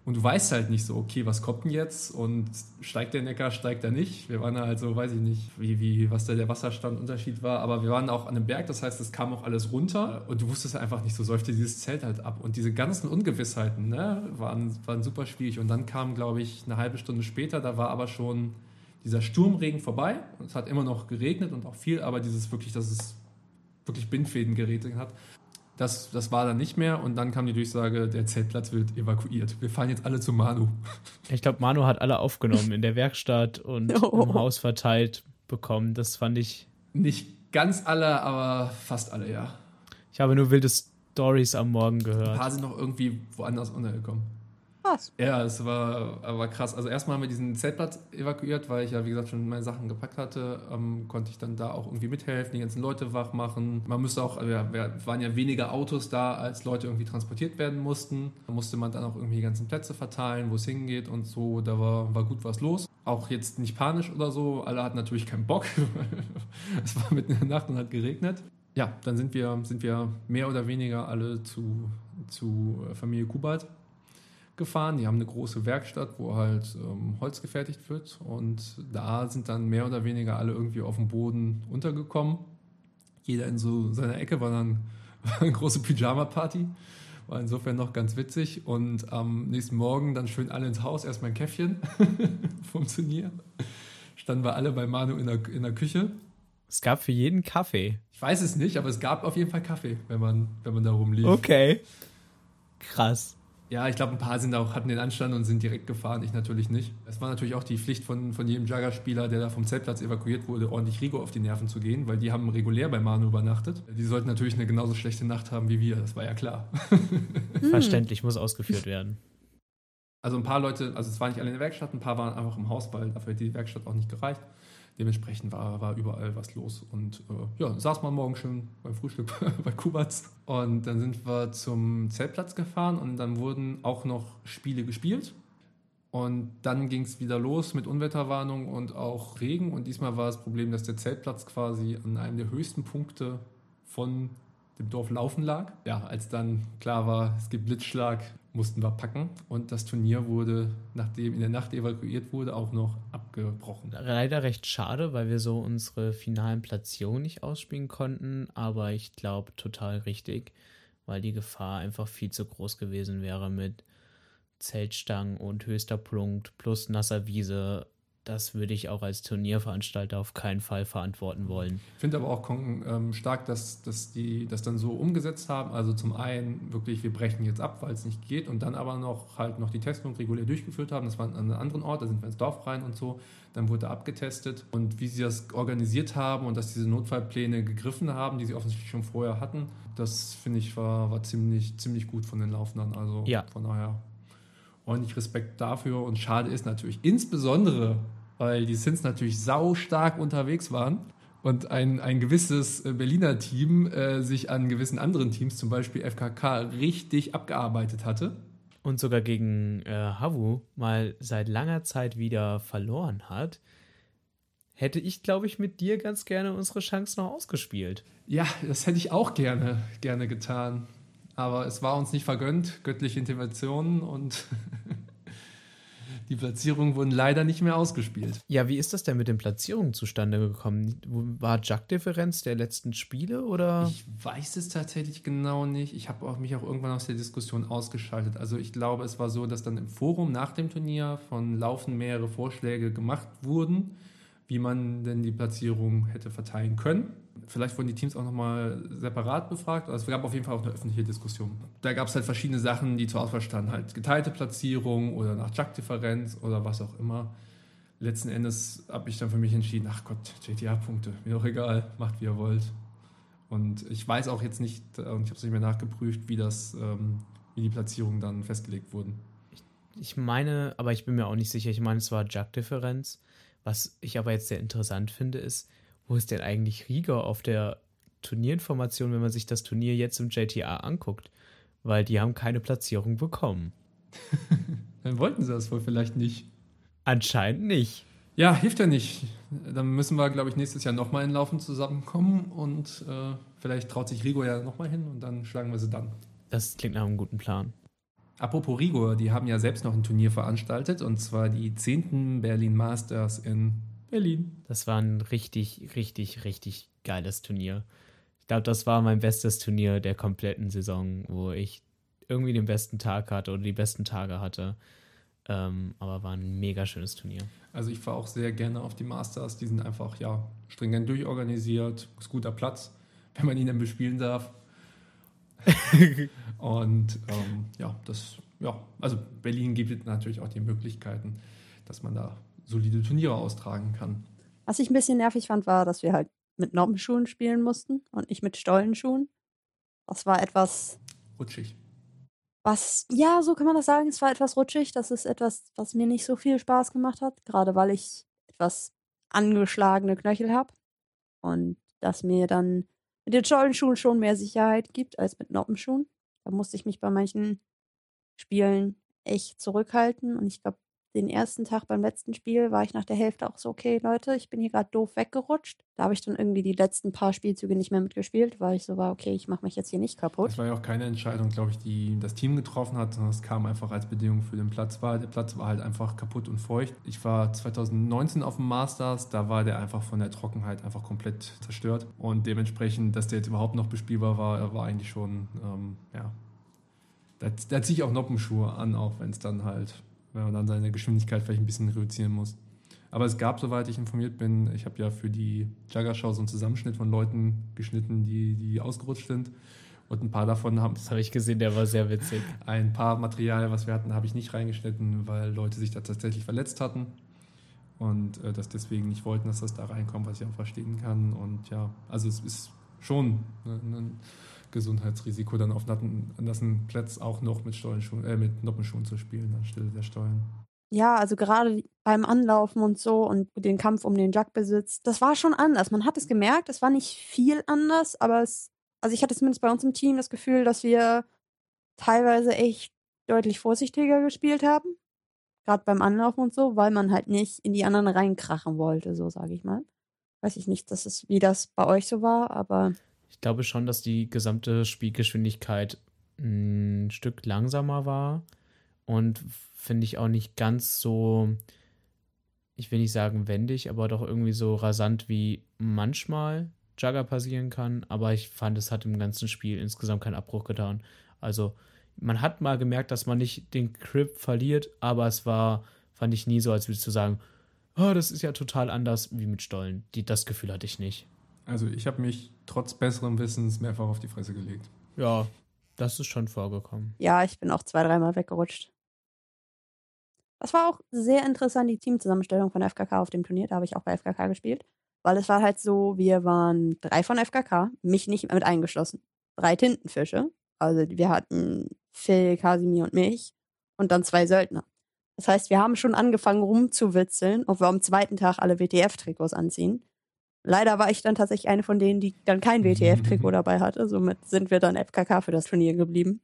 Und du weißt halt nicht so, okay, was kommt denn jetzt? Und steigt der Neckar, steigt er nicht? Wir waren da halt so, weiß ich nicht, wie, wie, was da der Wasserstandunterschied war. Aber wir waren auch an einem Berg, das heißt, es kam auch alles runter. Und du wusstest einfach nicht so, säufte dieses Zelt halt ab. Und diese ganzen Ungewissheiten ne, waren, waren super schwierig. Und dann kam, glaube ich, eine halbe Stunde später, da war aber schon dieser Sturmregen vorbei. Und es hat immer noch geregnet und auch viel, aber dieses wirklich, dass es wirklich Bindfäden geregnet hat. Das, das war dann nicht mehr und dann kam die Durchsage, der Zeltplatz wird evakuiert. Wir fahren jetzt alle zu Manu. Ich glaube, Manu hat alle aufgenommen in der Werkstatt und Oh. im Haus verteilt bekommen. Das fand ich. Nicht ganz alle, aber fast alle, ja. Ich habe nur wilde Stories am Morgen Ein gehört. paar sind noch irgendwie woanders untergekommen. Was? Ja, es war, war krass. Also erstmal haben wir diesen Zeltplatz evakuiert, weil ich ja, wie gesagt, schon meine Sachen gepackt hatte. Ähm, konnte ich dann da auch irgendwie mithelfen, die ganzen Leute wach machen. Man müsste auch, also wir, wir waren ja weniger Autos da, als Leute irgendwie transportiert werden mussten. Da musste man dann auch irgendwie die ganzen Plätze verteilen, wo es hingeht und so. Da war, war gut was los. Auch jetzt nicht panisch oder so. Alle hatten natürlich keinen Bock. es war mitten in der Nacht und hat geregnet. Ja, dann sind wir, sind wir mehr oder weniger alle zu, zu Familie Kubalt gefahren. Die haben eine große Werkstatt, wo halt ähm, Holz gefertigt wird. Und da sind dann mehr oder weniger alle irgendwie auf dem Boden untergekommen. Jeder in so seiner Ecke war dann war eine große Pyjama-Party. War insofern noch ganz witzig. Und am nächsten Morgen dann schön alle ins Haus, erstmal ein Käffchen vom Turnier. Standen wir alle bei Manu in der, in der Küche. Es gab für jeden Kaffee. Ich weiß es nicht, aber es gab auf jeden Fall Kaffee, wenn man, wenn man da rumlief. Okay. Krass. Ja, ich glaube, ein paar sind auch, hatten den Anstand und sind direkt gefahren, ich natürlich nicht. Es war natürlich auch die Pflicht von, von jedem Jagger-Spieler, der da vom Zeltplatz evakuiert wurde, ordentlich Rigo auf die Nerven zu gehen, weil die haben regulär bei Manu übernachtet. Die sollten natürlich eine genauso schlechte Nacht haben wie wir, das war ja klar. Verständlich, muss ausgeführt werden. Also ein paar Leute, also es waren nicht alle in der Werkstatt, ein paar waren einfach im Haus, weil dafür hätte die Werkstatt auch nicht gereicht. Dementsprechend war, war überall was los. Und äh, ja, saß man morgen schön beim Frühstück bei Kubatz. Und dann sind wir zum Zeltplatz gefahren und dann wurden auch noch Spiele gespielt. Und dann ging es wieder los mit Unwetterwarnung und auch Regen. Und diesmal war das Problem, dass der Zeltplatz quasi an einem der höchsten Punkte von dem Dorf Laufen lag. Ja, als dann klar war, es gibt Blitzschlag, mussten wir packen. Und das Turnier wurde, nachdem in der Nacht evakuiert wurde, auch noch abgebrochen. Leider recht schade, weil wir so unsere finalen Platzierungen nicht ausspielen konnten, aber ich glaube total richtig, weil die Gefahr einfach viel zu groß gewesen wäre mit Zeltstangen und höchster Punkt plus nasser Wiese. Das würde ich auch als Turnierveranstalter auf keinen Fall verantworten wollen. Ich finde aber auch ähm, stark, dass, dass die das dann so umgesetzt haben. Also zum einen wirklich, wir brechen jetzt ab, weil es nicht geht und dann aber noch halt noch die Testung regulär durchgeführt haben. Das war an einem anderen Ort, da sind wir ins Dorf rein und so. Dann wurde abgetestet und wie sie das organisiert haben und dass diese Notfallpläne gegriffen haben, die sie offensichtlich schon vorher hatten, das finde ich war, war ziemlich, ziemlich gut von den Laufenden. Also Ja. von daher ordentlich Respekt dafür und schade ist natürlich insbesondere, weil die Sins natürlich sau stark unterwegs waren und ein, ein gewisses äh, Berliner Team äh, sich an gewissen anderen Teams, zum Beispiel FKK, richtig abgearbeitet hatte. Und sogar gegen äh, Havu mal seit langer Zeit wieder verloren hat, hätte ich, glaube ich, mit dir ganz gerne unsere Chance noch ausgespielt. Ja, das hätte ich auch gerne, gerne getan. Aber es war uns nicht vergönnt, göttliche Interventionen und die Platzierungen wurden leider nicht mehr ausgespielt. Ja, wie ist das denn mit den Platzierungen zustande gekommen? War Jack-Differenz der letzten Spiele oder? Ich weiß es tatsächlich genau nicht. Ich habe mich auch irgendwann aus der Diskussion ausgeschaltet. Also ich glaube, es war so, dass dann im Forum nach dem Turnier von Laufen mehrere Vorschläge gemacht wurden, wie man denn die Platzierung hätte verteilen können. Vielleicht wurden die Teams auch nochmal separat befragt. Also es gab auf jeden Fall auch eine öffentliche Diskussion. Da gab es halt verschiedene Sachen, die zur Auswahl standen. Halt geteilte Platzierung oder nach Jack-Differenz oder was auch immer. Letzten Endes habe ich dann für mich entschieden, ach Gott, JTA-Punkte, mir doch egal, macht wie ihr wollt. Und ich weiß auch jetzt nicht, äh, und ich habe es nicht mehr nachgeprüft, wie das, ähm, wie die Platzierungen dann festgelegt wurden. Ich meine, aber ich bin mir auch nicht sicher. Ich meine, es war Jack-Differenz. Was ich aber jetzt sehr interessant finde, ist, wo ist denn eigentlich Rieger auf der Turnierinformation, wenn man sich das Turnier jetzt im JTA anguckt? Weil die haben keine Platzierung bekommen. Dann wollten sie das wohl vielleicht nicht. Anscheinend nicht. Ja, hilft ja nicht. Dann müssen wir, glaube ich, nächstes Jahr nochmal in Laufen zusammenkommen und äh, vielleicht traut sich Rigo ja nochmal hin und dann schlagen wir sie dann. Das klingt nach einem guten Plan. Apropos Rigo, die haben ja selbst noch ein Turnier veranstaltet und zwar die 10. Berlin Masters in Berlin. Das war ein richtig, richtig, richtig geiles Turnier. Ich glaube, das war mein bestes Turnier der kompletten Saison, wo ich irgendwie den besten Tag hatte oder die besten Tage hatte. Ähm, aber war ein mega schönes Turnier. Also ich fahre auch sehr gerne auf die Masters. Die sind einfach ja stringent durchorganisiert, ist guter Platz, wenn man ihn dann bespielen darf. und ähm, ja, das ja, also Berlin gibt natürlich auch die Möglichkeiten, dass man da solide Turniere austragen kann. Was ich ein bisschen nervig fand, war, dass wir halt mit Noppenschuhen spielen mussten und nicht mit Stollenschuhen. Das war etwas, Rutschig. was, ja, so kann man das sagen, es war etwas rutschig. Das ist etwas, was mir nicht so viel Spaß gemacht hat, gerade weil ich etwas angeschlagene Knöchel habe und das mir dann mit den Stollenschuhen schon mehr Sicherheit gibt als mit Noppenschuhen. Da musste ich mich bei manchen Spielen echt zurückhalten und ich glaube, den ersten Tag beim letzten Spiel war ich nach der Hälfte auch so, okay, Leute, ich bin hier gerade doof weggerutscht. Da habe ich dann irgendwie die letzten paar Spielzüge nicht mehr mitgespielt, weil ich so war, okay, ich mache mich jetzt hier nicht kaputt. Das war ja auch keine Entscheidung, glaube ich, die das Team getroffen hat, sondern es kam einfach als Bedingung für den Platzwahl. Der Platz war halt einfach kaputt und feucht. Ich war 2019 auf dem Masters, da war der einfach von der Trockenheit einfach komplett zerstört. Und dementsprechend, dass der jetzt überhaupt noch bespielbar war, war eigentlich schon, ähm, ja. Da, da ziehe ich auch Noppenschuhe an, auch wenn es dann halt, wenn man dann seine Geschwindigkeit vielleicht ein bisschen reduzieren muss. Aber es gab, soweit ich informiert bin, ich habe ja für die Jagger-Show so einen Zusammenschnitt von Leuten geschnitten, die, die ausgerutscht sind. Und ein paar davon haben Das habe ich gesehen, der war sehr witzig. ein paar Material, was wir hatten, habe ich nicht reingeschnitten, weil Leute sich da tatsächlich verletzt hatten und äh, das deswegen nicht wollten, dass das da reinkommt, was ich auch verstehen kann. Und ja, also es ist schon ne, ein Gesundheitsrisiko, dann auf nassen, Plätzen auch noch mit äh, mit Noppenschuhen zu spielen anstelle der Stollen. Ja, also gerade beim Anlaufen und so und den Kampf um den Jackbesitz, das war schon anders. Man hat es gemerkt, es war nicht viel anders, aber es, also ich hatte zumindest bei uns im Team das Gefühl, dass wir teilweise echt deutlich vorsichtiger gespielt haben. Gerade beim Anlaufen und so, weil man halt nicht in die anderen reinkrachen wollte, so sage ich mal. Weiß ich nicht, dass es, wie das bei euch so war, aber Ich glaube schon, dass die gesamte Spielgeschwindigkeit ein Stück langsamer war und finde ich auch nicht ganz so, ich will nicht sagen wendig, aber doch irgendwie so rasant wie manchmal Jugger passieren kann. Aber ich fand, es hat im ganzen Spiel insgesamt keinen Abbruch getan. Also man hat mal gemerkt, dass man nicht den Grip verliert, aber es war, fand ich nie so, als würdest du sagen, oh, das ist ja total anders wie mit Stollen. Die, das Gefühl hatte ich nicht. Also ich habe mich trotz besserem Wissens mehrfach auf die Fresse gelegt. Ja, das ist schon vorgekommen. Ja, ich bin auch zwei, dreimal weggerutscht. Das war auch sehr interessant, die Teamzusammenstellung von FKK auf dem Turnier. Da habe ich auch bei FKK gespielt. Weil es war halt so, wir waren drei von FKK, mich nicht mit eingeschlossen. Drei Tintenfische. Also wir hatten Phil, Kasimir und mich. Und dann zwei Söldner. Das heißt, wir haben schon angefangen rumzuwitzeln, ob wir am zweiten Tag alle WTF-Trikots anziehen. Leider war ich dann tatsächlich eine von denen, die dann kein WTF-Trikot dabei hatte. Somit sind wir dann FKK für das Turnier geblieben.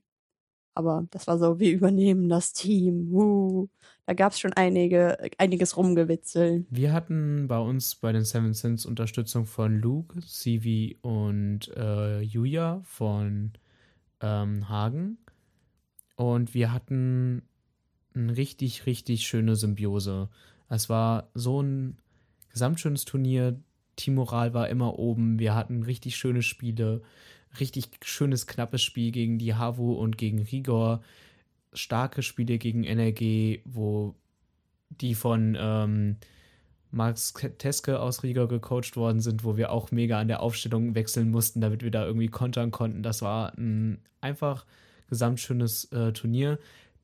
Aber das war so, wir übernehmen das Team. Uh. Da gab es schon einige, einiges rumgewitzeln. Wir hatten bei uns bei den Seven Sins Unterstützung von Luke, Sivi und äh, Julia von ähm, Hagen. Und wir hatten eine richtig, richtig schöne Symbiose. Es war so ein gesamtschönes Turnier. Teammoral war immer oben. Wir hatten richtig schöne Spiele. Richtig schönes, knappes Spiel gegen die Havu und gegen Rigor. Starke Spiele gegen NRG, wo die von ähm, Max Teske aus Rigor gecoacht worden sind, wo wir auch mega an der Aufstellung wechseln mussten, damit wir da irgendwie kontern konnten. Das war ein einfach gesamtschönes äh, Turnier.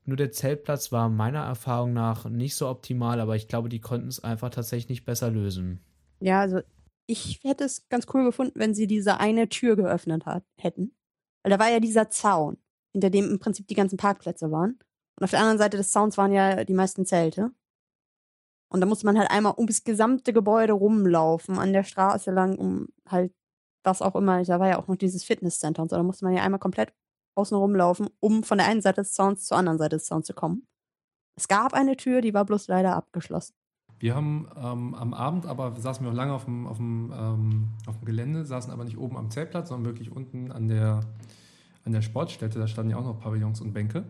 Nur der Zeltplatz war meiner Erfahrung nach nicht so optimal, aber ich glaube, die konnten es einfach tatsächlich besser lösen. Ja, also ich hätte es ganz cool gefunden, wenn sie diese eine Tür geöffnet hat, hätten. Weil da war ja dieser Zaun, hinter dem im Prinzip die ganzen Parkplätze waren. Und auf der anderen Seite des Zauns waren ja die meisten Zelte. Und da musste man halt einmal ums gesamte Gebäude rumlaufen, an der Straße lang, um halt was auch immer. Da war ja auch noch dieses Fitnesscenter und so. Da musste man ja einmal komplett außen rumlaufen, um von der einen Seite des Zauns zur anderen Seite des Zauns zu kommen. Es gab eine Tür, die war bloß leider abgeschlossen. Wir haben ähm, am Abend, aber saßen wir auch lange auf dem, auf, dem, ähm, auf dem Gelände, saßen aber nicht oben am Zeltplatz, sondern wirklich unten an der, an der Sportstätte. Da standen ja auch noch Pavillons und Bänke.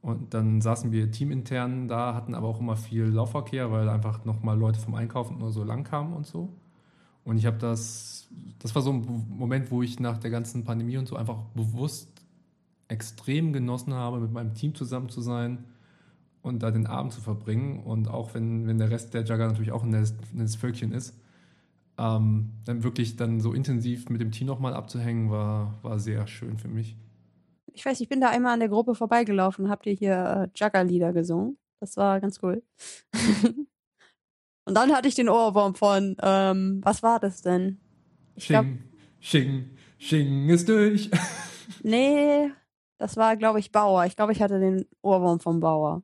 Und dann saßen wir teamintern da, hatten aber auch immer viel Laufverkehr, weil einfach nochmal Leute vom Einkaufen nur so lang kamen und so. Und ich habe das, das war so ein Moment, wo ich nach der ganzen Pandemie und so einfach bewusst extrem genossen habe, mit meinem Team zusammen zu sein und da den Abend zu verbringen. Und auch wenn, wenn der Rest der Jugger natürlich auch ein nettes Völkchen ist, ähm, dann wirklich dann so intensiv mit dem Team nochmal abzuhängen, war, war sehr schön für mich. Ich weiß, ich bin da einmal an der Gruppe vorbeigelaufen und habt ihr hier äh, Jugger-Lieder gesungen. Das war ganz cool. und dann hatte ich den Ohrwurm von, ähm, was war das denn? Ich Sching, glaub, Sching, Sching ist durch. nee, das war, glaube ich, Bauer. Ich glaube, ich hatte den Ohrwurm vom Bauer.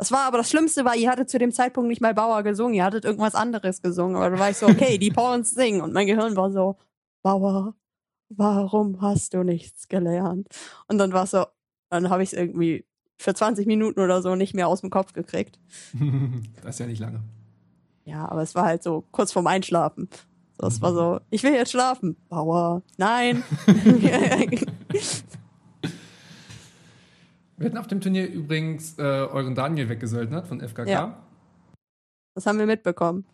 Das war aber das Schlimmste war, ihr hattet zu dem Zeitpunkt nicht mal Bauer gesungen, ihr hattet irgendwas anderes gesungen. Aber da war ich so, okay, die Pawns singen. Und mein Gehirn war so, Bauer, warum hast du nichts gelernt? Und dann war es so, dann habe ich es irgendwie für 20 Minuten oder so nicht mehr aus dem Kopf gekriegt. das ist ja nicht lange. Ja, aber es war halt so kurz vorm Einschlafen. Das war so, ich will jetzt schlafen. Bauer, nein. Wir hatten auf dem Turnier übrigens äh, euren Daniel weggesöldnert von FKK. Ja. Das haben wir mitbekommen.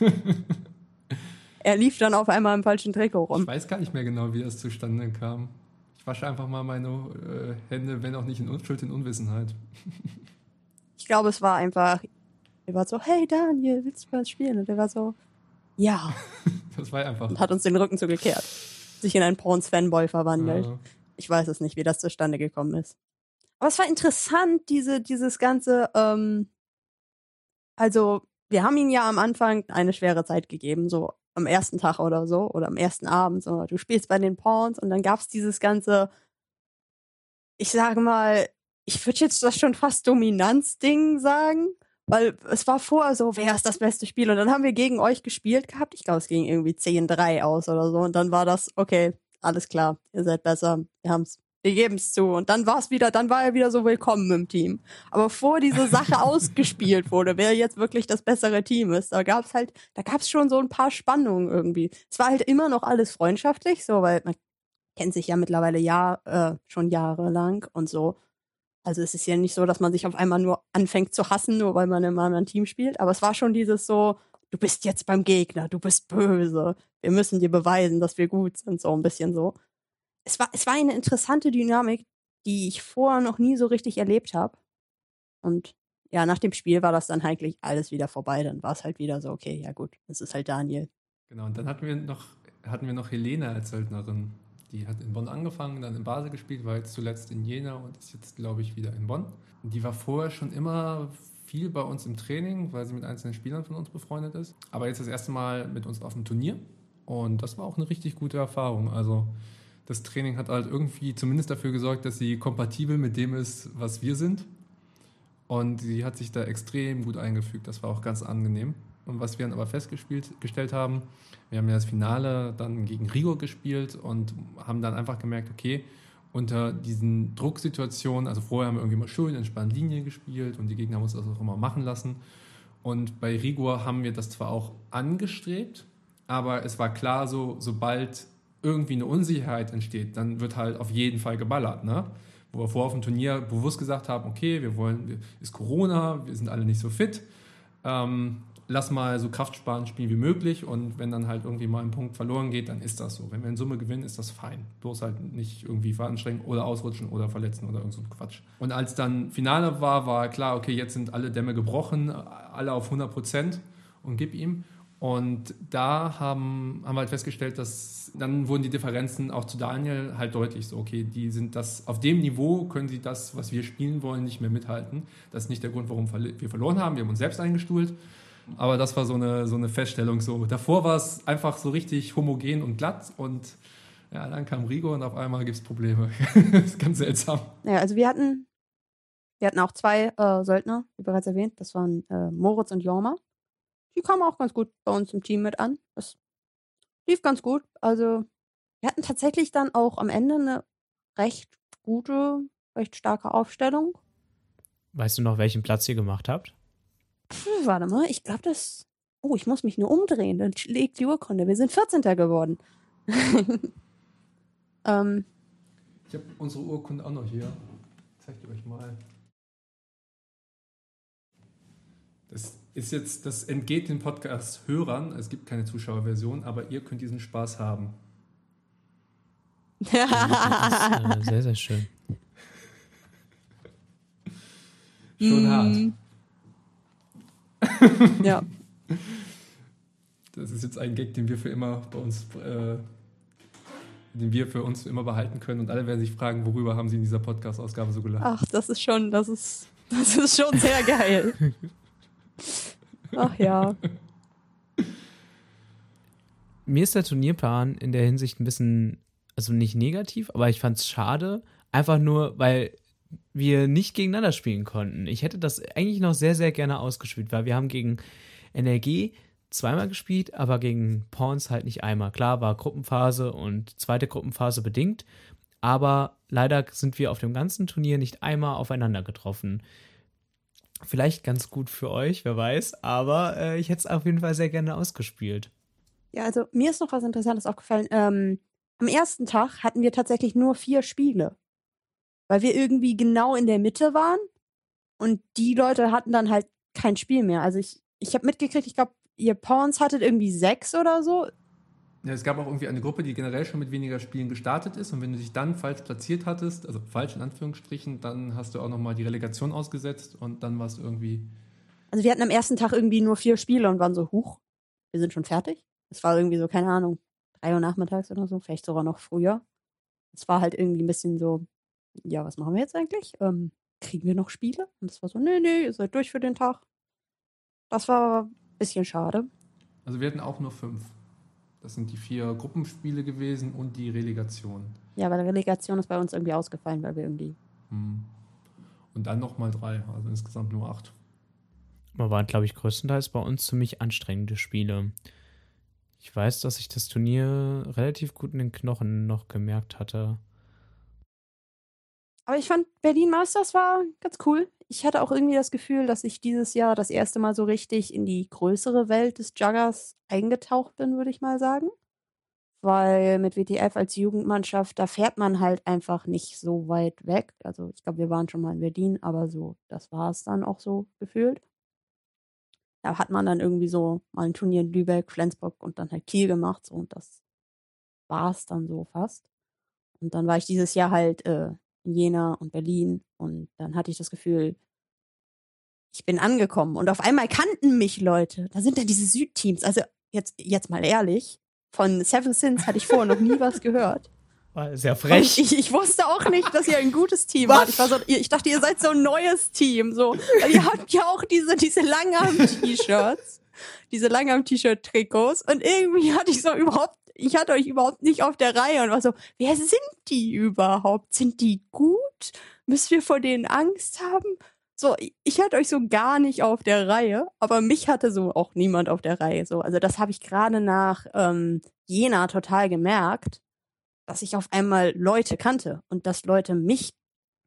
er lief dann auf einmal im falschen Trikot rum. Ich weiß gar nicht mehr genau, wie das zustande kam. Ich wasche einfach mal meine äh, Hände, wenn auch nicht in Unschuld, in Unwissenheit. ich glaube, es war einfach, er war so, hey Daniel, willst du was spielen? Und er war so, ja. das war einfach. Und hat uns den Rücken zugekehrt. Sich in einen Pawns-Fanboy verwandelt. Ja. Ich weiß es nicht, wie das zustande gekommen ist. Aber es war interessant, diese, dieses ganze, ähm, also wir haben ihm ja am Anfang eine schwere Zeit gegeben, so am ersten Tag oder so, oder am ersten Abend, so, du spielst bei den Pawns und dann gab's dieses ganze, ich sage mal, ich würde jetzt das schon fast Dominanzding sagen, weil es war vorher so, wer ist das beste Spiel? Und dann haben wir gegen euch gespielt gehabt. Ich glaube, es ging irgendwie 10-3 aus oder so. Und dann war das, okay, alles klar, ihr seid besser, wir haben's wir geben es zu. Und dann war es wieder, dann war er wieder so willkommen im Team. Aber vor diese Sache ausgespielt wurde, wer jetzt wirklich das bessere Team ist, da gab es halt, da gab es schon so ein paar Spannungen irgendwie. Es war halt immer noch alles freundschaftlich, so, weil man kennt sich ja mittlerweile Jahr, äh, schon jahrelang und so. Also es ist ja nicht so, dass man sich auf einmal nur anfängt zu hassen, nur weil man im anderen Team spielt. Aber es war schon dieses so, du bist jetzt beim Gegner, du bist böse. Wir müssen dir beweisen, dass wir gut sind, so ein bisschen so es war, es war eine interessante Dynamik, die ich vorher noch nie so richtig erlebt habe. Und ja, nach dem Spiel war das dann eigentlich alles wieder vorbei. Dann war es halt wieder so, okay, ja gut, es ist halt Daniel. Genau, und dann hatten wir noch, hatten wir noch Helene als Söldnerin. Die hat in Bonn angefangen, dann in Basel gespielt, war jetzt zuletzt in Jena und ist jetzt, glaube ich, wieder in Bonn. Die war vorher schon immer viel bei uns im Training, weil sie mit einzelnen Spielern von uns befreundet ist. Aber jetzt das erste Mal mit uns auf dem Turnier. Und das war auch eine richtig gute Erfahrung. Also das Training hat halt irgendwie zumindest dafür gesorgt, dass sie kompatibel mit dem ist, was wir sind. Und sie hat sich da extrem gut eingefügt. Das war auch ganz angenehm. Und was wir dann aber festgestellt haben, wir haben ja das Finale dann gegen Rigo gespielt und haben dann einfach gemerkt, okay, unter diesen Drucksituationen, also vorher haben wir irgendwie mal schön entspannt Linie gespielt und die Gegner haben uns das auch immer machen lassen. Und bei Rigor haben wir das zwar auch angestrebt, aber es war klar so, sobald irgendwie eine Unsicherheit entsteht, dann wird halt auf jeden Fall geballert, ne? Wo wir vorher auf dem Turnier bewusst gesagt haben, okay, wir wollen, ist Corona, wir sind alle nicht so fit. Ähm, lass mal so kraftsparen spielen wie möglich und wenn dann halt irgendwie mal ein Punkt verloren geht, dann ist das so. Wenn wir in Summe gewinnen, ist das fein. Bloß halt nicht irgendwie veranstrengen oder ausrutschen oder verletzen oder irgend so ein Quatsch. Und als dann Finale war, war klar, okay, jetzt sind alle Dämme gebrochen, alle auf 100 Prozent und gib ihm. Und da haben, haben wir halt festgestellt, dass dann wurden die Differenzen auch zu Daniel halt deutlich so, okay, die sind das, auf dem Niveau können sie das, was wir spielen wollen, nicht mehr mithalten. Das ist nicht der Grund, warum wir verloren haben. Wir haben uns selbst eingestuhlt. Aber das war so eine, so eine Feststellung. So. Davor war es einfach so richtig homogen und glatt und ja, dann kam Rigo und auf einmal gibt es Probleme. das ist ganz seltsam. Ja, also wir hatten, wir hatten auch zwei äh, Söldner, wie bereits erwähnt. Das waren äh, Moritz und Jorma. Die kamen auch ganz gut bei uns im Team mit an. Das lief ganz gut. Also wir hatten tatsächlich dann auch am Ende eine recht gute, recht starke Aufstellung. Weißt du noch, welchen Platz ihr gemacht habt? Puh, warte mal, ich glaube, das. Oh, ich muss mich nur umdrehen. Dann legt die Urkunde. Wir sind 14. geworden. ähm, ich habe unsere Urkunde auch noch hier. Zeig die euch mal. Ist jetzt, das entgeht den Podcast-Hörern. Es gibt keine Zuschauerversion, aber ihr könnt diesen Spaß haben. das ist, äh, sehr, sehr schön. Schon mm. hart. ja. Das ist jetzt ein Gag, den wir für immer bei uns, äh, den wir für uns immer behalten können. Und alle werden sich fragen, worüber haben sie in dieser Podcast-Ausgabe so gelacht. Ach, das ist schon, das ist, das ist schon sehr geil. Ach ja. Mir ist der Turnierplan in der Hinsicht ein bisschen, also nicht negativ, aber ich fand es schade. Einfach nur, weil wir nicht gegeneinander spielen konnten. Ich hätte das eigentlich noch sehr, sehr gerne ausgespielt, weil wir haben gegen NRG zweimal gespielt, aber gegen Pawns halt nicht einmal. Klar war Gruppenphase und zweite Gruppenphase bedingt, aber leider sind wir auf dem ganzen Turnier nicht einmal aufeinander getroffen. Vielleicht ganz gut für euch, wer weiß, aber äh, ich hätte es auf jeden Fall sehr gerne ausgespielt. Ja, also mir ist noch was Interessantes aufgefallen. Ähm, am ersten Tag hatten wir tatsächlich nur vier Spiele weil wir irgendwie genau in der Mitte waren und die Leute hatten dann halt kein Spiel mehr. Also ich, ich habe mitgekriegt, ich glaube, ihr Pawns hattet irgendwie sechs oder so. Ja, es gab auch irgendwie eine Gruppe, die generell schon mit weniger Spielen gestartet ist und wenn du dich dann falsch platziert hattest, also falsch in Anführungsstrichen, dann hast du auch nochmal die Relegation ausgesetzt und dann war es irgendwie. Also wir hatten am ersten Tag irgendwie nur vier Spiele und waren so, huch, wir sind schon fertig. Es war irgendwie so, keine Ahnung, drei Uhr nachmittags oder so, vielleicht sogar noch früher. Es war halt irgendwie ein bisschen so, ja, was machen wir jetzt eigentlich? Ähm, kriegen wir noch Spiele? Und es war so, nee, nee, ihr seid durch für den Tag. Das war ein bisschen schade. Also wir hatten auch nur fünf. Das sind die vier Gruppenspiele gewesen und die Relegation. Ja, aber die Relegation ist bei uns irgendwie ausgefallen, weil wir irgendwie. Hm. Und dann nochmal drei, also insgesamt nur acht. Man waren, glaube ich, größtenteils bei uns ziemlich anstrengende Spiele. Ich weiß, dass ich das Turnier relativ gut in den Knochen noch gemerkt hatte. Aber ich fand Berlin Masters war ganz cool. Ich hatte auch irgendwie das Gefühl, dass ich dieses Jahr das erste Mal so richtig in die größere Welt des Juggers eingetaucht bin, würde ich mal sagen. Weil mit WTF als Jugendmannschaft, da fährt man halt einfach nicht so weit weg. Also ich glaube, wir waren schon mal in Berlin, aber so, das war es dann auch so gefühlt. Da hat man dann irgendwie so mal ein Turnier in Lübeck, Flensburg und dann halt Kiel gemacht. So, und das war es dann so fast. Und dann war ich dieses Jahr halt äh, Jena und Berlin. Und dann hatte ich das Gefühl, ich bin angekommen und auf einmal kannten mich Leute. Da sind dann diese Südteams. Also jetzt, jetzt mal ehrlich, von Seven Sins hatte ich vorher noch nie was gehört. War sehr frech. ich, ich wusste auch nicht, dass ihr ein gutes Team habt. Ich, war so, ich dachte, ihr seid so ein neues Team. So. Weil ihr habt ja auch diese, diese Langarm-T-Shirts. Diese Langarm-T-Shirt-Trikots. Und irgendwie hatte ich so überhaupt, ich hatte euch überhaupt nicht auf der Reihe und war so, wer sind die überhaupt? Sind die gut? Müssen wir vor denen Angst haben? So, ich- hatte euch so gar nicht auf der Reihe, aber mich hatte so auch niemand auf der Reihe. So, also das habe ich gerade nach ähm, Jena total gemerkt, dass ich auf einmal Leute kannte und dass Leute mich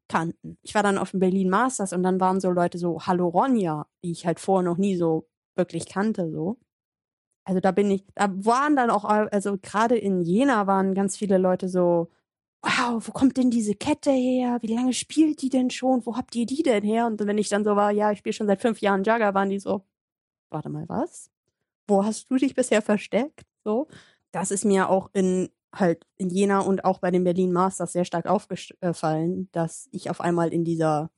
kannten. Ich war dann auf dem Berlin Masters und dann waren so Leute so Hallo Ronja, die ich halt vorher noch nie so wirklich kannte, so. Also da bin ich, da waren dann auch, also gerade in Jena waren ganz viele Leute so, wow, wo kommt denn diese Kette her? Wie lange spielt die denn schon? Wo habt ihr die denn her? Und wenn ich dann so war, ja, ich spiele schon seit fünf Jahren Jagger, waren die so, warte mal, was? Wo hast du dich bisher versteckt? So. Das ist mir auch in halt in Jena und auch bei den Berlin Masters sehr stark aufgefallen, dass ich auf einmal in dieser,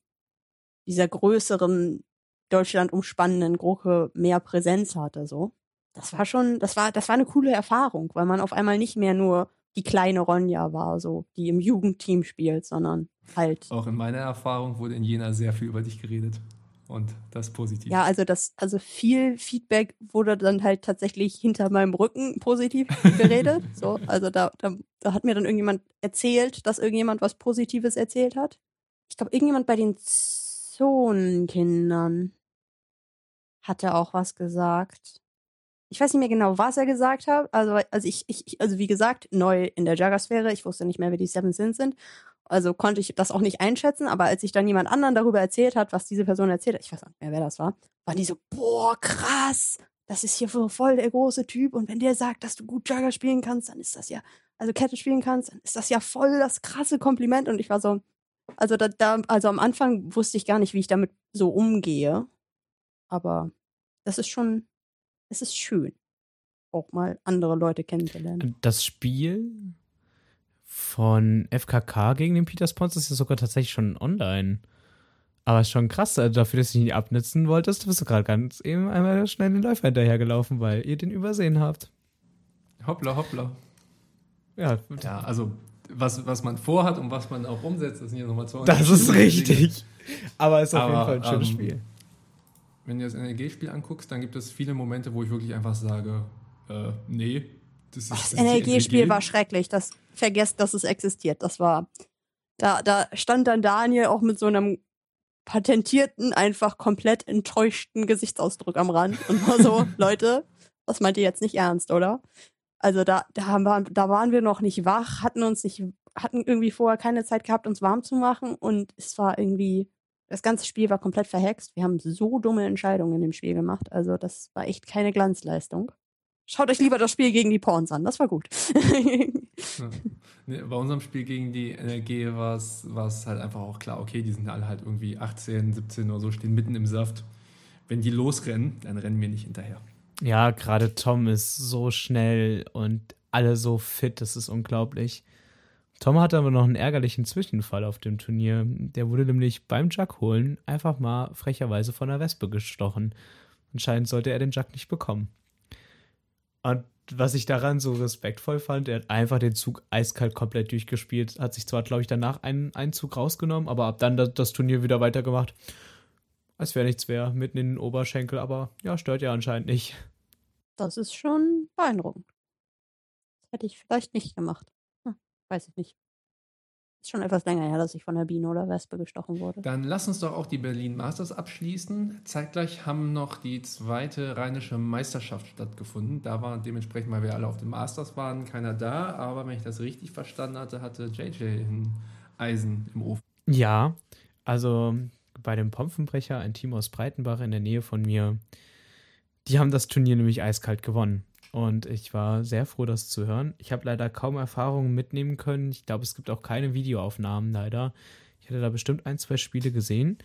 dieser größeren, Deutschland umspannenden Gruppe mehr Präsenz hatte, so. Das war schon, das war, das war eine coole Erfahrung, weil man auf einmal nicht mehr nur die kleine Ronja war, so, die im Jugendteam spielt, sondern halt Auch in meiner Erfahrung wurde in Jena sehr viel über dich geredet. Und das positiv. Ja, also das, also viel Feedback wurde dann halt tatsächlich hinter meinem Rücken positiv geredet. so, also da, da, da hat mir dann irgendjemand erzählt, dass irgendjemand was Positives erzählt hat. Ich glaube, irgendjemand bei den Zonenkindern hatte auch was gesagt. Ich weiß nicht mehr genau, was er gesagt hat. Also, also ich, ich, also wie gesagt, neu in der Jagersphäre. Ich wusste nicht mehr, wer die Seven Sins sind. Also konnte ich das auch nicht einschätzen, aber als ich dann jemand anderen darüber erzählt hat, was diese Person erzählt hat, ich weiß auch nicht mehr, wer das war, waren die so, boah, krass, das ist hier voll der große Typ und wenn der sagt, dass du gut Jagger spielen kannst, dann ist das ja, also Kette spielen kannst, dann ist das ja voll das krasse Kompliment und ich war so, also da, da also am Anfang wusste ich gar nicht, wie ich damit so umgehe, aber das ist schon, es ist schön, auch mal andere Leute kennenzulernen. Das Spiel von FKK gegen den Peter Spons ist ja sogar tatsächlich schon online. Aber ist schon krass, also dafür, dass du ihn nicht abnützen wolltest, bist du gerade ganz eben einmal schnell den Läufer hinterhergelaufen, weil ihr den übersehen habt. Hoppla, hoppla. Ja, Ja, also was, was man vorhat und was man auch umsetzt, das sind ja nochmal zwei das ist richtig. Aber ist auf jeden Aber, Fall ein schönes ähm, Spiel. Wenn du das NLG-Spiel anguckst, dann gibt es viele Momente, wo ich wirklich einfach sage, äh, nee, das ist Ach, das NLG-Spiel war schrecklich. Das vergesst, dass es existiert. Das war. Da, da stand dann Daniel auch mit so einem patentierten, einfach komplett enttäuschten Gesichtsausdruck am Rand und war so, Leute, das meint ihr jetzt nicht ernst, oder? Also da, da, haben wir, da waren wir noch nicht wach, hatten uns nicht, hatten irgendwie vorher keine Zeit gehabt, uns warm zu machen und es war irgendwie, das ganze Spiel war komplett verhext. Wir haben so dumme Entscheidungen in dem Spiel gemacht. Also das war echt keine Glanzleistung. Schaut euch lieber das Spiel gegen die Pawns an, das war gut. Ja. Bei unserem Spiel gegen die es war es halt einfach auch klar, okay, die sind alle halt irgendwie 18, 17 oder so, stehen mitten im Saft. Wenn die losrennen, dann rennen wir nicht hinterher. Ja, gerade Tom ist so schnell und alle so fit, das ist unglaublich. Tom hatte aber noch einen ärgerlichen Zwischenfall auf dem Turnier. Der wurde nämlich beim Jug holen einfach mal frecherweise von der Wespe gestochen. Anscheinend sollte er den Jug nicht bekommen. Und was ich daran so respektvoll fand, er hat einfach den Zug eiskalt komplett durchgespielt. Hat sich zwar, glaube ich, danach einen, einen Zug rausgenommen, aber ab dann das, das Turnier wieder weitergemacht. Als wäre nichts wäre, mitten in den Oberschenkel, aber ja, stört ja anscheinend nicht. Das ist schon beeindruckend. Das hätte ich vielleicht nicht gemacht. Hm, weiß ich nicht. Ist schon etwas länger her, dass ich von der Biene oder Wespe gestochen wurde. Dann lass uns doch auch die Berlin Masters abschließen. Zeitgleich haben noch die zweite rheinische Meisterschaft stattgefunden. Da war dementsprechend, weil wir alle auf den Masters waren, keiner da. Aber wenn ich das richtig verstanden hatte, hatte JJ ein Eisen im Ofen. Ja, also bei dem Pompenbrecher, ein Team aus Breitenbach in der Nähe von mir, die haben das Turnier nämlich eiskalt gewonnen. Und ich war sehr froh, das zu hören. Ich habe leider kaum Erfahrungen mitnehmen können. Ich glaube, es gibt auch keine Videoaufnahmen leider. Ich hätte da bestimmt ein, zwei Spiele gesehen.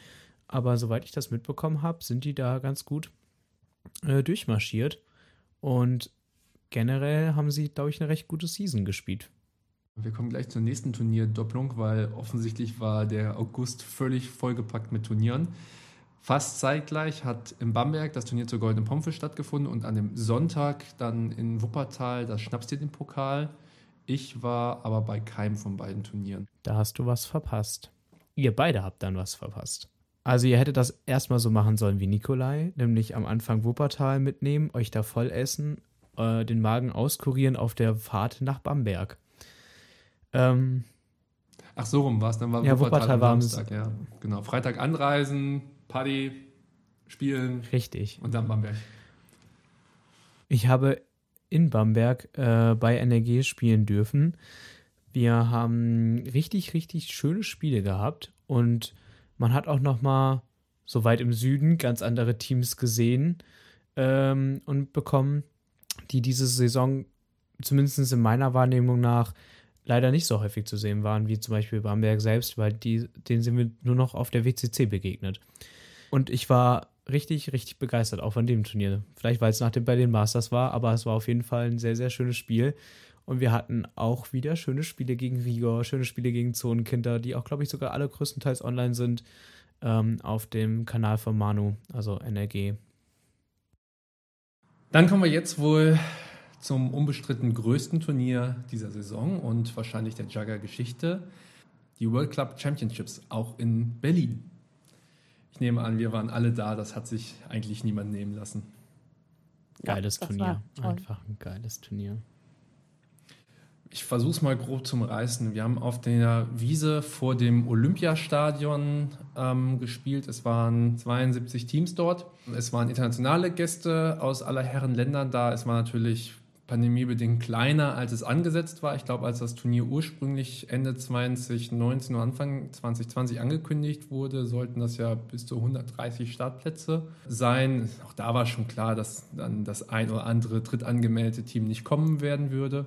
Aber soweit ich das mitbekommen habe, sind die da ganz gut äh, durchmarschiert. Und generell haben sie, glaube ich, eine recht gute Season gespielt. Wir kommen gleich zur nächsten Turnierdopplung, weil offensichtlich war der August völlig vollgepackt mit Turnieren. Fast zeitgleich hat in Bamberg das Turnier zur Goldenen Pompe stattgefunden und an dem Sonntag dann in Wuppertal das Schnapsdielen-Pokal. Ich war aber bei keinem von beiden Turnieren. Da hast du was verpasst. Ihr beide habt dann was verpasst. Also ihr hättet das erstmal so machen sollen wie Nikolai, nämlich am Anfang Wuppertal mitnehmen, euch da voll essen, äh, den Magen auskurieren auf der Fahrt nach Bamberg. Ähm, Ach so rum war es, dann war Ja, Wuppertal war am Samstag, ja. Genau, Freitag anreisen, Party, spielen richtig. und dann Bamberg. Ich habe in Bamberg äh, bei NRG spielen dürfen. Wir haben richtig, richtig schöne Spiele gehabt und man hat auch noch mal so weit im Süden ganz andere Teams gesehen ähm, und bekommen, die diese Saison zumindest in meiner Wahrnehmung nach leider nicht so häufig zu sehen waren, wie zum Beispiel Bamberg selbst, weil die, denen sind wir nur noch auf der WCC begegnet. Und ich war richtig, richtig begeistert, auch von dem Turnier. Vielleicht, weil es nach dem bei den Masters war, aber es war auf jeden Fall ein sehr, sehr schönes Spiel. Und wir hatten auch wieder schöne Spiele gegen Rigor, schöne Spiele gegen Zonenkinder, die auch, glaube ich, sogar alle größtenteils online sind ähm, auf dem Kanal von Manu, also NRG. Dann kommen wir jetzt wohl zum unbestritten größten Turnier dieser Saison und wahrscheinlich der Jugger-Geschichte, die World Club Championships, auch in Berlin. Ich nehme an, wir waren alle da, das hat sich eigentlich niemand nehmen lassen. Ja, Geiles das Turnier. Einfach ein geiles Turnier. Ich versuche es mal grob zum Reißen. Wir haben auf der Wiese vor dem Olympiastadion ähm, gespielt. Es waren 72 Teams dort. Es waren internationale Gäste aus aller Herren Ländern da. Es war natürlich pandemiebedingt kleiner, als es angesetzt war. Ich glaube, als das Turnier ursprünglich Ende 2019 oder Anfang 2020 angekündigt wurde, sollten das ja bis zu 130 Startplätze sein. Auch da war schon klar, dass dann das ein oder andere drittangemeldete Team nicht kommen werden würde.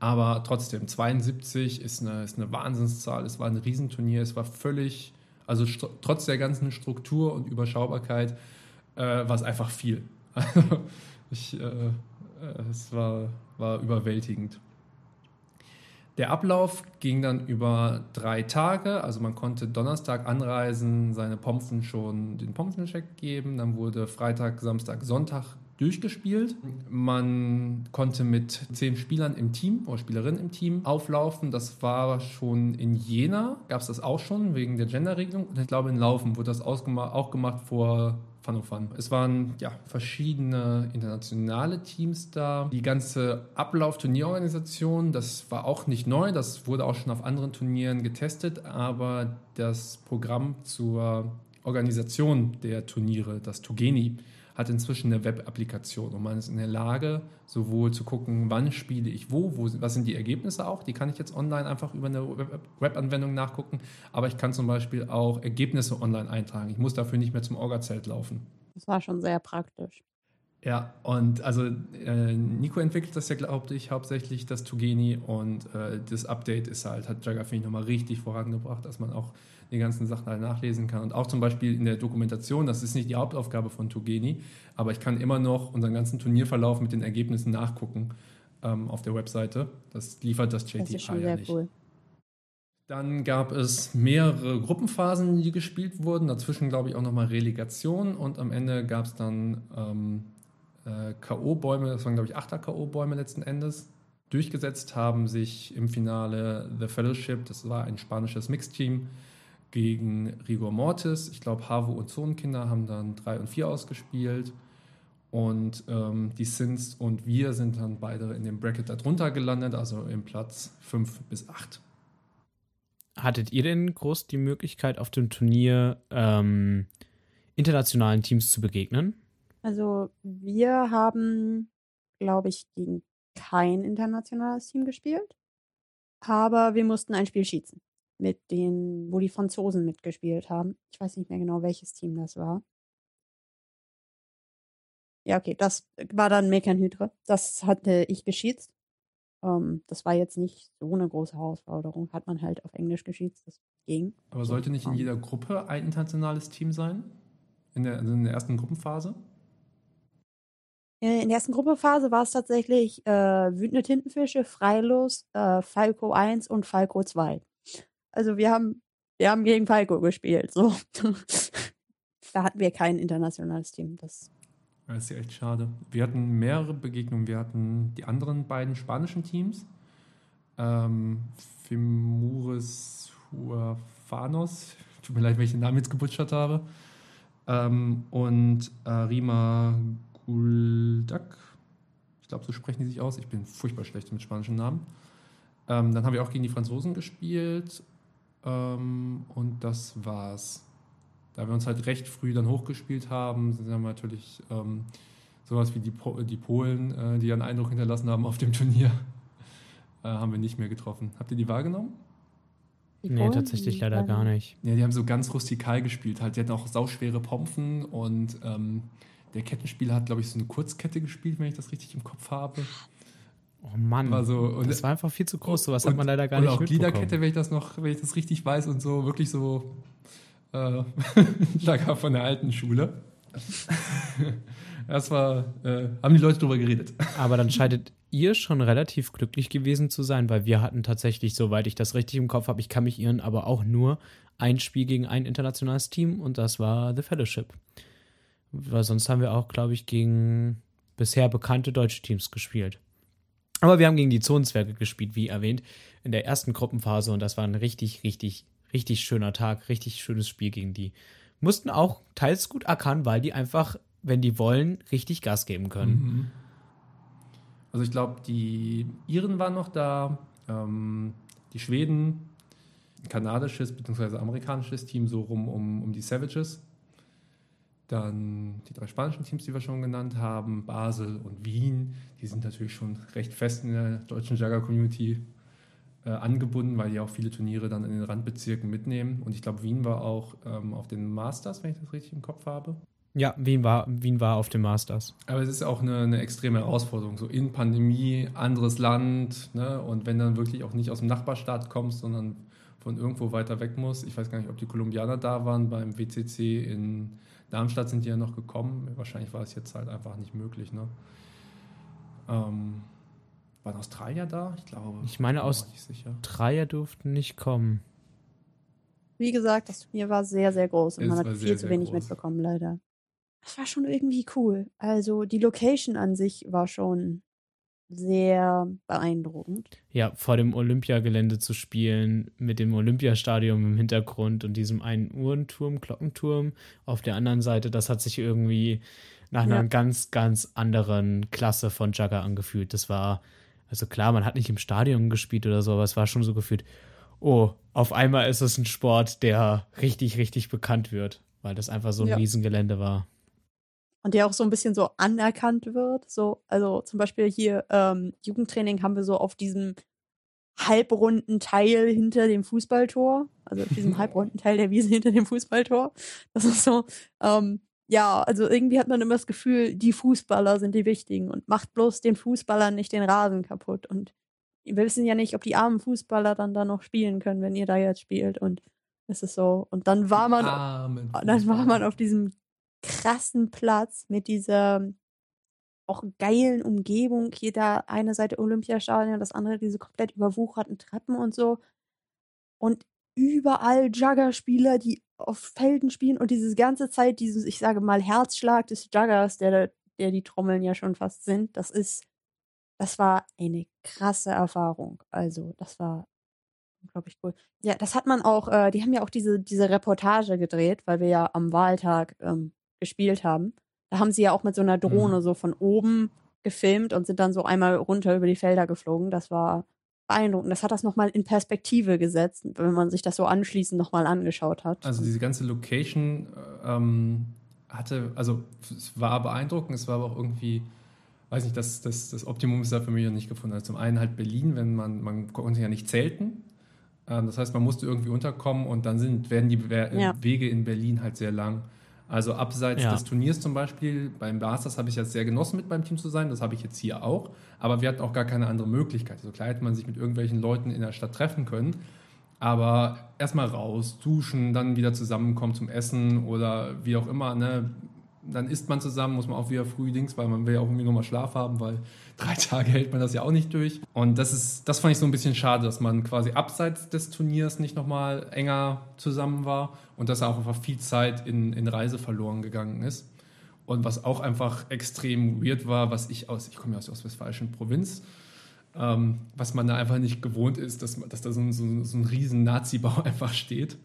Aber trotzdem, 72 ist eine, ist eine Wahnsinnszahl. Es war ein Riesenturnier. Es war völlig, also trotz der ganzen Struktur und Überschaubarkeit, äh, war es einfach viel. Also ich, äh, es war, war überwältigend. Der Ablauf ging dann über drei Tage. Also man konnte Donnerstag anreisen, seine Pompen schon den Pompencheck geben. Dann wurde Freitag, Samstag, Sonntag durchgespielt. Man konnte mit zehn Spielern im Team oder Spielerinnen im Team auflaufen. Das war schon in Jena, gab es das auch schon wegen der Genderregelung. Und ich glaube in Laufen wurde das auch gemacht vor Fun. Es waren ja verschiedene internationale Teams da. Die ganze Ablauf-Turnierorganisation, das war auch nicht neu, das wurde auch schon auf anderen Turnieren getestet, aber das Programm zur Organisation der Turniere, das Tugeni, hat inzwischen eine Web-Applikation und man ist in der Lage, sowohl zu gucken, wann spiele ich wo, wo, was sind die Ergebnisse auch, die kann ich jetzt online einfach über eine Web- Web-Anwendung nachgucken, aber ich kann zum Beispiel auch Ergebnisse online eintragen. Ich muss dafür nicht mehr zum Orga-Zelt laufen. Das war schon sehr praktisch. Ja, und also äh, Nico entwickelt das ja, glaube ich, hauptsächlich das Tugeni und äh, das Update ist halt, hat Jagger, finde ich, nochmal richtig vorangebracht, dass man auch die ganzen Sachen halt nachlesen kann. Und auch zum Beispiel in der Dokumentation, das ist nicht die Hauptaufgabe von Tugeni, aber ich kann immer noch unseren ganzen Turnierverlauf mit den Ergebnissen nachgucken ähm, auf der Webseite. Das liefert das Das JTI ist schon ja sehr nicht. cool. Dann gab es mehrere Gruppenphasen, die gespielt wurden. Dazwischen, glaube ich, auch nochmal Relegation. Und am Ende gab es dann ähm, äh, K.O.-Bäume. Das waren, glaube ich, achter K.O.-Bäume letzten Endes. Durchgesetzt haben sich im Finale The Fellowship, das war ein spanisches Mixteam, gegen Rigor Mortis. Ich glaube, Havo und Zonenkinder haben dann 3 und 4 ausgespielt. Und ähm, die Sins und wir sind dann beide in dem Bracket darunter gelandet, also im Platz 5 bis 8. Hattet ihr denn groß die Möglichkeit, auf dem Turnier ähm, internationalen Teams zu begegnen? Also wir haben, glaube ich, gegen kein internationales Team gespielt. Aber wir mussten ein Spiel schießen. Mit den, wo die Franzosen mitgespielt haben. Ich weiß nicht mehr genau, welches Team das war. Ja, okay, das war dann Mechanhydre. Das hatte ich geschießt. Ähm, das war jetzt nicht so eine große Herausforderung. Hat man halt auf Englisch geschießt. Das ging. Aber sollte nicht in jeder Gruppe ein internationales Team sein? In der, also in der ersten Gruppenphase? Äh, In der ersten Gruppenphase war es tatsächlich äh, wütende Tintenfische, Freilos, äh, Falco 1 und Falco 2. Also wir haben, wir haben gegen Falco gespielt. So. da hatten wir kein internationales Team. Das Das ist ja echt schade. Wir hatten mehrere Begegnungen. Wir hatten die anderen beiden spanischen Teams. Ähm, Fimures Huafanos. Tut mir leid, wenn ich den Namen jetzt gebutschert habe. Ähm, und Arima Guldak. Ich glaube, so sprechen die sich aus. Ich bin furchtbar schlecht mit spanischen Namen. Ähm, dann haben wir auch gegen die Franzosen gespielt. Ähm, und das war's. Da wir uns halt recht früh dann hochgespielt haben, sind wir natürlich ähm, sowas wie die, po die Polen, äh, die einen Eindruck hinterlassen haben auf dem Turnier, äh, haben wir nicht mehr getroffen. Habt ihr die wahrgenommen? die Nee, Polen, tatsächlich leider gar nicht. Ja, die haben so ganz rustikal gespielt. Halt, die hatten auch sauschwere Pompen und ähm, der Kettenspieler hat, glaube ich, so eine Kurzkette gespielt, wenn ich das richtig im Kopf habe. Oh Mann, War so- und- das war einfach viel zu groß. Sowas Und- hat man leider gar und nicht auch. Gliederkette, wenn ich das noch, wenn ich das richtig weiß und so, wirklich so äh, Lager von der alten Schule. Das war, äh, haben die Leute drüber geredet. Aber dann scheidet ihr schon relativ glücklich gewesen zu sein, weil wir hatten tatsächlich, soweit ich das richtig im Kopf habe, ich kann mich irren, aber auch nur ein Spiel gegen ein internationales Team und das war The Fellowship. Weil sonst haben wir auch, glaube ich, gegen bisher bekannte deutsche Teams gespielt. Aber wir haben gegen die Zonenzwerge gespielt, wie erwähnt, in der ersten Gruppenphase und das war ein richtig, richtig, richtig schöner Tag, richtig schönes Spiel gegen die. Mussten auch teils gut ackern, weil die einfach, wenn die wollen, richtig Gas geben können. Mhm. Also ich glaube, die Iren waren noch da, ähm, die Schweden, ein kanadisches bzw. amerikanisches Team so rum um, um die Savages. Dann die drei spanischen Teams, die wir schon genannt haben, Basel und Wien. Die sind natürlich schon recht fest in der deutschen Jagger-Community äh, angebunden, weil die auch viele Turniere dann in den Randbezirken mitnehmen. Und ich glaube, Wien war auch ähm, auf den Masters, wenn ich das richtig im Kopf habe. Ja, Wien war, Wien war auf dem Masters. Aber es ist auch eine, eine extreme Herausforderung. So in Pandemie, anderes Land, ne? Und wenn dann wirklich auch nicht aus dem Nachbarstaat kommst, sondern von irgendwo weiter weg musst. Ich weiß gar nicht, ob die Kolumbianer da waren beim WCC in Darmstadt sind die ja noch gekommen. Wahrscheinlich war es jetzt halt einfach nicht möglich, ne? Ähm, waren Australier da? Ich glaube. Ich meine, bin mir aus- auch nicht sicher. Dreier durften nicht kommen. Wie gesagt, das Turnier war sehr, sehr groß und Es man hat sehr, viel zu sehr wenig groß. mitbekommen, leider. Das war schon irgendwie cool. Also die Location an sich war schon sehr beeindruckend. Ja, vor dem Olympiagelände zu spielen, mit dem Olympiastadion im Hintergrund und diesem einen Uhrenturm, Glockenturm auf der anderen Seite, das hat sich irgendwie nach einer Ja. ganz, ganz anderen Klasse von Jugger angefühlt. Das war, also klar, man hat nicht im Stadion gespielt oder so, aber es war schon so gefühlt, oh, auf einmal ist es ein Sport, der richtig, richtig bekannt wird, weil das einfach so ein Ja. Riesengelände war. Und der auch so ein bisschen so anerkannt wird. So, also zum Beispiel hier ähm, Jugendtraining haben wir so auf diesem halbrunden Teil hinter dem Fußballtor, also auf diesem halbrunden Teil der Wiese hinter dem Fußballtor. Das ist so, ähm, ja, also irgendwie hat man immer das Gefühl, die Fußballer sind die Wichtigen und macht bloß den Fußballern nicht den Rasen kaputt. Und wir wissen ja nicht, ob die armen Fußballer dann da noch spielen können, wenn ihr da jetzt spielt. Und es ist so. Und dann war man dann war man auf diesem krassen Platz mit dieser auch geilen Umgebung. Hier da eine Seite Olympiastadion, das andere diese komplett überwucherten Treppen und so. Und überall Juggerspieler, die auf Felden spielen und diese ganze Zeit dieses, ich sage mal, Herzschlag des Juggers, der, der die Trommeln ja schon fast sind, das ist, das war eine krasse Erfahrung. Also, das war unglaublich cool. Ja, das hat man auch, äh, die haben ja auch diese, diese Reportage gedreht, weil wir ja am Wahltag ähm, gespielt haben. Da haben sie ja auch mit so einer Drohne so von oben gefilmt und sind dann so einmal runter über die Felder geflogen. Das war beeindruckend. Das hat das nochmal in Perspektive gesetzt, wenn man sich das so anschließend nochmal angeschaut hat. Also diese ganze Location äh, ähm, hatte, also es war beeindruckend, es war aber auch irgendwie, weiß nicht, das, das, das Optimum ist da für mich noch nicht gefunden. Also zum einen halt Berlin, wenn man, man konnte ja nicht zelten. Ähm, das heißt, man musste irgendwie unterkommen und dann sind, werden die We Ja. Wege in Berlin halt sehr lang. Also abseits Ja. des Turniers zum Beispiel, beim Masters habe ich jetzt sehr genossen, mit beim Team zu sein. Das habe ich jetzt hier auch. Aber wir hatten auch gar keine andere Möglichkeit. Also klar hätte man sich mit irgendwelchen Leuten in der Stadt treffen können. Aber erstmal raus, duschen, dann wieder zusammenkommen zum Essen oder wie auch immer, ne? Dann isst man zusammen, muss man auch wieder früh Dings, weil man will ja auch irgendwie nochmal Schlaf haben, weil drei Tage hält man das ja auch nicht durch. Und das ist, das fand ich so ein bisschen schade, dass man quasi abseits des Turniers nicht nochmal enger zusammen war und dass auch einfach viel Zeit in, in Reise verloren gegangen ist. Und was auch einfach extrem weird war, was ich aus, ich komme ja aus der ostwestfälischen Provinz, ähm, was man da einfach nicht gewohnt ist, dass, dass da so ein, so, so ein riesen Nazi-Bau einfach steht.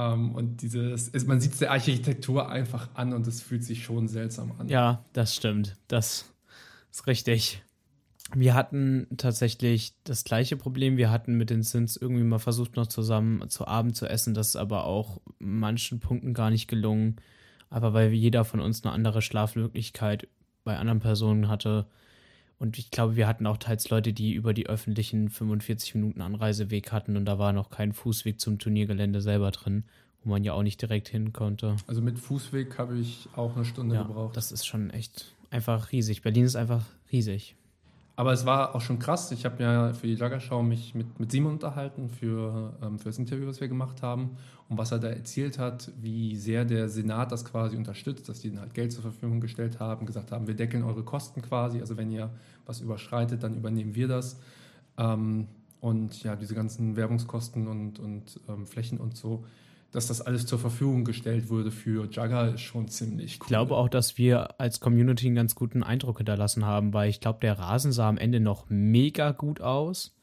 Ähm, und dieses, ist, man sieht es der Architektur einfach an und es fühlt sich schon seltsam an. Ja, das stimmt. Das ist richtig. Wir hatten tatsächlich das gleiche Problem. Wir hatten mit den Sins irgendwie mal versucht, noch zusammen zu Abend zu essen. Das ist aber auch manchen Punkten gar nicht gelungen. Aber weil jeder von uns eine andere Schlafmöglichkeit bei anderen Personen hatte. Und ich glaube, wir hatten auch teils Leute, die über die öffentlichen 45 Minuten Anreiseweg hatten und da war noch kein Fußweg zum Turniergelände selber drin, wo man ja auch nicht direkt hin konnte. Also mit Fußweg habe ich auch eine Stunde ja, gebraucht. Das ist schon echt einfach riesig. Berlin ist einfach riesig. Aber es war auch schon krass. Ich habe ja für die Lagerschau mich mit, mit Simon unterhalten für, ähm, für das Interview, was wir gemacht haben. Und was er da erzählt hat, wie sehr der Senat das quasi unterstützt, dass die dann halt Geld zur Verfügung gestellt haben, gesagt haben, wir deckeln eure Kosten quasi. Also wenn ihr was überschreitet, dann übernehmen wir das. Ähm, und ja, diese ganzen Werbungskosten und, und ähm, Flächen und so dass das alles zur Verfügung gestellt wurde für Jagger, ist schon ziemlich cool. Ich glaube auch, dass wir als Community einen ganz guten Eindruck hinterlassen haben, weil ich glaube, der Rasen sah am Ende noch mega gut aus.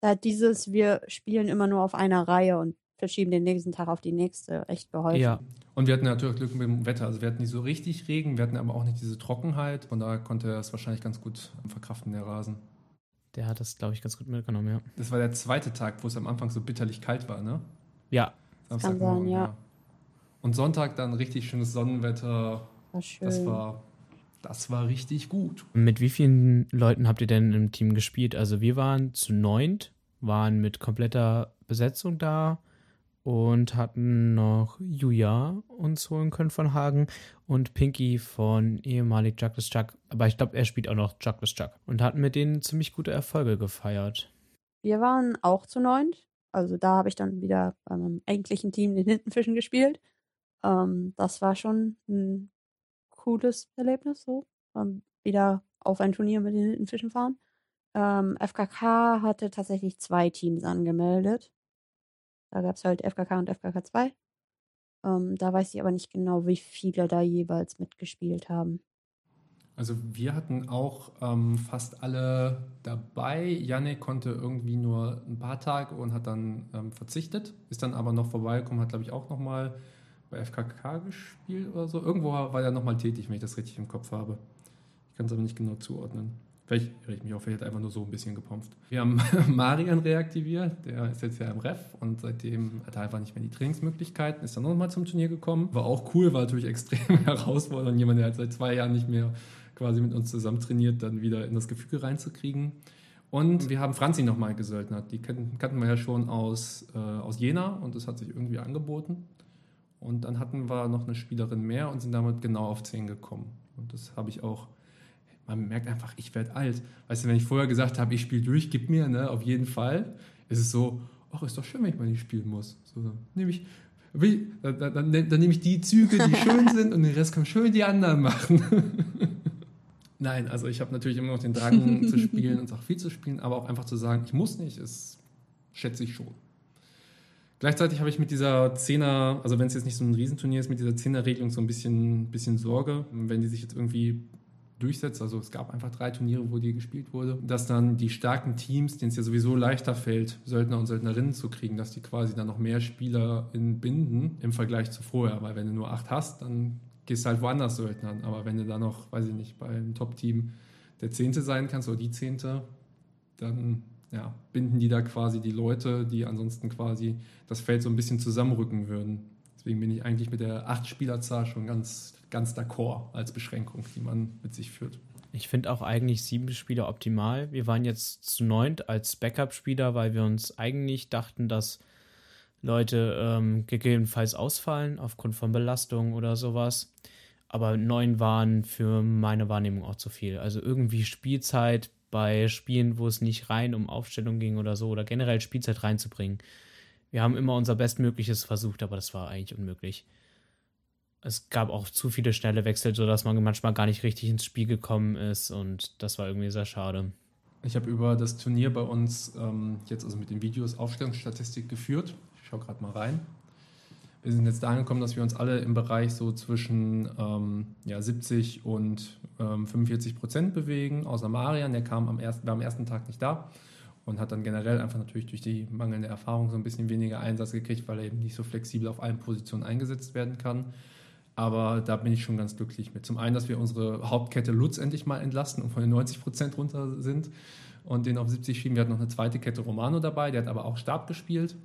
Da hat dieses, wir spielen immer nur auf einer Reihe und verschieben den nächsten Tag auf die nächste, echt geholfen. Ja. Und wir hatten natürlich Glück mit dem Wetter. Also wir hatten nicht so richtig Regen, wir hatten aber auch nicht diese Trockenheit. Von daher konnte er es wahrscheinlich ganz gut verkraften, der Rasen. Der hat das, glaube ich, ganz gut mitgenommen, ja. Das war der zweite Tag, wo es am Anfang so bitterlich kalt war, ne? Ja, Samstagmorgen, sein, ja. ja. Und Sonntag dann richtig schönes Sonnenwetter. War schön. Das war, das war richtig gut. Mit wie vielen Leuten habt ihr denn im Team gespielt? Also wir waren zu neunt, waren mit kompletter Besetzung da und hatten noch Julia uns holen können von Hagen und Pinky von ehemalig Juggles Chuck. Aber ich glaube, er spielt auch noch Juggles Chuck und hatten mit denen ziemlich gute Erfolge gefeiert. Wir waren auch zu neunt. Also da habe ich dann wieder bei meinem eigentlichen Team den Hintenfischen gespielt. Ähm, das war schon ein cooles Erlebnis, so. Ähm, wieder auf ein Turnier mit den Hintenfischen fahren. Ähm, FKK hatte tatsächlich zwei Teams angemeldet. Da gab es halt FKK und FKK 2. Ähm, da weiß ich aber nicht genau, wie viele da jeweils mitgespielt haben. Also wir hatten auch ähm, fast alle dabei. Yannick konnte irgendwie nur ein paar Tage und hat dann ähm, verzichtet, ist dann aber noch vorbeigekommen, hat glaube ich auch nochmal bei FKK gespielt oder so. Irgendwo war er nochmal tätig, wenn ich das richtig im Kopf habe. Ich kann es aber nicht genau zuordnen. Vielleicht irre ich mich auch, vielleicht einfach nur so ein bisschen gepumpft. Wir haben Marian reaktiviert, der ist jetzt ja im Ref und seitdem hat er einfach nicht mehr die Trainingsmöglichkeiten, ist dann nochmal zum Turnier gekommen. War auch cool, war natürlich extrem herausfordernd, jemand, der halt seit zwei Jahren nicht mehr quasi mit uns zusammen trainiert, dann wieder in das Gefüge reinzukriegen. Und wir haben Franzi nochmal gesöldnert. Die kannten wir ja schon aus, äh, aus Jena und das hat sich irgendwie angeboten. Und dann hatten wir noch eine Spielerin mehr und sind damit genau auf 10 gekommen. Und das habe ich auch, man merkt einfach, ich werde alt. Weißt du, wenn ich vorher gesagt habe, ich spiele durch, gib mir, ne, auf jeden Fall, ist es so, ach, ist doch schön, wenn ich mal nicht spielen muss. So, dann nehme ich, dann, dann, dann, dann nehme ich die Züge, die schön sind und den Rest kann schön die anderen machen. Nein, also ich habe natürlich immer noch den Drang zu spielen und auch viel zu spielen, aber auch einfach zu sagen, ich muss nicht, das schätze ich schon. Gleichzeitig habe ich mit dieser Zehner, also wenn es jetzt nicht so ein Riesenturnier ist, mit dieser Zehner-Regelung so ein bisschen, bisschen Sorge, wenn die sich jetzt irgendwie durchsetzt. Also es gab einfach drei Turniere, wo die gespielt wurde, dass dann die starken Teams, denen es ja sowieso leichter fällt, Söldner und Söldnerinnen zu kriegen, dass die quasi dann noch mehr Spieler in binden im Vergleich zu vorher. Weil wenn du nur acht hast, dann gehst halt woanders Söldnern. Aber wenn du da noch, weiß ich nicht, bei einem Top-Team der Zehnte sein kannst oder die Zehnte, dann ja, binden die da quasi die Leute, die ansonsten quasi das Feld so ein bisschen zusammenrücken würden. Deswegen bin ich eigentlich mit der Acht-Spielerzahl schon ganz, ganz d'accord als Beschränkung, die man mit sich führt. Ich finde auch eigentlich sieben Spieler optimal. Wir waren jetzt zu neunt als Backup-Spieler, weil wir uns eigentlich dachten, dass Leute ähm, gegebenenfalls ausfallen aufgrund von Belastung oder sowas. Aber neun waren für meine Wahrnehmung auch zu viel. Also irgendwie Spielzeit bei Spielen, wo es nicht rein um Aufstellung ging oder so, oder generell Spielzeit reinzubringen. Wir haben immer unser Bestmögliches versucht, aber das war eigentlich unmöglich. es gab auch zu viele schnelle Wechsel, sodass man manchmal gar nicht richtig ins Spiel gekommen ist und das war irgendwie sehr schade. Ich habe über das Turnier bei uns ähm, jetzt also mit den Videos Aufstellungsstatistik geführt. Ich schaue gerade mal rein. Wir sind jetzt da angekommen, dass wir uns alle im Bereich so zwischen ähm, ja, 70 und ähm, 45 Prozent bewegen, außer Marian, der kam am ersten, war am ersten Tag nicht da und hat dann generell einfach natürlich durch die mangelnde Erfahrung so ein bisschen weniger Einsatz gekriegt, weil er eben nicht so flexibel auf allen Positionen eingesetzt werden kann. Aber da bin ich schon ganz glücklich mit. Zum einen, dass wir unsere Hauptkette Lutz endlich mal entlasten und von den 90 Prozent runter sind und den auf 70 schieben. Wir hatten noch eine zweite Kette Romano dabei, der hat aber auch Stab gespielt.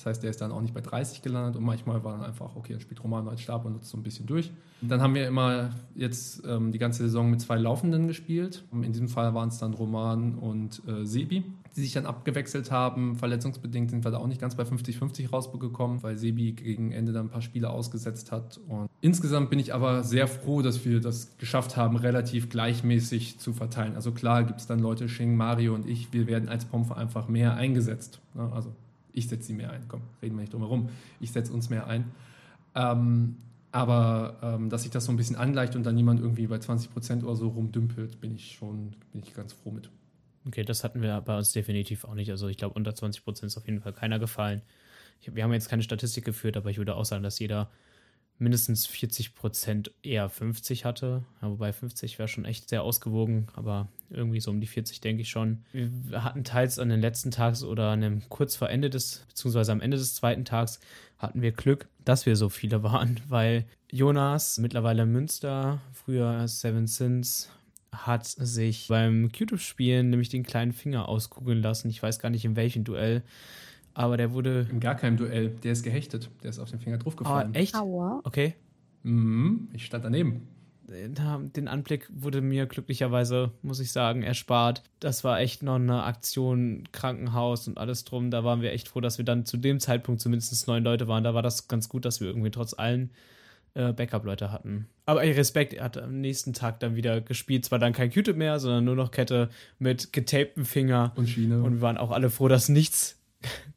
Das heißt, der ist dann auch nicht bei 30 gelandet und manchmal war dann einfach, okay, dann spielt Romano als Stab und nutzt so ein bisschen durch. Dann haben wir immer jetzt ähm, die ganze Saison mit zwei Laufenden gespielt. In diesem Fall waren es dann Roman und äh, Sebi, die sich dann abgewechselt haben. Verletzungsbedingt sind wir da auch nicht ganz bei 50-50 rausgekommen, weil Sebi gegen Ende dann ein paar Spiele ausgesetzt hat. Und insgesamt bin ich aber sehr froh, dass wir das geschafft haben, relativ gleichmäßig zu verteilen. Also klar gibt es dann Leute, Shing, Mario und ich, wir werden als Pompe einfach mehr eingesetzt. Ne? Also ich setze sie mehr ein. Komm, reden wir nicht drum herum. Ich setze uns mehr ein. Ähm, aber ähm, dass sich das so ein bisschen angleicht und dann niemand irgendwie bei 20 Prozent oder so rumdümpelt, bin ich schon bin ich ganz froh mit. Okay, das hatten wir bei uns definitiv auch nicht. Also ich glaube, unter 20 Prozent ist auf jeden Fall keiner gefallen. Ich, wir haben jetzt keine Statistik geführt, aber ich würde auch sagen, dass jeder mindestens 40 Prozent eher 50 hatte. Ja, wobei 50 wäre schon echt sehr ausgewogen, aber irgendwie so um die 40 denke ich schon. Wir hatten teils an den letzten Tags oder an dem kurz vor Ende des, beziehungsweise am Ende des zweiten Tags hatten wir Glück, dass wir so viele waren, weil Jonas, mittlerweile Münster, früher Seven Sins, hat sich beim Q-Tip-Spielen nämlich den kleinen Finger auskugeln lassen. Ich weiß gar nicht in welchem Duell. Aber der wurde. In gar keinem Duell. Der ist gehechtet. Der ist auf den Finger draufgefallen. Ah, echt? Aua. Okay. Mhm, ich stand daneben. Den Anblick wurde mir glücklicherweise, muss ich sagen, erspart. Das war echt noch eine Aktion, Krankenhaus und alles drum. Da waren wir echt froh, dass wir dann zu dem Zeitpunkt zumindest neun Leute waren. Da war das ganz gut, dass wir irgendwie trotz allen äh, Backup-Leute hatten. Aber ey, Respekt, er hat am nächsten Tag dann wieder gespielt. Zwar dann kein Q-Tip mehr, sondern nur noch Kette mit getaptem Finger. Und Schiene. Und wir waren auch alle froh, dass nichts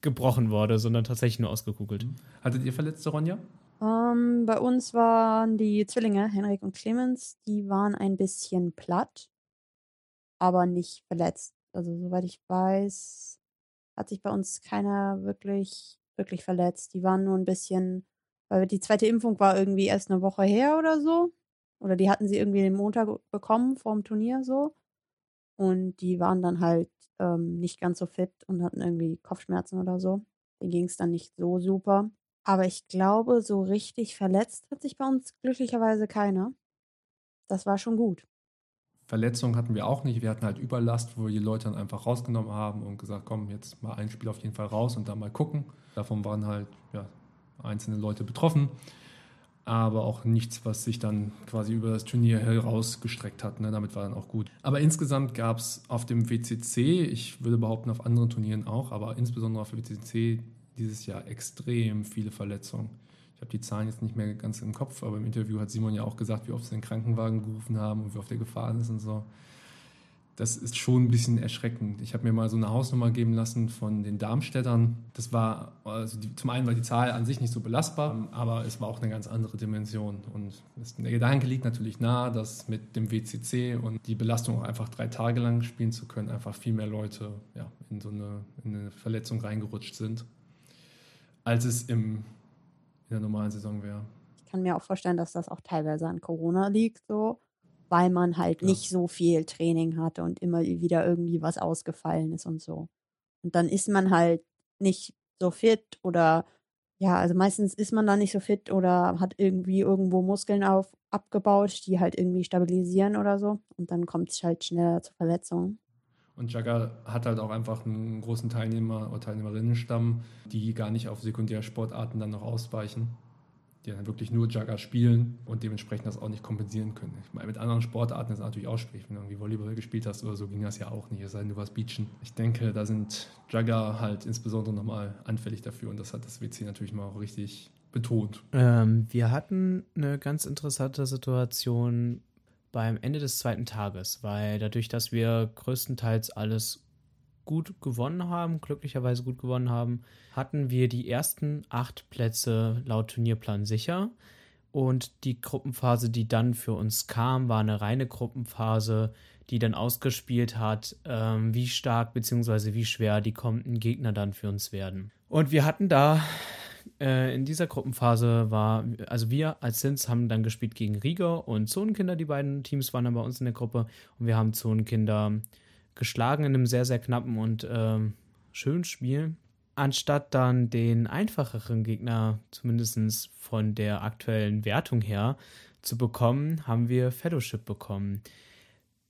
gebrochen wurde, sondern tatsächlich nur ausgekugelt. Hattet ihr Verletzte, Ronja? Ähm, bei uns waren die Zwillinge, Henrik und Clemens, die waren ein bisschen platt, aber nicht verletzt. Also soweit ich weiß, hat sich bei uns keiner wirklich, wirklich verletzt. Die waren nur ein bisschen, weil die zweite Impfung war irgendwie erst eine Woche her oder so. Oder die hatten sie irgendwie den Montag bekommen vorm Turnier so. Und die waren dann halt ähm, nicht ganz so fit und hatten irgendwie Kopfschmerzen oder so. Denen ging es dann nicht so super. Aber ich glaube, so richtig verletzt hat sich bei uns glücklicherweise keiner. Das war schon gut. Verletzungen hatten wir auch nicht. Wir hatten halt Überlast, wo wir die Leute dann einfach rausgenommen haben und gesagt, komm, jetzt mal ein Spiel auf jeden Fall raus und dann mal gucken. Davon waren halt ja, einzelne Leute betroffen aber auch nichts, was sich dann quasi über das Turnier herausgestreckt hat. Ne? Damit war dann auch gut. Aber insgesamt gab es auf dem WCC, ich würde behaupten auf anderen Turnieren auch, aber insbesondere auf dem WCC dieses Jahr extrem viele Verletzungen. Ich habe die Zahlen jetzt nicht mehr ganz im Kopf, aber im Interview hat Simon ja auch gesagt, wie oft sie den Krankenwagen gerufen haben und wie oft der gefahren ist und so das ist schon ein bisschen erschreckend. Ich habe mir mal so eine Hausnummer geben lassen von den Darmstädtern. Das war, also die, zum einen war die Zahl an sich nicht so belastbar, aber es war auch eine ganz andere Dimension. Und es, der Gedanke liegt natürlich nahe, dass mit dem WCC und die Belastung auch einfach drei Tage lang spielen zu können, einfach viel mehr Leute ja, in so eine, in eine Verletzung reingerutscht sind, als es im, in der normalen Saison wäre. Ich kann mir auch vorstellen, dass das auch teilweise an Corona liegt, so weil man halt ja. nicht so viel Training hatte und immer wieder irgendwie was ausgefallen ist und so. Und dann ist man halt nicht so fit oder ja, also meistens ist man da nicht so fit oder hat irgendwie irgendwo Muskeln auf, abgebaut, die halt irgendwie stabilisieren oder so. Und dann kommt es halt schneller zu Verletzungen. Und Jagger hat halt auch einfach einen großen Teilnehmer- oder Teilnehmerinnenstamm, die gar nicht auf Sekundärsportarten dann noch ausweichen die dann wirklich nur Jugger spielen und dementsprechend das auch nicht kompensieren können. Ich meine, mit anderen Sportarten ist es natürlich auch schwierig. Wenn du irgendwie Volleyball gespielt hast oder so, ging das ja auch nicht, es sei denn, du warst Beachen. Ich denke, da sind Jugger halt insbesondere nochmal anfällig dafür und das hat das WC natürlich mal auch richtig betont. Ähm, wir hatten eine ganz interessante Situation beim Ende des zweiten Tages, weil dadurch, dass wir größtenteils alles gut gewonnen haben, glücklicherweise gut gewonnen haben, hatten wir die ersten acht Plätze laut Turnierplan sicher. Und die Gruppenphase, die dann für uns kam, war eine reine Gruppenphase, die dann ausgespielt hat, ähm, wie stark bzw. wie schwer die kommenden Gegner dann für uns werden. Und wir hatten da äh, in dieser Gruppenphase war, also wir als Sins haben dann gespielt gegen Rieger und Zonenkinder, die beiden Teams waren dann bei uns in der Gruppe und wir haben Zonenkinder geschlagen in einem sehr, sehr knappen und ähm, schönen Spiel. Anstatt dann den einfacheren Gegner, zumindest von der aktuellen Wertung her, zu bekommen, haben wir Fellowship bekommen.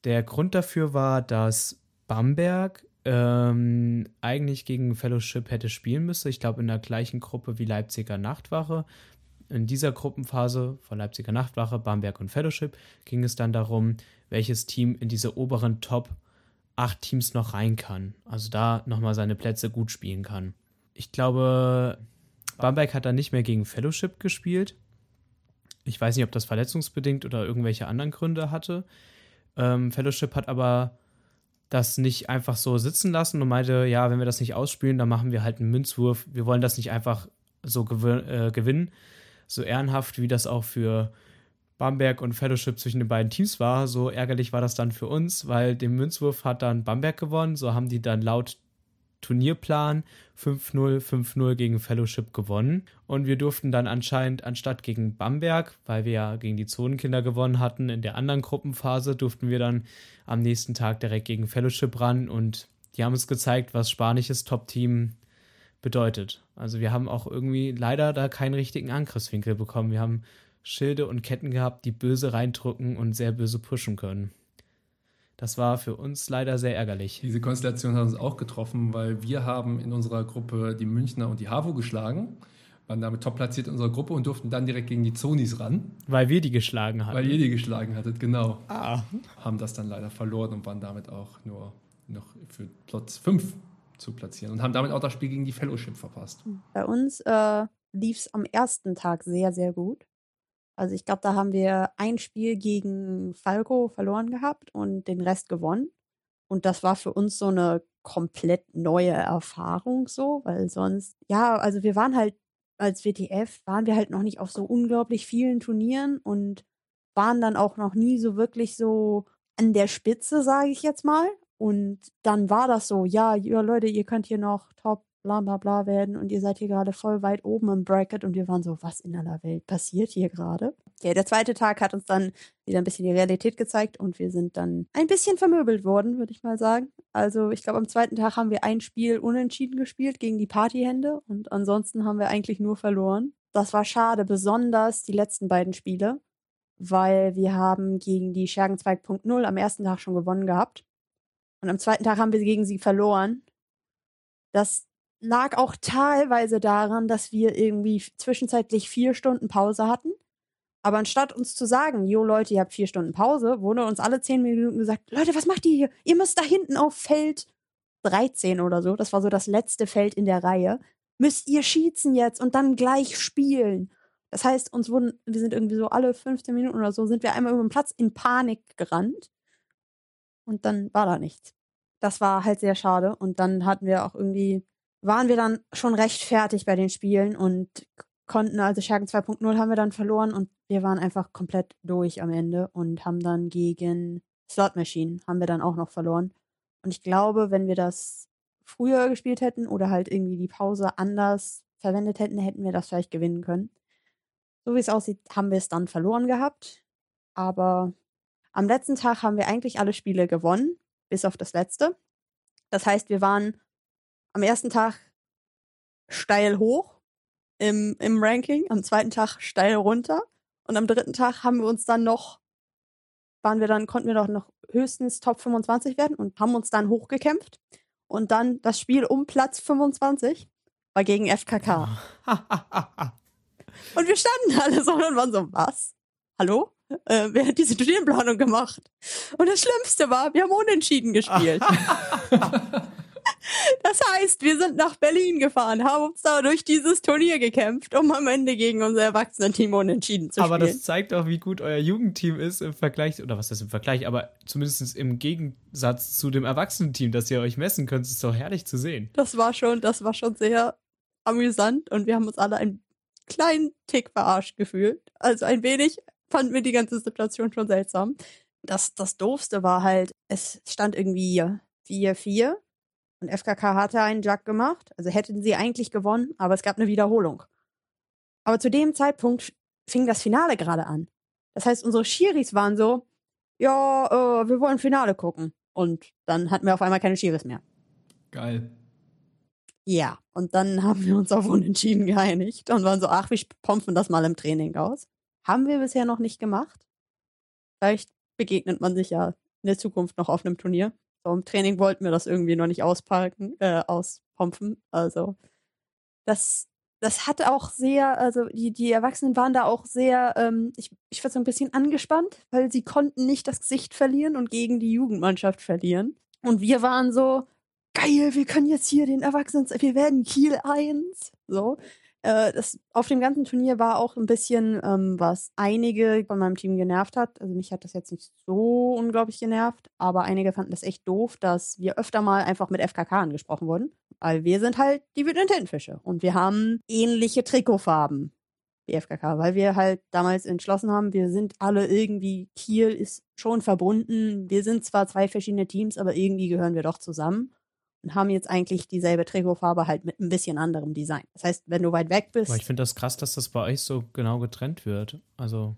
Der Grund dafür war, dass Bamberg ähm, eigentlich gegen Fellowship hätte spielen müssen. Ich glaube, in der gleichen Gruppe wie Leipziger Nachtwache. In dieser Gruppenphase von Leipziger Nachtwache, Bamberg und Fellowship ging es dann darum, welches Team in diese oberen Top 8 Teams noch rein kann. Also da nochmal seine Plätze gut spielen kann. Ich glaube, Bamberg hat dann nicht mehr gegen Fellowship gespielt. Ich weiß nicht, ob das verletzungsbedingt oder irgendwelche anderen Gründe hatte. Ähm, Fellowship hat aber das nicht einfach so sitzen lassen und meinte, ja, wenn wir das nicht ausspielen, dann machen wir halt einen Münzwurf. Wir wollen das nicht einfach so gewin äh, gewinnen. So ehrenhaft, wie das auch für Bamberg und Fellowship zwischen den beiden Teams war, so ärgerlich war das dann für uns, weil den Münzwurf hat dann Bamberg gewonnen. So haben die dann laut Turnierplan 5-0, 5-0 gegen Fellowship gewonnen. Und wir durften dann anscheinend, anstatt gegen Bamberg, weil wir ja gegen die Zonenkinder gewonnen hatten, in der anderen Gruppenphase, durften wir dann am nächsten Tag direkt gegen Fellowship ran. Und die haben uns gezeigt, was spanisches Top-Team bedeutet. Also wir haben auch irgendwie leider da keinen richtigen Angriffswinkel bekommen. Wir haben Schilde und Ketten gehabt, die böse reindrücken und sehr böse pushen können. Das war für uns leider sehr ärgerlich. Diese Konstellation hat uns auch getroffen, weil wir haben in unserer Gruppe die Münchner und die HAVO geschlagen, waren damit top platziert in unserer Gruppe und durften dann direkt gegen die Zonis ran. Weil wir die geschlagen hatten. Weil ihr die geschlagen hattet, genau. Ah. Haben das dann leider verloren und waren damit auch nur noch für Platz 5 zu platzieren und haben damit auch das Spiel gegen die Fellowship verpasst. Bei uns äh, lief es am ersten Tag sehr, sehr gut. Also ich glaube, da haben wir ein Spiel gegen Falco verloren gehabt und den Rest gewonnen. Und das war für uns so eine komplett neue Erfahrung so, weil sonst, ja, also wir waren halt als WTF, waren wir halt noch nicht auf so unglaublich vielen Turnieren und waren dann auch noch nie so wirklich so an der Spitze, sage ich jetzt mal. Und dann war das so, ja, ja, Leute, ihr könnt hier noch Top bla bla bla werden und ihr seid hier gerade voll weit oben im Bracket und wir waren so, was in aller Welt passiert hier gerade? Ja, der zweite Tag hat uns dann wieder ein bisschen die Realität gezeigt und wir sind dann ein bisschen vermöbelt worden, würde ich mal sagen. Also ich glaube, am zweiten Tag haben wir ein Spiel unentschieden gespielt gegen die Partyhände und ansonsten haben wir eigentlich nur verloren. Das war schade, besonders die letzten beiden Spiele, weil wir haben gegen die Schergen 2.0 am ersten Tag schon gewonnen gehabt. Und am zweiten Tag haben wir gegen sie verloren. Das lag auch teilweise daran, dass wir irgendwie zwischenzeitlich vier Stunden Pause hatten. Aber anstatt uns zu sagen, jo Leute, ihr habt vier Stunden Pause, wurde uns alle zehn Minuten gesagt, Leute, was macht ihr hier? Ihr müsst da hinten auf Feld 13 oder so, das war so das letzte Feld in der Reihe, müsst ihr schießen jetzt und dann gleich spielen. Das heißt, uns wurden, wir sind irgendwie so alle 15 Minuten oder so, sind wir einmal über den Platz in Panik gerannt. Und dann war da nichts. Das war halt sehr schade. Und dann hatten wir auch irgendwie waren wir dann schon recht fertig bei den Spielen und konnten, also Schergen 2.0 haben wir dann verloren und wir waren einfach komplett durch am Ende und haben dann gegen Slot Machine haben wir dann auch noch verloren. Und ich glaube, wenn wir das früher gespielt hätten oder halt irgendwie die Pause anders verwendet hätten, hätten wir das vielleicht gewinnen können. So wie es aussieht, haben wir es dann verloren gehabt. Aber am letzten Tag haben wir eigentlich alle Spiele gewonnen, bis auf das letzte. Das heißt, wir waren am ersten Tag steil hoch im, im Ranking, am zweiten Tag steil runter und am dritten Tag haben wir uns dann noch, waren wir dann, konnten wir doch noch höchstens Top 25 werden und haben uns dann hochgekämpft. Und dann das Spiel um Platz 25 war gegen FKK. und wir standen alle so und waren so, was? Hallo? Äh, wer hat diese Turnierplanung gemacht? Und das Schlimmste war, wir haben unentschieden gespielt. Das heißt, wir sind nach Berlin gefahren, haben uns da durch dieses Turnier gekämpft, um am Ende gegen unser Erwachsenen-Team unentschieden zu aber spielen. das zeigt auch, wie gut euer Jugendteam ist im Vergleich, oder was ist im Vergleich, aber zumindest im Gegensatz zu dem Erwachsenenteam, dass ihr euch messen könnt, ist doch herrlich zu sehen. Das war schon, das war schon sehr amüsant und wir haben uns alle ein kleinen Tick verarscht gefühlt. Also ein wenig fanden wir die ganze Situation schon seltsam. Das, das Doofste war halt, es stand irgendwie 4-4 und FKK hatte einen Jug gemacht. Also hätten sie eigentlich gewonnen, aber es gab eine Wiederholung. Aber zu dem Zeitpunkt fing das Finale gerade an. Das heißt, unsere Schiris waren so, ja, äh, wir wollen Finale gucken. Und dann hatten wir auf einmal keine Schiris mehr. Geil. Ja, und dann haben wir uns auf Unentschieden geeinigt und waren so, ach, wir pompen das mal im Training aus. Haben wir bisher noch nicht gemacht. Vielleicht begegnet man sich ja in der Zukunft noch auf einem Turnier. So im Training wollten wir das irgendwie noch nicht ausparken, äh, auspompen. Also das, das hat auch sehr, also die, die Erwachsenen waren da auch sehr, ähm, ich, ich war so ein bisschen angespannt, weil sie konnten nicht das Gesicht verlieren und gegen die Jugendmannschaft verlieren. Und wir waren so, geil, wir können jetzt hier den Erwachsenen, wir werden Kiel 1. So. Äh, das, auf dem ganzen Turnier war auch ein bisschen, ähm, was einige von meinem Team genervt hat. Also mich hat das jetzt nicht so unglaublich genervt, aber einige fanden das echt doof, dass wir öfter mal einfach mit FKK angesprochen wurden. Weil wir sind halt die wütenden Tintenfische und wir haben ähnliche Trikotfarben wie FKK, weil wir halt damals entschlossen haben, wir sind alle irgendwie, Kiel ist schon verbunden. Wir sind zwar zwei verschiedene Teams, aber irgendwie gehören wir doch zusammen haben jetzt eigentlich dieselbe Trikotfarbe halt mit ein bisschen anderem Design. Das heißt, wenn du weit weg bist. Aber ich finde das krass, dass das bei euch so genau getrennt wird. Also,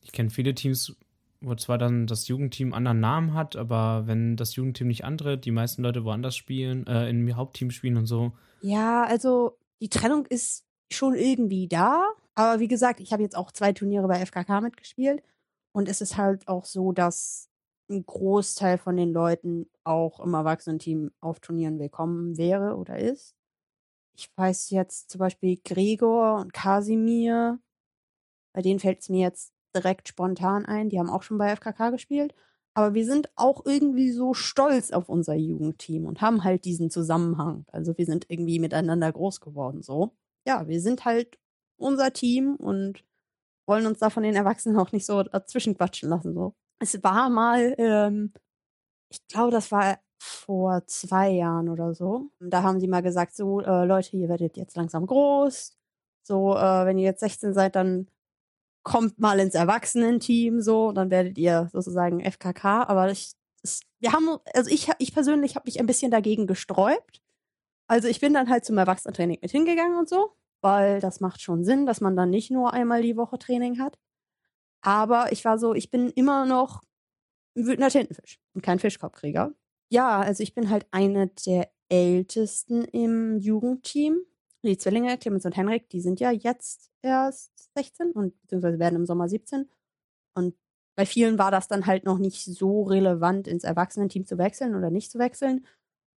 ich kenne viele Teams, wo zwar dann das Jugendteam einen anderen Namen hat, aber wenn das Jugendteam nicht antritt, die meisten Leute woanders spielen, äh, im Hauptteam spielen und so. Ja, also die Trennung ist schon irgendwie da. Aber wie gesagt, ich habe jetzt auch zwei Turniere bei FKK mitgespielt. Und es ist halt auch so, dass ein Großteil von den Leuten auch im Erwachsenenteam auf Turnieren willkommen wäre oder ist. Ich weiß jetzt zum Beispiel Gregor und Kasimir. Bei denen fällt es mir jetzt direkt spontan ein. Die haben auch schon bei FKK gespielt. Aber wir sind auch irgendwie so stolz auf unser Jugendteam und haben halt diesen Zusammenhang. Also wir sind irgendwie miteinander groß geworden, so. Ja, wir sind halt unser Team und wollen uns da von den Erwachsenen auch nicht so dazwischen quatschen lassen, so. Es war mal, ähm, ich glaube, das war vor zwei Jahren oder so. Da haben sie mal gesagt, so, äh, Leute, ihr werdet jetzt langsam groß. So, äh, wenn ihr jetzt 16 seid, dann kommt mal ins Erwachsenenteam, so, dann werdet ihr sozusagen FKK. Aber ich, es, wir haben, also ich, ich persönlich habe mich ein bisschen dagegen gesträubt. Also ich bin dann halt zum Erwachsenentraining mit hingegangen und so, weil das macht schon Sinn, dass man dann nicht nur einmal die Woche Training hat. Aber ich war so, ich bin immer noch ein wütender Tintenfisch und kein Fischkorbkrieger. Ja, also ich bin halt eine der ältesten im Jugendteam. Die Zwillinge, Clemens und Henrik, die sind ja jetzt erst 16 und beziehungsweise werden im Sommer 17. Und bei vielen war das dann halt noch nicht so relevant, ins Erwachsenenteam zu wechseln oder nicht zu wechseln.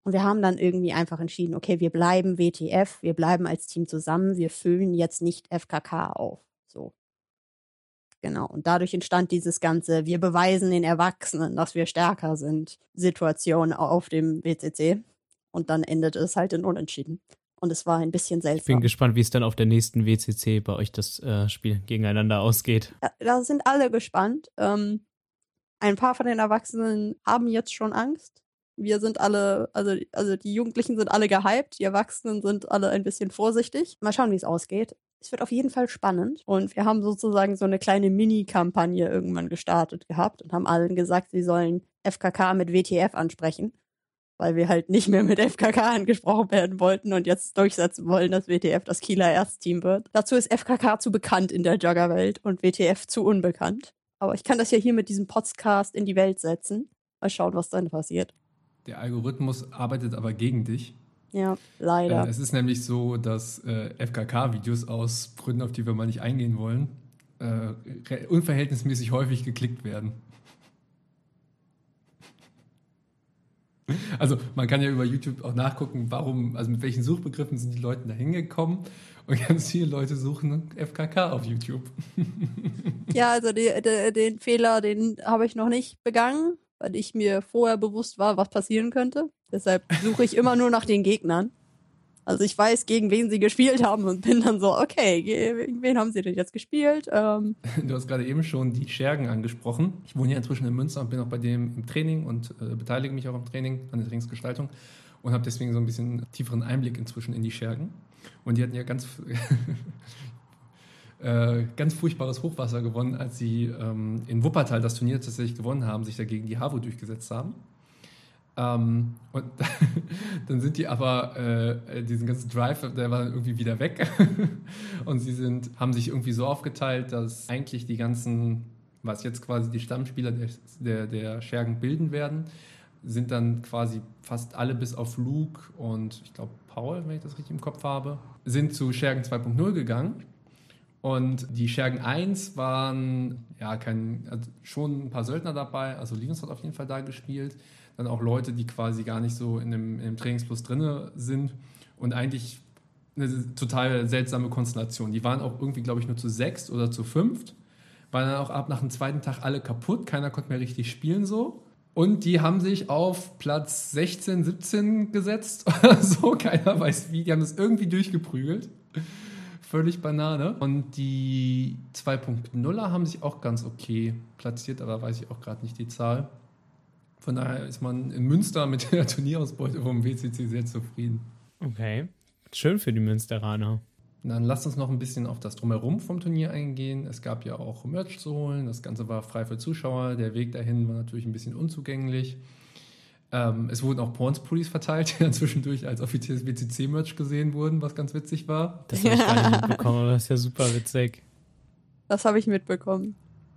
Und wir haben dann irgendwie einfach entschieden, okay, wir bleiben WTF, wir bleiben als Team zusammen, wir füllen jetzt nicht FKK auf. So. Genau. Und dadurch entstand dieses ganze, wir beweisen den Erwachsenen, dass wir stärker sind, Situation auf dem WCC. Und dann endete es halt in Unentschieden. Und es war ein bisschen seltsam. Ich bin gespannt, wie es dann auf der nächsten WCC bei euch das äh, Spiel gegeneinander ausgeht. Da, da sind alle gespannt. Ähm, ein paar von den Erwachsenen haben jetzt schon Angst. Wir sind alle, also, also die Jugendlichen sind alle gehypt, die Erwachsenen sind alle ein bisschen vorsichtig. Mal schauen, wie es ausgeht es wird auf jeden Fall spannend. Und wir haben sozusagen so eine kleine Mini-Kampagne irgendwann gestartet gehabt und haben allen gesagt, sie sollen FKK mit WTF ansprechen, weil wir halt nicht mehr mit FKK angesprochen werden wollten und jetzt durchsetzen wollen, dass WTF das Kieler Erstteam wird. Dazu ist FKK zu bekannt in der Joggerwelt und WTF zu unbekannt. Aber ich kann das ja hier mit diesem Podcast in die Welt setzen. Mal schauen, was dann passiert. Der Algorithmus arbeitet aber gegen dich. Ja, leider. Äh, es ist nämlich so, dass äh, FKK-Videos aus Gründen, auf die wir mal nicht eingehen wollen, äh, unverhältnismäßig häufig geklickt werden. Also man kann ja über YouTube auch nachgucken, warum, also mit welchen Suchbegriffen sind die Leute da hingekommen. Und ganz viele Leute suchen FKK auf YouTube. Ja, also die, die, den Fehler, den habe ich noch nicht begangen weil ich mir vorher bewusst war, was passieren könnte. Deshalb suche ich immer nur nach den Gegnern. Also ich weiß, gegen wen sie gespielt haben und bin dann so, okay, gegen wen haben sie denn jetzt gespielt? Ähm, du hast gerade eben schon die Schergen angesprochen. Ich wohne hier inzwischen in Münster und bin auch bei dem im Training und äh, beteilige mich auch am Training, an der Trainingsgestaltung und habe deswegen so ein bisschen tieferen Einblick inzwischen in die Schergen. Und die hatten ja ganz, äh, ganz furchtbares Hochwasser gewonnen, als sie ähm, in Wuppertal das Turnier tatsächlich gewonnen haben, sich dagegen die HAVO durchgesetzt haben. Ähm, und dann sind die aber, äh, diesen ganzen Drive, der war dann irgendwie wieder weg. und sie sind, haben sich irgendwie so aufgeteilt, dass eigentlich die ganzen, was jetzt quasi die Stammspieler der, der, der Schergen bilden werden, sind dann quasi fast alle bis auf Luke und ich glaube Paul, wenn ich das richtig im Kopf habe, sind zu Schergen 2.0 gegangen. Und die Schergen 1 waren ja kein, also schon ein paar Söldner dabei, also Linus hat auf jeden Fall da gespielt dann auch Leute, die quasi gar nicht so in dem, in dem Trainingsplus drin sind und eigentlich eine total seltsame Konstellation. Die waren auch irgendwie, glaube ich, nur zu sechs oder zu fünft, waren dann auch ab nach dem zweiten Tag alle kaputt, keiner konnte mehr richtig spielen so. Und die haben sich auf Platz 16, 17 gesetzt oder so, keiner weiß wie, die haben das irgendwie durchgeprügelt. Völlig Banane. Und die 2.0er haben sich auch ganz okay platziert, aber weiß ich auch gerade nicht die Zahl. Von daher ist man in Münster mit der Turnierausbeute vom WCC sehr zufrieden. Okay, schön für die Münsteraner. Dann lasst uns noch ein bisschen auf das Drumherum vom Turnier eingehen. Es gab ja auch Merch zu holen. Das Ganze war frei für Zuschauer. Der Weg dahin war natürlich ein bisschen unzugänglich. Ähm, es wurden auch Porns-Pullis verteilt, die dann zwischendurch als offizielles WCC-Merch gesehen wurden, was ganz witzig war. Das habe ich gar nicht mitbekommen, aber das ist ja super witzig. Das habe ich mitbekommen.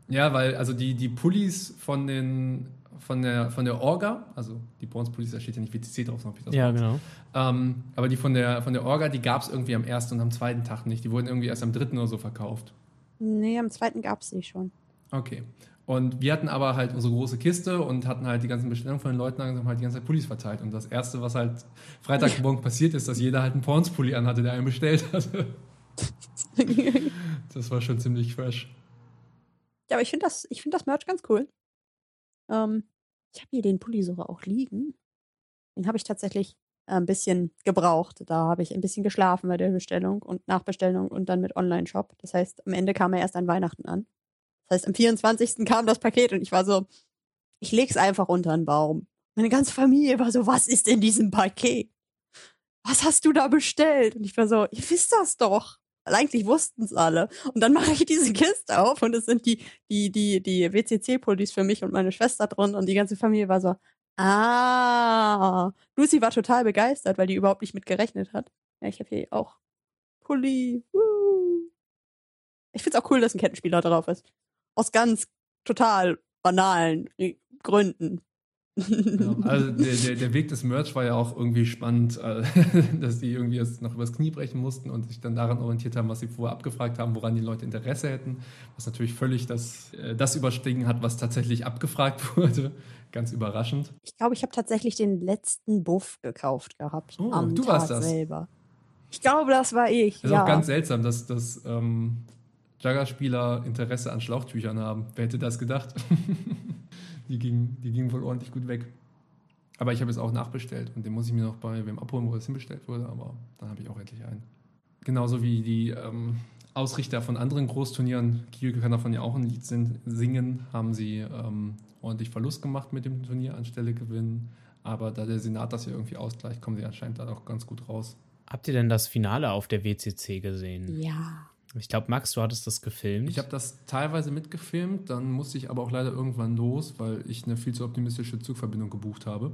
Ja, weil also die, die Pullis von den von der, von der Orga, also die Bronze Police, da steht ja nicht WCC drauf, sondern das Ja, genau. Ähm, aber die von der, von der Orga, die gab es irgendwie am ersten und am zweiten Tag nicht. Die wurden irgendwie erst am dritten oder so verkauft. Nee, am zweiten gab es sie schon. Okay. Und wir hatten aber halt unsere große Kiste und hatten halt die ganzen Bestellungen von den Leuten und haben halt die ganze Zeit Pullis verteilt. Und das Erste, was halt Freitagmorgen passiert ist, dass jeder halt einen Porns-Pulli anhatte, der einen bestellt hatte. das war schon ziemlich fresh. Ja, aber ich finde das, find das Merch ganz cool. Ähm, ich habe hier den Pulli sogar auch liegen. Den habe ich tatsächlich ein bisschen gebraucht. Da habe ich ein bisschen geschlafen bei der Bestellung und Nachbestellung und dann mit Online-Shop. Das heißt, am Ende kam er erst an Weihnachten an. Das heißt, am 24. kam das Paket und ich war so, ich leg's einfach unter einen Baum. Meine ganze Familie war so, was ist in diesem Paket? Was hast du da bestellt? Und ich war so, ihr wisst das doch. Eigentlich wussten es alle. Und dann mache ich diese Kiste auf und es sind die, die, die, die WCC-Pullis für mich und meine Schwester drin und die ganze Familie war so, ah. Lucy war total begeistert, weil die überhaupt nicht mit gerechnet hat. Ja, ich habe hier auch Pulli. Woo. Ich find's auch cool, dass ein Kettenspieler drauf ist. Aus ganz total banalen Gründen. Genau. Also der, der, der, Weg des Merch war ja auch irgendwie spannend, äh, dass die irgendwie jetzt noch übers Knie brechen mussten und sich dann daran orientiert haben, was sie vorher abgefragt haben, woran die Leute Interesse hätten, was natürlich völlig das, äh, das überstiegen hat, was tatsächlich abgefragt wurde. Ganz überraschend. Ich glaube, ich habe tatsächlich den letzten Buff gekauft gehabt. Oh, am du Tag warst das. selber. Ich glaube, das war ich. Das ist ja. auch ganz seltsam, dass, dass ähm, Jagger-Spieler Interesse an Schlauchtüchern haben. Wer hätte das gedacht? Die ging, die ging wohl ordentlich gut weg. Aber ich habe es auch nachbestellt und den muss ich mir noch bei wem abholen, wo es hinbestellt wurde, aber dann habe ich auch endlich einen. Genauso wie die ähm, Ausrichter von anderen Großturnieren, Kiel kann davon ja auch ein Lied singen, haben sie ähm, ordentlich Verlust gemacht mit dem Turnier anstelle Gewinn. Aber da der Senat das ja irgendwie ausgleicht, kommen sie anscheinend da auch ganz gut raus. Habt ihr denn das Finale auf der WCC gesehen? Ja. Ich glaube, Max, du hattest das gefilmt. Ich habe das teilweise mitgefilmt, dann musste ich aber auch leider irgendwann los, weil ich eine viel zu optimistische Zugverbindung gebucht habe.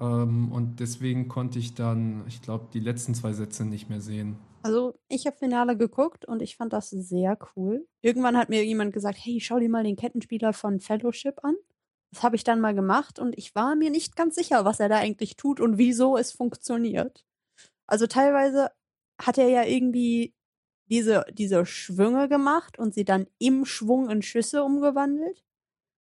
ähm, und deswegen konnte ich dann, ich glaube, die letzten zwei Sätze nicht mehr sehen. Also, ich habe Finale geguckt und ich fand das sehr cool. Irgendwann hat mir jemand gesagt, hey, schau dir mal den Kettenspieler von Fellowship an. Das habe ich dann mal gemacht und ich war mir nicht ganz sicher, was er da eigentlich tut und wieso es funktioniert. Also teilweise hat er ja irgendwie diese, diese Schwünge gemacht und sie dann im Schwung in Schüsse umgewandelt.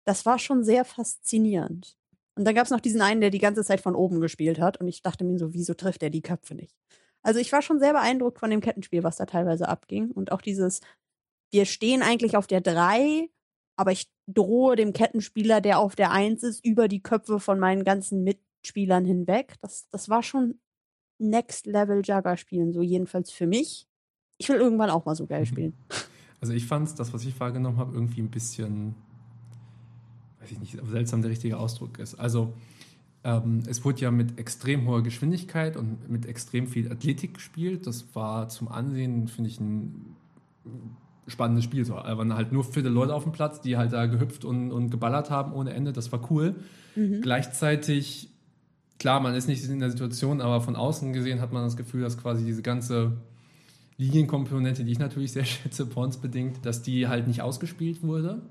Das war schon sehr faszinierend. Und dann gab es noch diesen einen, der die ganze Zeit von oben gespielt hat. Und ich dachte mir so, wieso trifft er die Köpfe nicht? Also ich war schon sehr beeindruckt von dem Kettenspiel, was da teilweise abging. Und auch dieses, wir stehen eigentlich auf der 3, aber ich drohe dem Kettenspieler, der auf der 1 ist, über die Köpfe von meinen ganzen Mitspielern hinweg. Das, das war schon Next Level Jugger spielen, so jedenfalls für mich. Ich will irgendwann auch mal so geil mhm. spielen. Also ich fand es, das, was ich wahrgenommen habe, irgendwie ein bisschen, weiß ich nicht, ob seltsam der richtige Ausdruck ist. Also ähm, es wurde ja mit extrem hoher Geschwindigkeit und mit extrem viel Athletik gespielt. Das war zum Ansehen, finde ich, ein spannendes Spiel. So, da waren halt nur viele Leute auf dem Platz, die halt da gehüpft und, und geballert haben ohne Ende. Das war cool. Gleichzeitig, klar, man ist nicht in der Situation, aber von außen gesehen hat man das Gefühl, dass quasi diese ganze Linienkomponente, die ich natürlich sehr schätze, Pons bedingt, dass die halt nicht ausgespielt wurde.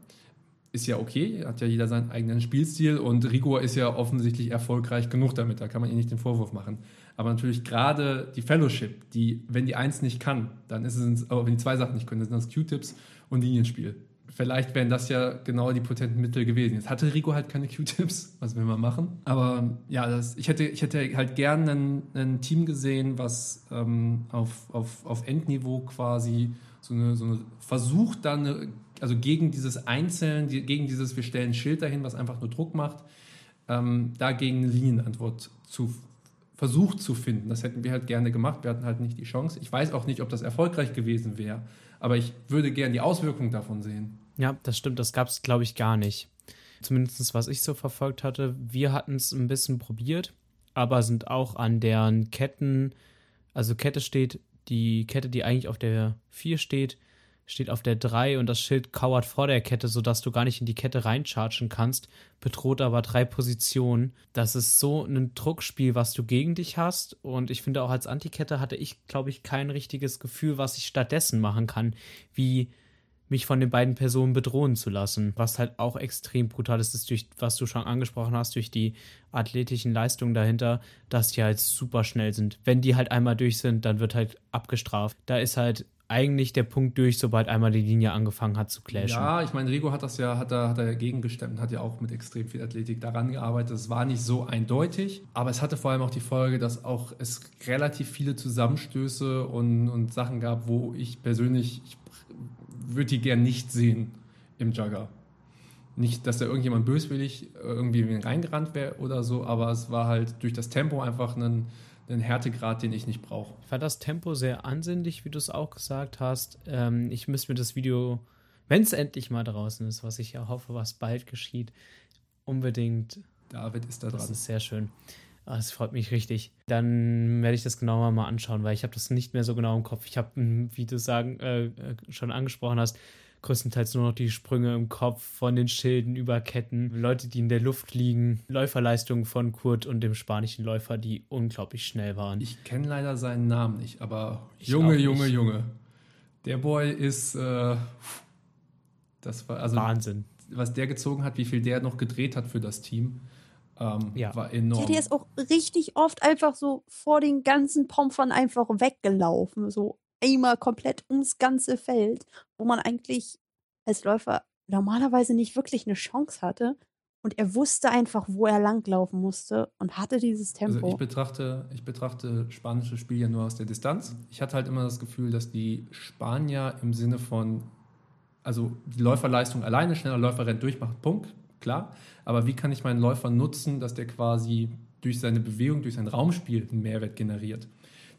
Ist ja okay, hat ja jeder seinen eigenen Spielstil und Rigor ist ja offensichtlich erfolgreich genug damit, da kann man ihm nicht den Vorwurf machen. Aber natürlich gerade die Fellowship, die, wenn die eins nicht kann, dann ist es, wenn die zwei Sachen nicht können, dann sind das Q-Tips und Linienspiel. Vielleicht wären das ja genau die potenten Mittel gewesen. Jetzt hatte Rico halt keine Q-Tips, was will man machen? Aber ja, das, ich, hätte, ich hätte halt gern ein, ein Team gesehen, was ähm, auf, auf, auf Endniveau quasi so eine, so eine versucht dann, eine, also gegen dieses Einzeln, die, gegen dieses, wir stellen Schild dahin, was einfach nur Druck macht, ähm, dagegen eine Linienantwort zu versucht zu finden. Das hätten wir halt gerne gemacht. Wir hatten halt nicht die Chance. Ich weiß auch nicht, ob das erfolgreich gewesen wäre, aber ich würde gerne die Auswirkungen davon sehen. Ja, das stimmt, das gab es, glaube ich, gar nicht. Zumindest was ich so verfolgt hatte. Wir hatten es ein bisschen probiert, aber sind auch an deren Ketten, also Kette steht, die Kette, die eigentlich auf der 4 steht, steht auf der 3 und das Schild kauert vor der Kette, sodass du gar nicht in die Kette reinchargen kannst, bedroht aber drei Positionen. Das ist so ein Druckspiel, was du gegen dich hast und ich finde auch als Antikette hatte ich, glaube ich, kein richtiges Gefühl, was ich stattdessen machen kann, wie mich von den beiden Personen bedrohen zu lassen. Was halt auch extrem brutal ist, ist durch, was du schon angesprochen hast, durch die athletischen Leistungen dahinter, dass die halt super schnell sind. Wenn die halt einmal durch sind, dann wird halt abgestraft. Da ist halt eigentlich der Punkt durch, sobald einmal die Linie angefangen hat zu clashen. Ja, ich meine, Rigo hat das ja, hat er, hat er gestemmt, hat ja auch mit extrem viel Athletik daran gearbeitet. Es war nicht so eindeutig, aber es hatte vor allem auch die Folge, dass auch es relativ viele Zusammenstöße und, und Sachen gab, wo ich persönlich, ich würde die gern nicht sehen im Jugger. Nicht, dass da irgendjemand böswillig irgendwie reingerannt wäre oder so, aber es war halt durch das Tempo einfach ein, ein Härtegrad, den ich nicht brauche. Ich fand das Tempo sehr ansehnlich, wie du es auch gesagt hast. Ähm, ich müsste mir das Video, wenn es endlich mal draußen ist, was ich ja hoffe, was bald geschieht, unbedingt. David ist da dran. Das ist sehr schön. Ah, Das freut mich richtig. Dann werde ich das genauer mal anschauen, weil ich habe das nicht mehr so genau im Kopf. Ich habe, wie du sagen, äh, äh, schon angesprochen hast, größtenteils nur noch die Sprünge im Kopf von den Schilden über Ketten, Leute, die in der Luft liegen, Läuferleistungen von Kurt und dem spanischen Läufer, die unglaublich schnell waren. Ich kenne leider seinen Namen nicht, aber Ich Junge, auch nicht. Junge, Junge. Der Boy ist, äh, das war, also Wahnsinn. was der gezogen hat, wie viel der noch gedreht hat für das Team, ähm, Ja. war Ja, enorm. der ist auch richtig oft einfach so vor den ganzen Pompfern einfach weggelaufen. So einmal komplett ums ganze Feld, wo man eigentlich als Läufer normalerweise nicht wirklich eine Chance hatte. Und er wusste einfach, wo er langlaufen musste und hatte dieses Tempo. Also ich betrachte, ich betrachte spanische Spiel ja nur aus der Distanz. Ich hatte halt immer das Gefühl, dass die Spanier im Sinne von, also die Läuferleistung alleine, schneller Läufer rennt durch, macht Punkt, klar. Aber wie kann ich meinen Läufer nutzen, dass der quasi durch seine Bewegung, durch sein Raumspiel einen Mehrwert generiert?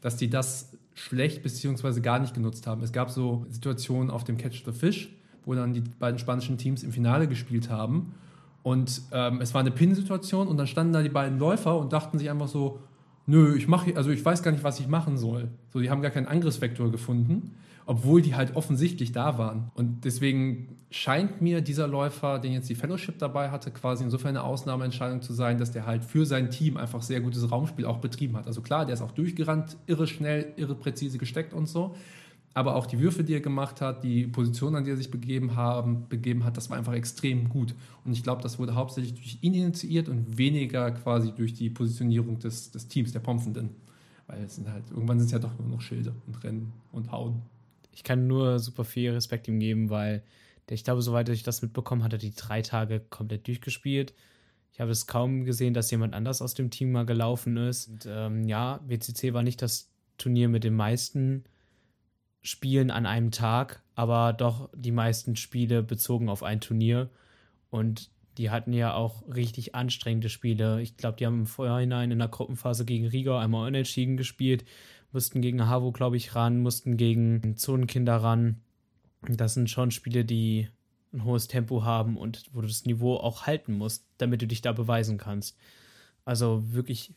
Dass die das schlecht beziehungsweise gar nicht genutzt haben. Es gab so Situationen auf dem Catch the Fish, wo dann die beiden spanischen Teams im Finale gespielt haben. Und ähm, es war eine Pin-Situation und dann standen da die beiden Läufer und dachten sich einfach so, nö, ich mache, also ich weiß gar nicht, was ich machen soll. So, die haben gar keinen Angriffsvektor gefunden, obwohl die halt offensichtlich da waren. Und deswegen scheint mir dieser Läufer, den jetzt die Fellowship dabei hatte, quasi insofern eine Ausnahmeentscheidung zu sein, dass der halt für sein Team einfach sehr gutes Raumspiel auch betrieben hat. Also klar, der ist auch durchgerannt, irre schnell, irre präzise gesteckt und so. Aber auch die Würfe, die er gemacht hat, die Position, an die er sich begeben, haben, begeben hat, das war einfach extrem gut. Und ich glaube, das wurde hauptsächlich durch ihn initiiert und weniger quasi durch die Positionierung des, des Teams, der Pompfenden. Weil es sind halt, irgendwann sind es ja doch nur noch Schilde und Rennen und Hauen. Ich kann nur super viel Respekt ihm geben, weil ich glaube, soweit ich das mitbekommen hatte, die drei Tage komplett durchgespielt. Ich habe es kaum gesehen, dass jemand anders aus dem Team mal gelaufen ist. Und, ähm, ja, WCC war nicht das Turnier mit den meisten Spielen an einem Tag, aber doch die meisten Spiele bezogen auf ein Turnier. Und die hatten ja auch richtig anstrengende Spiele. Ich glaube, die haben im Vorhinein in der Gruppenphase gegen Riga einmal unentschieden gespielt, mussten gegen Havo, glaube ich, ran, mussten gegen Zonenkinder ran. Das sind schon Spiele, die ein hohes Tempo haben und wo du das Niveau auch halten musst, damit du dich da beweisen kannst. Also wirklich,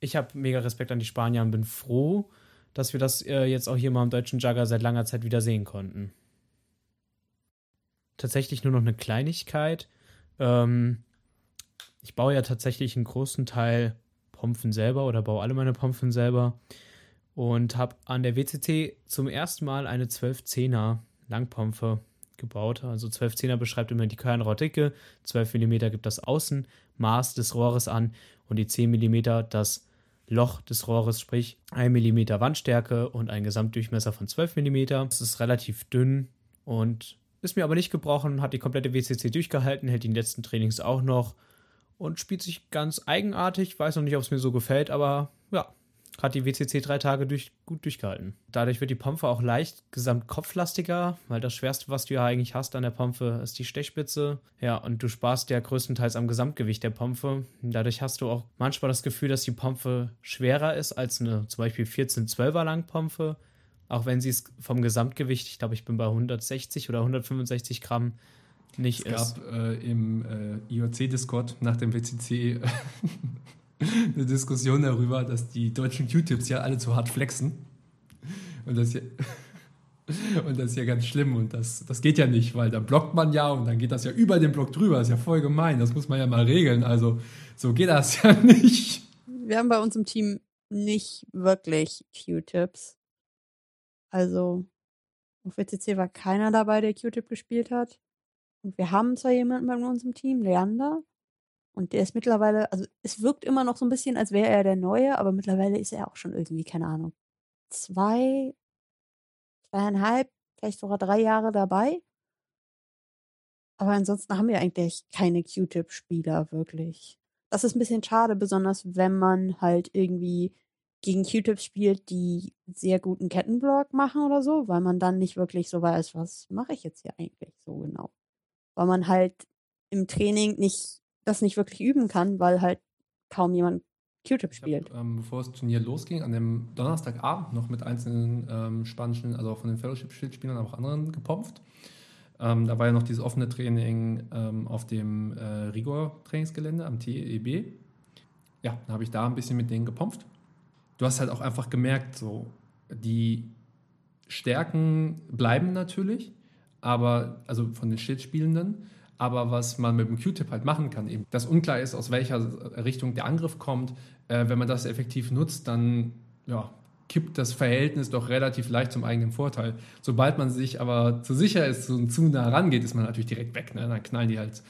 ich habe mega Respekt an die Spanier und bin froh, dass wir das äh, jetzt auch hier mal im deutschen Jugger seit langer Zeit wieder sehen konnten. Tatsächlich nur noch eine Kleinigkeit. Ähm, ich baue ja tatsächlich einen großen Teil Pompen selber oder baue alle meine Pompen selber und habe an der WCC zum ersten Mal eine 1210er Langpompe gebaut. Also 1210er beschreibt immer die Kernrohrdicke, 12 mm gibt das Außenmaß des Rohres an und die 10 mm das Loch des Rohres, sprich 1 mm Wandstärke und ein Gesamtdurchmesser von 12 mm. Das ist relativ dünn und ist mir aber nicht gebrochen, hat die komplette WCC durchgehalten, hält die letzten Trainings auch noch und spielt sich ganz eigenartig. Weiß noch nicht, ob es mir so gefällt, aber ja, hat die WCC drei Tage durch, gut durchgehalten. Dadurch wird die Pompe auch leicht gesamt kopflastiger, weil das Schwerste, was du ja eigentlich hast an der Pompe, ist die Stechspitze. Ja, und du sparst ja größtenteils am Gesamtgewicht der Pompe. Dadurch hast du auch manchmal das Gefühl, dass die Pompe schwerer ist als eine zum Beispiel 14-12er Langpompe. Auch wenn sie es vom Gesamtgewicht, ich glaube, ich bin bei 160 oder 165 Gramm, nicht es ist. gab äh, im äh, IOC-Discord nach dem WCC eine Diskussion darüber, dass die deutschen Q-Tips ja alle zu hart flexen. Und das ja, und das ist ja ganz schlimm und das, das geht ja nicht, weil dann blockt man ja und dann geht das ja über den Block drüber. Das ist ja voll gemein. Das muss man ja mal regeln. Also so geht das ja nicht. Wir haben bei uns im Team nicht wirklich Q-Tips. Also auf WCC war keiner dabei, der Q-Tip gespielt hat. Und wir haben zwar jemanden bei uns im Team, Leander, und der ist mittlerweile, also es wirkt immer noch so ein bisschen, als wäre er der Neue, aber mittlerweile ist er auch schon irgendwie, keine Ahnung, zwei, zweieinhalb, vielleicht sogar drei Jahre dabei. Aber ansonsten haben wir eigentlich keine Q-Tip-Spieler wirklich. Das ist ein bisschen schade, besonders wenn man halt irgendwie gegen Q-Tips spielt, die sehr guten Kettenblock machen oder so, weil man dann nicht wirklich so weiß, was mache ich jetzt hier eigentlich so genau. Weil man halt im Training nicht das nicht wirklich üben kann, weil halt kaum jemand Q-Tip spielt. Hab, ähm, bevor das Turnier losging, an dem Donnerstagabend noch mit einzelnen ähm, spanischen, also auch von den Fellowship-Schildspielern, aber auch anderen gepopft. Ähm, da war ja noch dieses offene Training ähm, auf dem äh, Rigor-Trainingsgelände am TEB. Ja, dann habe ich da ein bisschen mit denen gepopft. Du hast halt auch einfach gemerkt, so die Stärken bleiben natürlich, aber also von den Schildspielenden, aber was man mit dem Q-Tip halt machen kann, eben, dass unklar ist, aus welcher Richtung der Angriff kommt, äh, wenn man das effektiv nutzt, dann ja, kippt das Verhältnis doch relativ leicht zum eigenen Vorteil. Sobald man sich aber zu sicher ist und zu nah rangeht, ist man natürlich direkt weg. Ne? Dann knallen die halt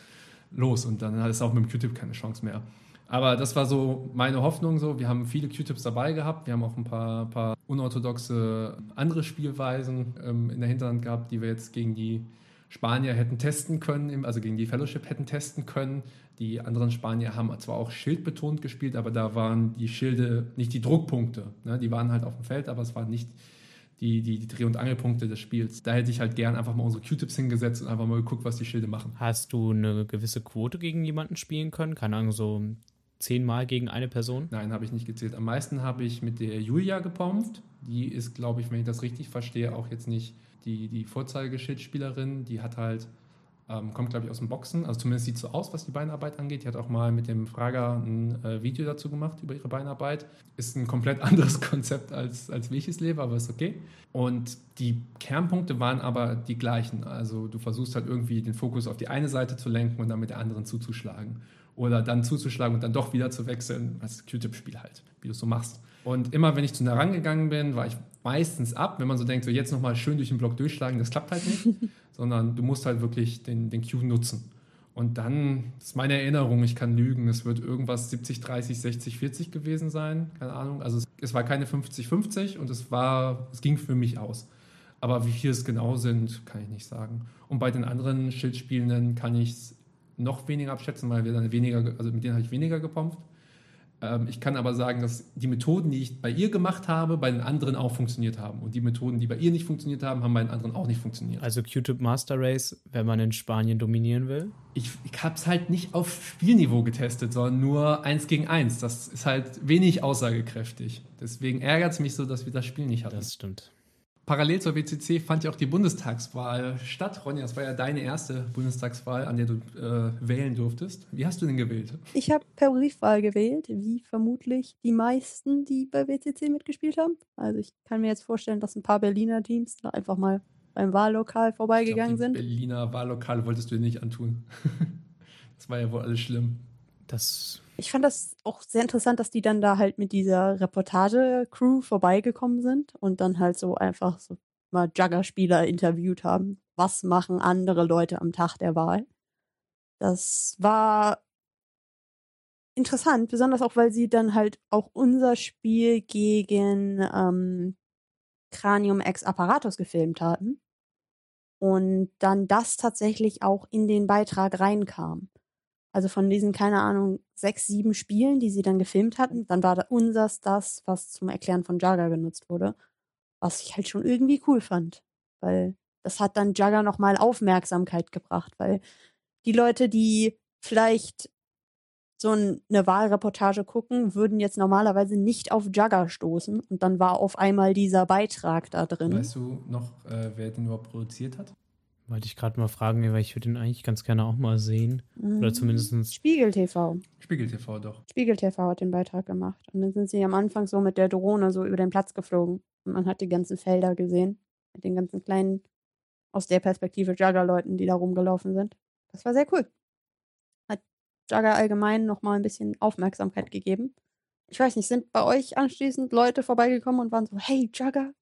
los und dann hat es auch mit dem Q-Tip keine Chance mehr. Aber das war so meine Hoffnung. So. Wir haben viele Q-Tips dabei gehabt. Wir haben auch ein paar, paar unorthodoxe andere Spielweisen ähm, in der Hinterhand gehabt, die wir jetzt gegen die Spanier hätten testen können, also gegen die Fellowship hätten testen können. Die anderen Spanier haben zwar auch schildbetont gespielt, aber da waren die Schilde nicht die Druckpunkte. Ne? Die waren halt auf dem Feld, aber es waren nicht die, die, die Dreh- und Angelpunkte des Spiels. Da hätte ich halt gern einfach mal unsere Q-Tips hingesetzt und einfach mal geguckt, was die Schilde machen. Hast du eine gewisse Quote gegen jemanden spielen können? Keine Ahnung, so zehnmal gegen eine Person? Nein, habe ich nicht gezählt. Am meisten habe ich mit der Julia gepompt. Die ist, glaube ich, wenn ich das richtig verstehe, auch jetzt nicht die, die Vorzeigeschildspielerin, die hat halt, ähm, kommt glaube ich aus dem Boxen, also zumindest sieht so aus, was die Beinarbeit angeht. Die hat auch mal mit dem Frager ein äh, Video dazu gemacht über ihre Beinarbeit. Ist ein komplett anderes Konzept als, als wie ich es lebe, aber ist okay. Und die Kernpunkte waren aber die gleichen. Also du versuchst halt irgendwie den Fokus auf die eine Seite zu lenken und dann mit der anderen zuzuschlagen. Oder dann zuzuschlagen und dann doch wieder zu wechseln, als Q-Tip-Spiel halt, wie du es so machst. Und immer wenn ich zu nah rangegangen bin, war ich meistens ab, wenn man so denkt, so jetzt nochmal schön durch den Block durchschlagen, das klappt halt nicht, sondern du musst halt wirklich den, den Q nutzen. Und dann, das ist meine Erinnerung, ich kann lügen, es wird irgendwas 70, 30, 60, 40 gewesen sein, keine Ahnung. Also es, es war keine 50, 50 und es war, es ging für mich aus. Aber wie viel es genau sind, kann ich nicht sagen. Und bei den anderen Schildspielenden kann ich es noch weniger abschätzen, weil wir dann weniger, also mit denen habe ich weniger gepompt. Ähm, ich kann aber sagen, dass die Methoden, die ich bei ihr gemacht habe, bei den anderen auch funktioniert haben. Und die Methoden, die bei ihr nicht funktioniert haben, haben bei den anderen auch nicht funktioniert. Also Q-Tip Master Race, wenn man in Spanien dominieren will? Ich, ich habe es halt nicht auf Spielniveau getestet, sondern nur eins gegen eins. Das ist halt wenig aussagekräftig. Deswegen ärgert es mich so, dass wir das Spiel nicht hatten. Das stimmt. Parallel zur WCC fand ja auch die Bundestagswahl statt. Ronja, das war ja deine erste Bundestagswahl, an der du äh, wählen durftest. Wie hast du denn gewählt? Ich habe per Briefwahl gewählt, wie vermutlich die meisten, die bei WCC mitgespielt haben. Also ich kann mir jetzt vorstellen, dass ein paar Berliner Teams da einfach mal beim Wahllokal vorbeigegangen glaub, sind. Berliner Wahllokale wolltest du dir nicht antun. das war ja wohl alles schlimm. Das Ich fand das auch sehr interessant, dass die dann da halt mit dieser Reportage-Crew vorbeigekommen sind und dann halt so einfach so mal Jugger-Spieler interviewt haben. Was machen andere Leute am Tag der Wahl? Das war interessant, besonders auch, weil sie dann halt auch unser Spiel gegen ähm, Cranium Ex Apparatus gefilmt hatten. Und dann das tatsächlich auch in den Beitrag reinkam. Also von diesen, keine Ahnung, sechs, sieben Spielen, die sie dann gefilmt hatten, dann war da unsers das, was zum Erklären von Jagger genutzt wurde. Was ich halt schon irgendwie cool fand. Weil das hat dann Jagger nochmal Aufmerksamkeit gebracht, weil die Leute, die vielleicht so ein- eine Wahlreportage gucken, würden jetzt normalerweise nicht auf Jagger stoßen. Und dann war auf einmal dieser Beitrag da drin. Weißt du noch, äh, wer den überhaupt produziert hat? Wollte ich gerade mal fragen, weil ich würde ihn eigentlich ganz gerne auch mal sehen. Oder Mhm. zumindest Spiegel TV. Spiegel TV doch. Spiegel TV hat den Beitrag gemacht. Und dann sind sie am Anfang so mit der Drohne so über den Platz geflogen. Und man hat die ganzen Felder gesehen. Mit den ganzen kleinen, aus der Perspektive Jugger-Leuten, die da rumgelaufen sind. Das war sehr cool. Hat Jugger allgemein nochmal ein bisschen Aufmerksamkeit gegeben. Ich weiß nicht, sind bei euch anschließend Leute vorbeigekommen und waren so, hey Jugger,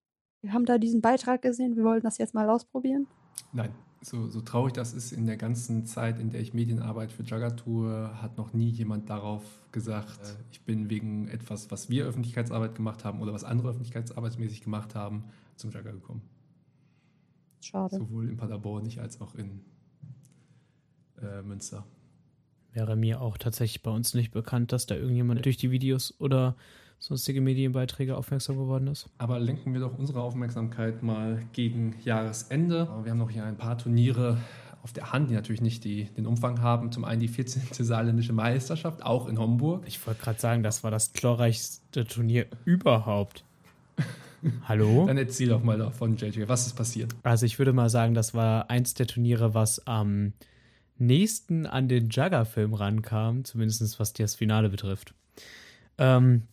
wir haben da diesen Beitrag gesehen, wir wollten das jetzt mal ausprobieren. Nein, so, so traurig das ist, in der ganzen Zeit, in der ich Medienarbeit für Jagger tue, hat noch nie jemand darauf gesagt, äh, ich bin wegen etwas, was wir Öffentlichkeitsarbeit gemacht haben oder was andere öffentlichkeitsarbeitsmäßig gemacht haben, zum Jagger gekommen. Schade. Sowohl in Paderborn nicht als auch in äh, Münster. wäre mir auch tatsächlich bei uns nicht bekannt, dass da irgendjemand durch die Videos oder sonstige Medienbeiträge aufmerksam geworden ist. Aber lenken wir doch unsere Aufmerksamkeit mal gegen Jahresende. Wir haben noch hier ein paar Turniere auf der Hand, die natürlich nicht die, den Umfang haben. Zum einen die 14. saarländische Meisterschaft, auch in Homburg. Ich wollte gerade sagen, das war das glorreichste Turnier überhaupt. Hallo? Dann erzähl doch mal davon, JJ, was ist passiert? Also ich würde mal sagen, das war eins der Turniere, was am nächsten an den Jugger-Film rankam, zumindest was das Finale betrifft. Ähm,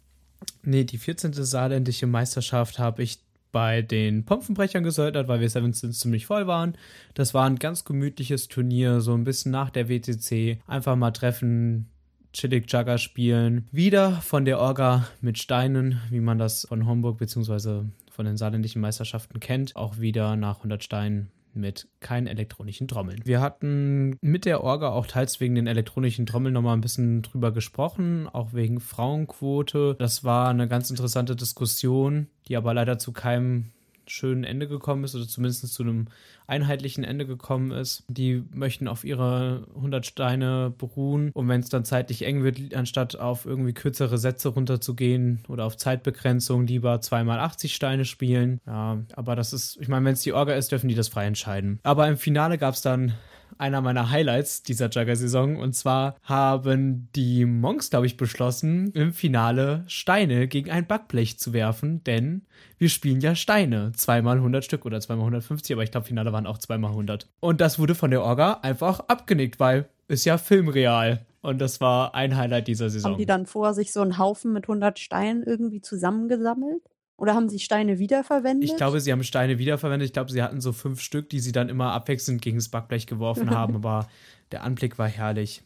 nee, die 14. saarländische Meisterschaft habe ich bei den Pompenbrechern gesöldert, weil wir Sevensons ziemlich voll waren. Das war ein ganz gemütliches Turnier, so ein bisschen nach der WTC. Einfach mal treffen, chillig Jugger spielen. Wieder von der Orga mit Steinen, wie man das von Homburg bzw. von den saarländischen Meisterschaften kennt. Auch wieder nach 100 Steinen mit keinen elektronischen Trommeln. Wir hatten mit der Orga auch teils wegen den elektronischen Trommeln nochmal ein bisschen drüber gesprochen, auch wegen Frauenquote. Das war eine ganz interessante Diskussion, die aber leider zu keinem schönen Ende gekommen ist oder zumindest zu einem einheitlichen Ende gekommen ist. Die möchten auf ihre 100 Steine beruhen und wenn es dann zeitlich eng wird, anstatt auf irgendwie kürzere Sätze runterzugehen oder auf Zeitbegrenzung, lieber zweimal 80 Steine spielen. Ja, aber das ist, ich meine, wenn es die Orga ist, dürfen die das frei entscheiden. Aber im Finale gab es dann einer meiner Highlights dieser Jugger-Saison. Und zwar haben die Monks, glaube ich, beschlossen, im Finale Steine gegen ein Backblech zu werfen, denn wir spielen ja Steine. Zweimal 100 Stück oder zweimal 150, aber ich glaube, Finale waren auch zweimal 100. Und das wurde von der Orga einfach abgenickt, weil ist ja filmreal. Und das war ein Highlight dieser Saison. Haben die dann vor sich so einen Haufen mit 100 Steinen irgendwie zusammengesammelt? Oder haben sie Steine wiederverwendet? Ich glaube, sie haben Steine wiederverwendet. Ich glaube, sie hatten so fünf Stück, die sie dann immer abwechselnd gegen das Backblech geworfen haben. Aber der Anblick war herrlich.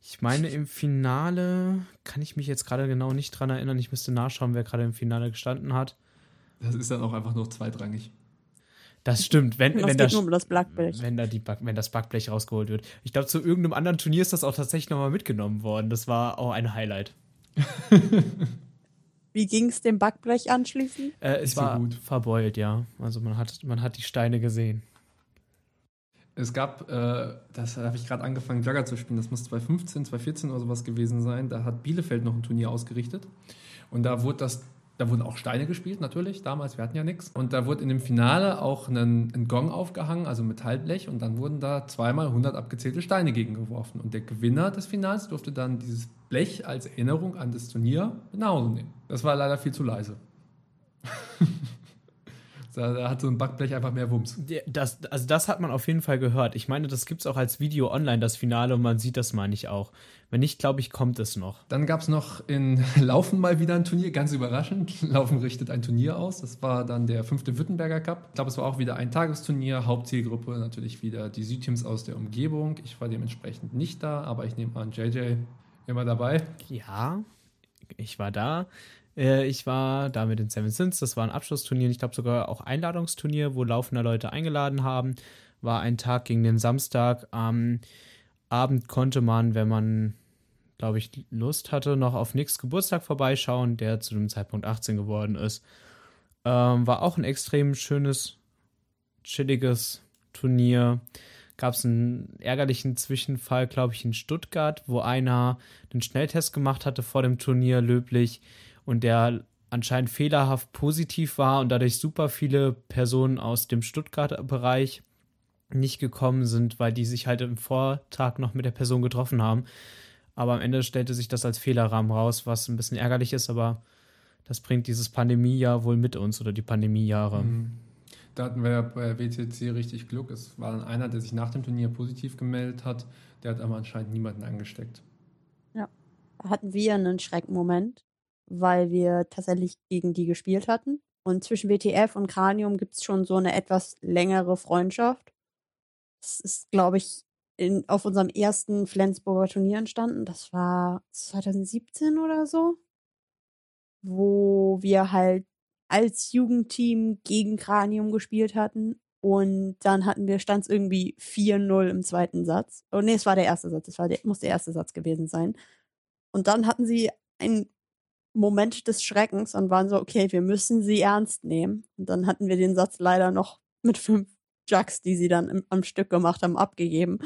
Ich meine, im Finale kann ich mich jetzt gerade genau nicht dran erinnern. Ich müsste nachschauen, wer gerade im Finale gestanden hat. Das ist dann auch einfach nur zweitrangig. Das stimmt, wenn, Das wenn, das, nur um das Backblech. wenn, da die Back, wenn das Backblech rausgeholt wird. Ich glaube, zu irgendeinem anderen Turnier ist das auch tatsächlich nochmal mitgenommen worden. Das war auch ein Highlight. Wie ging es dem Backblech anschließend? Äh, es war gut. verbeult, ja. Also man hat, man hat die Steine gesehen. Es gab, äh, das habe ich gerade angefangen, Jugger zu spielen, das muss 2015, 2014 oder sowas gewesen sein. Da hat Bielefeld noch ein Turnier ausgerichtet. Und da wurde das, da wurden auch Steine gespielt, natürlich, damals, wir hatten ja nichts. Und da wurde in dem Finale auch ein, ein Gong aufgehangen, also Metallblech, und dann wurden da zweimal 100 abgezählte Steine gegengeworfen. Und der Gewinner des Finals durfte dann dieses Blech als Erinnerung an das Turnier nach Hause nehmen. Das war leider viel zu leise. Da, hat so ein Backblech einfach mehr Wumms. Das, also das hat man auf jeden Fall gehört. Ich meine, das gibt es auch als Video online, das Finale, und man sieht das, meine ich auch. Wenn nicht, glaube ich, kommt es noch. Dann gab es noch in Laufen mal wieder ein Turnier, ganz überraschend. Laufen richtet ein Turnier aus. Das war dann der fünfte Württemberger Cup. Ich glaube, es war auch wieder ein Tagesturnier. Hauptzielgruppe natürlich wieder die Südteams aus der Umgebung. Ich war dementsprechend nicht da, aber ich nehme an, JJ immer dabei. Ja, ich war da. Äh, Ich war da mit den Seven Sins. Das war ein Abschlussturnier. Ich glaube sogar auch Einladungsturnier, wo laufende Leute eingeladen haben. War ein Tag gegen den Samstag. Am Abend konnte man, wenn man, glaube ich, Lust hatte, noch auf Nicks Geburtstag vorbeischauen, der zu dem Zeitpunkt 18 geworden ist. Ähm, war auch ein extrem schönes, chilliges Turnier. Gab es einen ärgerlichen Zwischenfall, glaube ich, in Stuttgart, wo einer einen Schnelltest gemacht hatte vor dem Turnier, löblich, und der anscheinend fehlerhaft positiv war und dadurch super viele Personen aus dem Stuttgarter Bereich nicht gekommen sind, weil die sich halt im Vortag noch mit der Person getroffen haben. Aber am Ende stellte sich das als Fehlerrahmen raus, was ein bisschen ärgerlich ist, aber das bringt dieses Pandemiejahr wohl mit uns oder die Pandemiejahre. Mhm. Da hatten wir ja bei WTC richtig Glück. Es war dann einer, der sich nach dem Turnier positiv gemeldet hat. Der hat aber anscheinend niemanden angesteckt. Da hatten wir einen Schreckmoment, weil wir tatsächlich gegen die gespielt hatten. Und zwischen WTF und Cranium gibt es schon so eine etwas längere Freundschaft. Das ist, glaube ich, in, auf unserem ersten Flensburger Turnier entstanden. Das war 2017 oder so. Wo wir halt als Jugendteam gegen Cranium gespielt hatten. Und dann hatten wir, stand irgendwie 4-0 im zweiten Satz. Oh nee, es war der erste Satz. Es der, muss der erste Satz gewesen sein. Und dann hatten sie einen Moment des Schreckens und waren so, okay, wir müssen sie ernst nehmen. Und dann hatten wir den Satz leider noch mit fünf Jugs, die sie dann im, am Stück gemacht haben, abgegeben.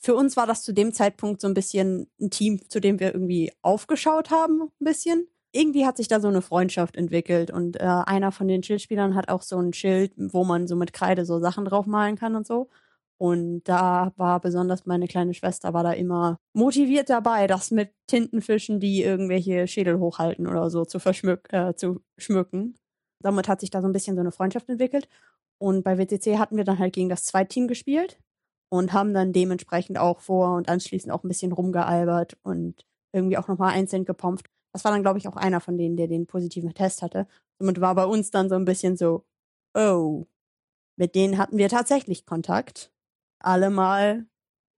Für uns war das zu dem Zeitpunkt so ein bisschen ein Team, zu dem wir irgendwie aufgeschaut haben, ein bisschen. Irgendwie hat sich da so eine Freundschaft entwickelt und äh, einer von den Schildspielern hat auch so ein Schild, wo man so mit Kreide so Sachen draufmalen kann und so. Und da war besonders meine kleine Schwester war da immer motiviert dabei, das mit Tintenfischen, die irgendwelche Schädel hochhalten oder so, zu, verschmück äh, zu schmücken. Damit hat sich da so ein bisschen so eine Freundschaft entwickelt. Und bei WCC hatten wir dann halt gegen das Zweitteam gespielt und haben dann dementsprechend auch vor und anschließend auch ein bisschen rumgealbert und irgendwie auch nochmal einzeln gepompt. Das war dann, glaube ich, auch einer von denen, der den positiven Test hatte. Somit war bei uns dann so ein bisschen so, oh, mit denen hatten wir tatsächlich Kontakt. Alle mal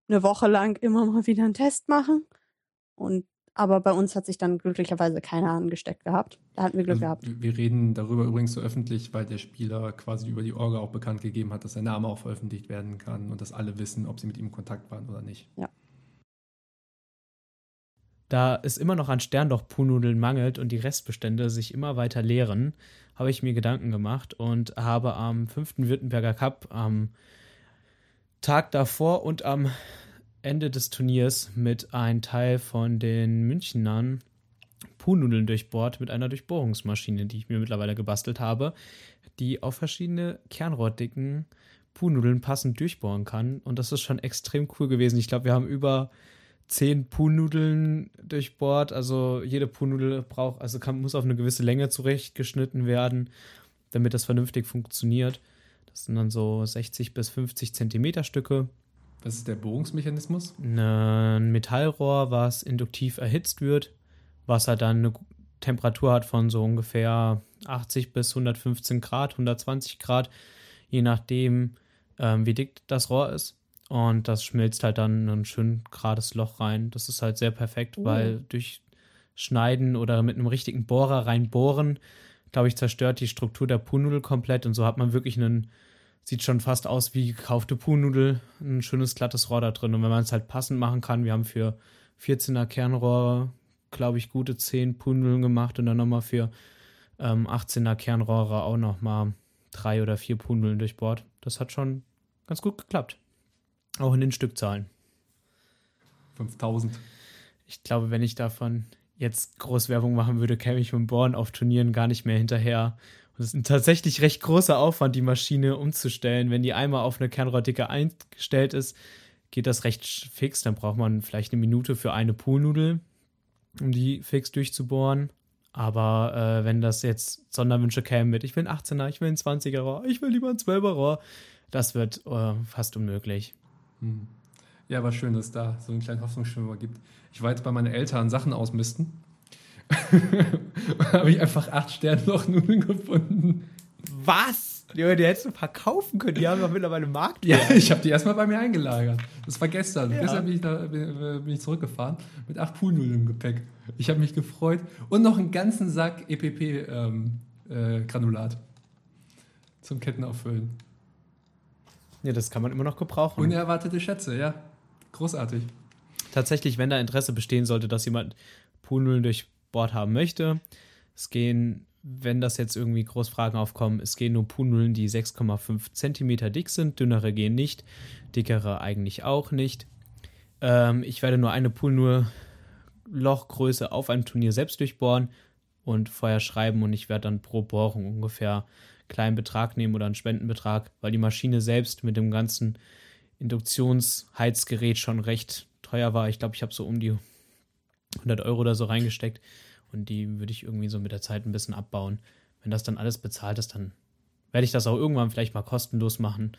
eine Woche lang immer mal wieder einen Test machen. Und aber bei uns hat sich dann glücklicherweise keiner angesteckt gehabt. Da hatten wir Glück Also, gehabt. Wir reden darüber übrigens so öffentlich, weil der Spieler quasi über die Orga auch bekannt gegeben hat, dass sein Name auch veröffentlicht werden kann und dass alle wissen, ob sie mit ihm in Kontakt waren oder nicht. Da es immer noch an Sternloch-Puhnudeln mangelt und die Restbestände sich immer weiter leeren, habe ich mir Gedanken gemacht und habe am 5. Württemberger Cup am Tag davor und am Ende des Turniers mit einem Teil von den Münchnern Puhnudeln durchbohrt mit einer Durchbohrungsmaschine, die ich mir mittlerweile gebastelt habe, die auf verschiedene Kernrohrdicken Puhnudeln passend durchbohren kann. Und das ist schon extrem cool gewesen. Ich glaube, wir haben über zehn Puhnudeln durchbohrt. Also jede Puhnudel braucht, also kann, muss auf eine gewisse Länge zurechtgeschnitten werden, damit das vernünftig funktioniert. Das sind dann so 60 bis 50 Zentimeter Stücke. Was ist der Bohrungsmechanismus? Ein Metallrohr, was induktiv erhitzt wird, was halt dann eine Temperatur hat von so ungefähr 80 bis 115 Grad, 120 Grad, je nachdem, ähm, wie dick das Rohr ist. Und das schmilzt halt dann in ein schön gerades Loch rein. Das ist halt sehr perfekt, Oh. weil durch Schneiden oder mit einem richtigen Bohrer reinbohren, glaube ich, zerstört die Struktur der Puhnudel komplett und so hat man wirklich einen, sieht schon fast aus wie gekaufte Puhnudel, ein schönes glattes Rohr da drin. Und wenn man es halt passend machen kann, wir haben für 14er Kernrohre, glaube ich, gute 10 Puhnudeln gemacht und dann nochmal für ähm, 18er Kernrohre auch nochmal drei oder vier Puhnudeln durchbohrt. Das hat schon ganz gut geklappt. Auch in den Stückzahlen. 5000. Ich glaube, wenn ich davon jetzt groß Werbung machen würde, käme ich mit Bohren auf Turnieren gar nicht mehr hinterher. Und es ist ein tatsächlich recht großer Aufwand, die Maschine umzustellen. Wenn die einmal auf eine Kernrohrdicke eingestellt ist, geht das recht fix. Dann braucht man vielleicht eine Minute für eine Poolnudel, um die fix durchzubohren. Aber äh, wenn das jetzt Sonderwünsche kämen mit, ich will einen 18er, ich will einen 20er Rohr, ich will lieber einen 12er Rohr, das wird äh, fast unmöglich. Hm. Ja, war schön, dass es da so einen kleinen Hoffnungsschimmer gibt. Ich war jetzt bei meinen Eltern Sachen ausmisten. habe ich einfach acht Sternlochnudeln gefunden. Was? Junge, die hättest du verkaufen können. Die haben doch mittlerweile Markt. Ja, ich habe die erstmal bei mir eingelagert. Das war gestern. Ja. Gestern bin ich, da, bin, bin ich zurückgefahren mit acht Poolnudeln im Gepäck. Ich habe mich gefreut. Und noch einen ganzen Sack EPP-Granulat ähm, äh, zum Kettenauffüllen. Ja, das kann man immer noch gebrauchen. Unerwartete Schätze, ja. Großartig. Tatsächlich, wenn da Interesse bestehen sollte, dass jemand Poolnudeln durchbohrt haben möchte, es gehen, wenn das jetzt irgendwie Großfragen aufkommen, es gehen nur Poolnudeln, die 6,5 Zentimeter dick sind. Dünnere gehen nicht, dickere eigentlich auch nicht. Ähm, ich werde nur eine Poolnudel Lochgröße auf einem Turnier selbst durchbohren und vorher schreiben und ich werde dann pro Bohrung ungefähr kleinen Betrag nehmen oder einen Spendenbetrag, weil die Maschine selbst mit dem ganzen Induktionsheizgerät schon recht teuer war. Ich glaube, ich habe so um die 100 Euro oder so reingesteckt und die würde ich irgendwie so mit der Zeit ein bisschen abbauen. Wenn das dann alles bezahlt ist, dann werde ich das auch irgendwann vielleicht mal kostenlos machen,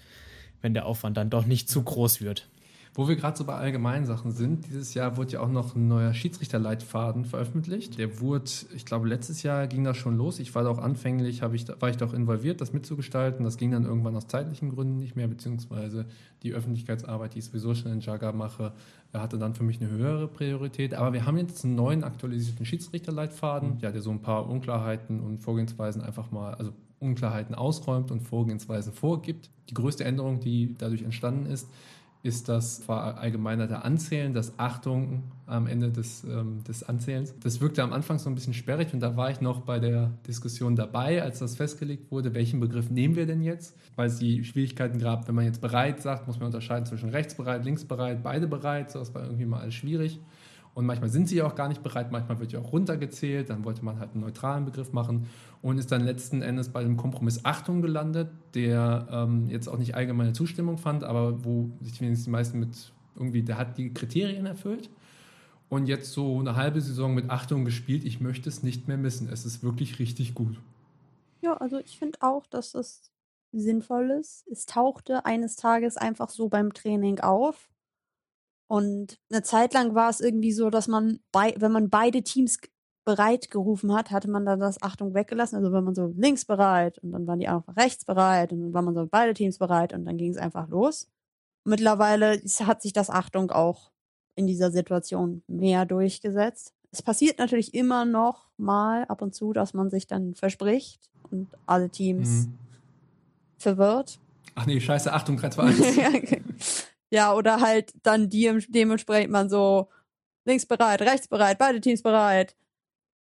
wenn der Aufwand dann doch nicht zu groß wird. Wo wir gerade so bei allgemeinen Sachen sind, dieses Jahr wurde ja auch noch ein neuer Schiedsrichterleitfaden veröffentlicht. Der wurde, ich glaube, letztes Jahr ging das schon los. Ich war da auch anfänglich, ich, war ich da auch involviert, das mitzugestalten. Das ging dann irgendwann aus zeitlichen Gründen nicht mehr, beziehungsweise die Öffentlichkeitsarbeit, die ich sowieso schon in Jaga mache, hatte dann für mich eine höhere Priorität. Aber wir haben jetzt einen neuen aktualisierten Schiedsrichterleitfaden, ja, der so ein paar Unklarheiten und Vorgehensweisen einfach mal, also Unklarheiten ausräumt und Vorgehensweisen vorgibt. Die größte Änderung, die dadurch entstanden ist, ist das verallgemeinerte Anzählen, das Achtung am Ende des, ähm, des Anzählens. Das wirkte am Anfang so ein bisschen sperrig und da war ich noch bei der Diskussion dabei, als das festgelegt wurde, welchen Begriff nehmen wir denn jetzt? Weil es die Schwierigkeiten gab, wenn man jetzt bereit sagt, muss man unterscheiden zwischen rechtsbereit, linksbereit, beide bereit. So, das war irgendwie mal alles schwierig. Und manchmal sind sie ja auch gar nicht bereit, manchmal wird ja auch runtergezählt, dann wollte man halt einen neutralen Begriff machen und ist dann letzten Endes bei dem Kompromiss Achtung gelandet, der ähm, jetzt auch nicht allgemeine Zustimmung fand, aber wo sich wenigstens die meisten mit irgendwie, der hat die Kriterien erfüllt und jetzt so eine halbe Saison mit Achtung gespielt. Ich möchte es nicht mehr missen. Es ist wirklich richtig gut. Ja, also ich finde auch, dass es sinnvoll ist. Es tauchte eines Tages einfach so beim Training auf. Und eine Zeit lang war es irgendwie so, dass man, bei, wenn man beide Teams bereit gerufen hat, hatte man dann das Achtung weggelassen. Also wenn man so links bereit und dann waren die einfach rechts bereit und dann war man so beide Teams bereit und dann ging es einfach los. Mittlerweile hat sich das Achtung auch in dieser Situation mehr durchgesetzt. Es passiert natürlich immer noch mal ab und zu, dass man sich dann verspricht und alle Teams mhm. verwirrt. Ach nee, scheiße, Achtung, 3, 2, 1. Ja, oder halt dann die, dementsprechend man so links bereit, rechts bereit, beide Teams bereit.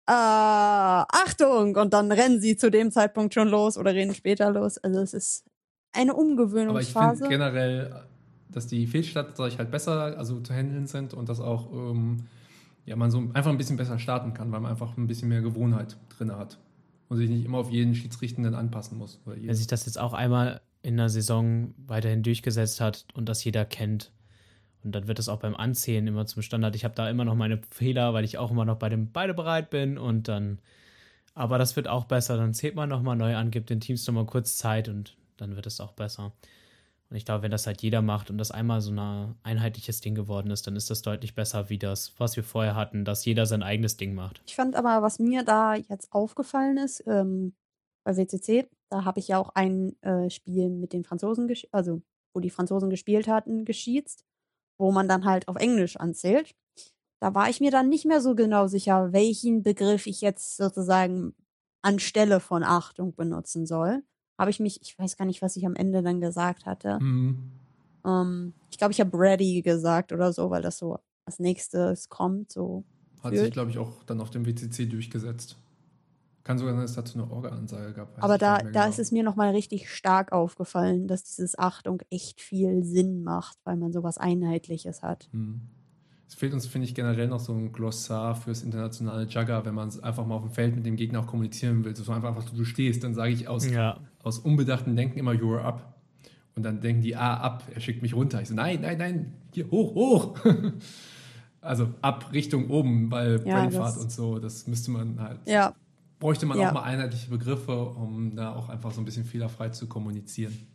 Äh, Achtung! Und dann rennen sie zu dem Zeitpunkt schon los oder reden später los. Also es ist eine Umgewöhnungsphase. Aber ich finde generell, dass die Fehlstarter halt besser also zu handeln sind und dass auch ähm, ja, man so einfach ein bisschen besser starten kann, weil man einfach ein bisschen mehr Gewohnheit drin hat und sich nicht immer auf jeden Schiedsrichtenden anpassen muss. Wenn sich das jetzt auch einmal in der Saison weiterhin durchgesetzt hat und das jeder kennt. Und dann wird es auch beim Anzählen immer zum Standard. Ich habe da immer noch meine Fehler, weil ich auch immer noch bei dem beide bereit bin und dann. Aber das wird auch besser. Dann zählt man nochmal neu an, gibt den Teams nochmal kurz Zeit und dann wird es auch besser. Und ich glaube, wenn das halt jeder macht und das einmal so ein einheitliches Ding geworden ist, dann ist das deutlich besser wie das, was wir vorher hatten, dass jeder sein eigenes Ding macht. Ich fand aber, was mir da jetzt aufgefallen ist, ähm, bei WCC, da habe ich ja auch ein äh, Spiel mit den Franzosen, also wo die Franzosen gespielt hatten, geschießt, wo man dann halt auf Englisch anzählt. Da war ich mir dann nicht mehr so genau sicher, welchen Begriff ich jetzt sozusagen anstelle von Achtung benutzen soll. Habe ich mich, ich weiß gar nicht, was ich am Ende dann gesagt hatte. Mhm. Ähm, ich glaube, ich habe ready gesagt oder so, weil das so als nächstes kommt. So Hat sich, glaube ich, auch dann auf dem WCC durchgesetzt. Kann sogar sein, dass es dazu eine Orga-Ansage gab. Aber da, da genau. ist es mir nochmal richtig stark aufgefallen, dass dieses Achtung echt viel Sinn macht, weil man sowas Einheitliches hat. Hm. Es fehlt uns, finde ich, generell noch so ein Glossar fürs internationale Jugger, wenn man es einfach mal auf dem Feld mit dem Gegner auch kommunizieren will. So einfach, was du stehst, dann sage ich aus, ja. aus unbedachten Denken immer, you're up. Und dann denken die, ah, ab, er schickt mich runter. Ich so, nein, nein, nein, hier hoch, hoch. also ab Richtung oben, weil ja, Brainfart und so, das müsste man halt. Ja, bräuchte man Ja. auch mal einheitliche Begriffe, um da auch einfach so ein bisschen fehlerfrei zu kommunizieren.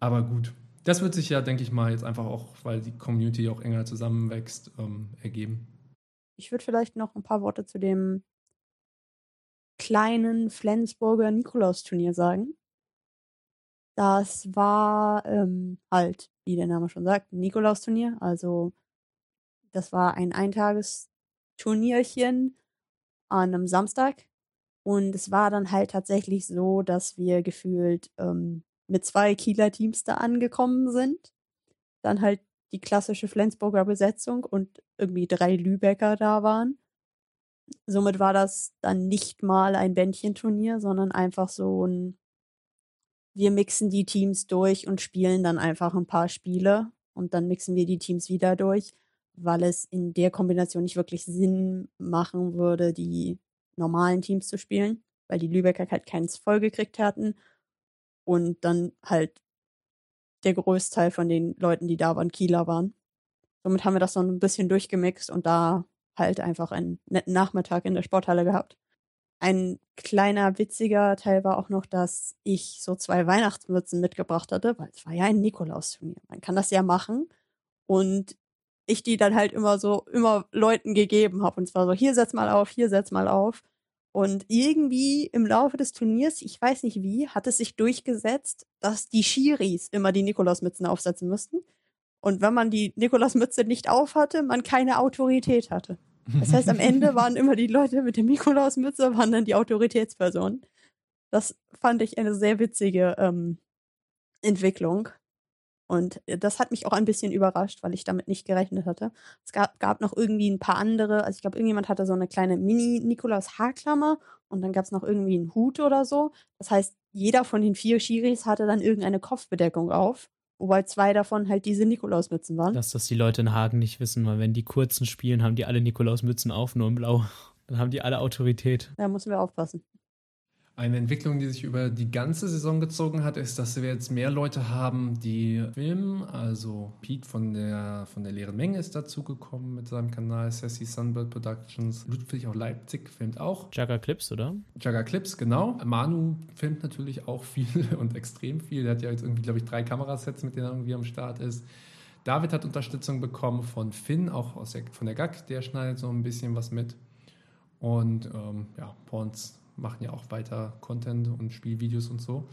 Aber gut, das wird sich ja, denke ich mal, jetzt einfach auch, weil die Community auch enger zusammenwächst, ähm, ergeben. Ich würde vielleicht noch ein paar Worte zu dem kleinen Flensburger Nikolausturnier sagen. Das war ähm, halt, wie der Name schon sagt, ein Nikolausturnier. Also das war ein Eintagesturnierchen an einem Samstag. Und es war dann halt tatsächlich so, dass wir gefühlt ähm, mit zwei Kieler Teams da angekommen sind. Dann halt die klassische Flensburger Besetzung und irgendwie drei Lübecker da waren. Somit war das dann nicht mal ein Bändchenturnier, sondern einfach so ein, wir mixen die Teams durch und spielen dann einfach ein paar Spiele und dann mixen wir die Teams wieder durch, weil es in der Kombination nicht wirklich Sinn machen würde, die normalen Teams zu spielen, weil die Lübecker halt keins vollgekriegt hatten und dann halt der Großteil von den Leuten, die da waren, Kieler waren. Somit haben wir das so ein bisschen durchgemixt und da halt einfach einen netten Nachmittag in der Sporthalle gehabt. Ein kleiner witziger Teil war auch noch, dass ich so zwei Weihnachtsmützen mitgebracht hatte, weil es war ja ein Nikolausturnier. Man kann das ja machen. Und ich die dann halt immer so, immer Leuten gegeben habe. Und zwar so, hier setz mal auf, hier setz mal auf. Und irgendwie im Laufe des Turniers, ich weiß nicht wie, hat es sich durchgesetzt, dass die Schiris immer die Nikolausmützen aufsetzen müssten. Und wenn man die Nikolausmütze nicht aufhatte, man keine Autorität hatte. Das heißt, am Ende waren immer die Leute mit der Nikolausmütze, waren dann die Autoritätspersonen. Das fand ich eine sehr witzige ähm, Entwicklung. Und äh, das hat mich auch ein bisschen überrascht, weil ich damit nicht gerechnet hatte. Es gab, gab noch irgendwie ein paar andere, also ich glaube, irgendjemand hatte so eine kleine Mini-Nikolaus-Haarklammer und dann gab es noch irgendwie einen Hut oder so. Das heißt, jeder von den vier Schiris hatte dann irgendeine Kopfbedeckung auf, wobei zwei davon halt diese Nikolausmützen waren. Dass das die Leute in Hagen nicht wissen, weil wenn die kurzen spielen, haben die alle Nikolausmützen auf, nur in Blau. Dann haben die alle Autorität. Da müssen wir aufpassen. Eine Entwicklung, die sich über die ganze Saison gezogen hat, ist, dass wir jetzt mehr Leute haben, die filmen. Also Pete von der, von der leeren Menge ist dazugekommen mit seinem Kanal Sassy Sunbird Productions. Ludwig auch Leipzig filmt auch. Jagger Clips, oder? Jagger Clips, genau. Manu filmt natürlich auch viel und extrem viel. Der hat ja jetzt irgendwie, glaube ich, drei Kamerasets, mit denen er irgendwie am Start ist. David hat Unterstützung bekommen von Finn, auch aus der, von der GAG. Der schneidet so ein bisschen was mit. Und ähm, ja, Porns machen ja auch weiter Content und Spielvideos und so.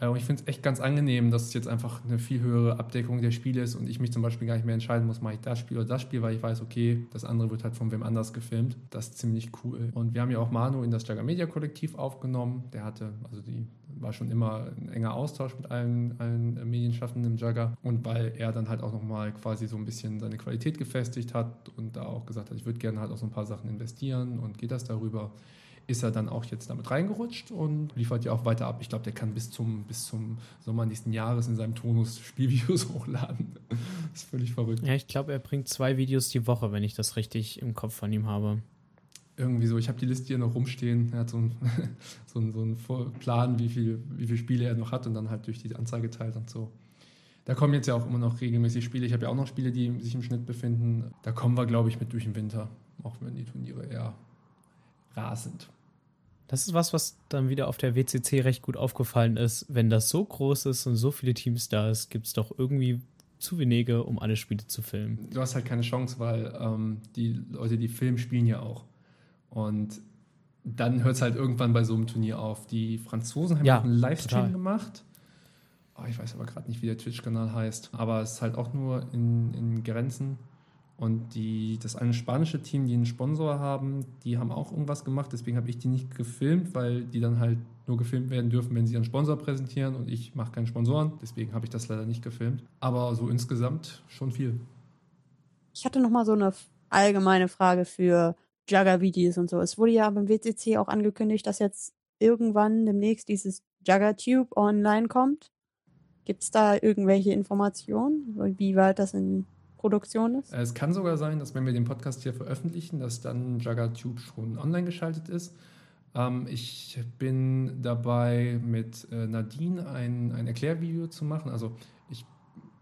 Und ich finde es echt ganz angenehm, dass es jetzt einfach eine viel höhere Abdeckung der Spiele ist und ich mich zum Beispiel gar nicht mehr entscheiden muss, mache ich das Spiel oder das Spiel, weil ich weiß, okay, das andere wird halt von wem anders gefilmt. Das ist ziemlich cool. Und wir haben ja auch Manu in das Jagger Media Kollektiv aufgenommen. Der hatte, also die war schon immer ein enger Austausch mit allen, allen Medienschaffenden im Jagger. Und weil er dann halt auch nochmal quasi so ein bisschen seine Qualität gefestigt hat und da auch gesagt hat, ich würde gerne halt auch so ein paar Sachen investieren und geht das darüber, ist er dann auch jetzt damit reingerutscht und liefert ja auch weiter ab. Ich glaube, der kann bis zum, bis zum Sommer nächsten Jahres in seinem Tonus Spielvideos hochladen. das ist völlig verrückt. Ja, ich glaube, er bringt zwei Videos die Woche, wenn ich das richtig im Kopf von ihm habe. Irgendwie so, ich habe die Liste hier noch rumstehen. Er hat so einen so einen, so einen Plan, wie viel, wie viele Spiele er noch hat und dann halt durch die Anzeige teilt und so. Da kommen jetzt ja auch immer noch regelmäßig Spiele. Ich habe ja auch noch Spiele, die sich im Schnitt befinden. Da kommen wir, glaube ich, mit durch den Winter, auch wenn die Turniere eher rar sind. Das ist was, was dann wieder auf der WCC recht gut aufgefallen ist. Wenn das so groß ist und so viele Teams da ist, gibt es doch irgendwie zu wenige, um alle Spiele zu filmen. Du hast halt keine Chance, weil ähm, die Leute, die filmen, spielen ja auch. Und dann hört es halt irgendwann bei so einem Turnier auf. Die Franzosen haben Ja, auch einen Livestream total. gemacht. Oh, ich weiß aber gerade nicht, wie der Twitch-Kanal heißt. Aber es ist halt auch nur in, in Grenzen. Und die, das eine spanische Team, die einen Sponsor haben, die haben auch irgendwas gemacht. Deswegen habe ich die nicht gefilmt, weil die dann halt nur gefilmt werden dürfen, wenn sie ihren Sponsor präsentieren. Und ich mache keinen Sponsoren. Deswegen habe ich das leider nicht gefilmt. Aber so insgesamt schon viel. Ich hatte noch mal so eine allgemeine Frage für Jugger-Videos und so. Es wurde ja beim WCC auch angekündigt, dass jetzt irgendwann demnächst dieses Jugger-Tube online kommt. Gibt es da irgendwelche Informationen, wie weit das in Produktion ist? Es kann sogar sein, dass wenn wir den Podcast hier veröffentlichen, dass dann JuggerTube schon online geschaltet ist. Ähm, ich bin dabei, mit äh, Nadine ein, ein Erklärvideo zu machen. Also ich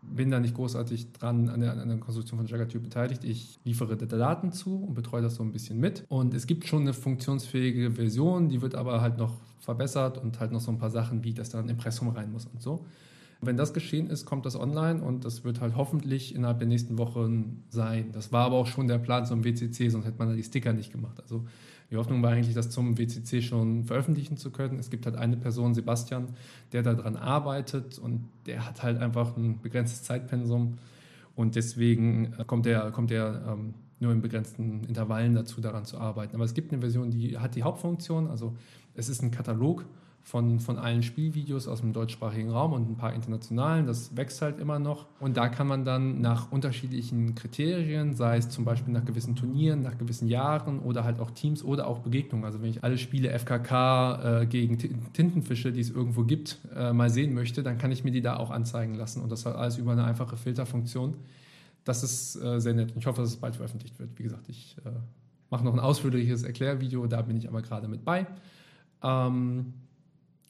bin da nicht großartig dran an der, an der Konstruktion von JavaTube beteiligt. Ich liefere Daten zu und betreue das so ein bisschen mit. Und es gibt schon eine funktionsfähige Version, die wird aber halt noch verbessert und halt noch so ein paar Sachen, wie dass da ein Impressum rein muss und so. Wenn das geschehen ist, kommt das online und das wird halt hoffentlich innerhalb der nächsten Wochen sein. Das war aber auch schon der Plan zum WCC, sonst hätte man da die Sticker nicht gemacht. Also die Hoffnung war eigentlich, das zum WCC schon veröffentlichen zu können. Es gibt halt eine Person, Sebastian, der daran arbeitet und der hat halt einfach ein begrenztes Zeitpensum und deswegen äh, kommt er, kommt er ähm, nur in begrenzten Intervallen dazu, daran zu arbeiten. Aber es gibt eine Version, die hat die Hauptfunktion, also es ist ein Katalog von, von allen Spielvideos aus dem deutschsprachigen Raum und ein paar internationalen. Das wächst halt immer noch. Und da kann man dann nach unterschiedlichen Kriterien, sei es zum Beispiel nach gewissen Turnieren, nach gewissen Jahren oder halt auch Teams oder auch Begegnungen. Also wenn ich alle Spiele FKK äh, gegen Tintenfische, die es irgendwo gibt, äh, mal sehen möchte, dann kann ich mir die da auch anzeigen lassen. Und das halt alles über eine einfache Filterfunktion. Das ist äh, sehr nett. Und ich hoffe, dass es bald veröffentlicht wird. Wie gesagt, ich äh, mache noch ein ausführliches Erklärvideo, da bin ich aber gerade mit bei. Ähm,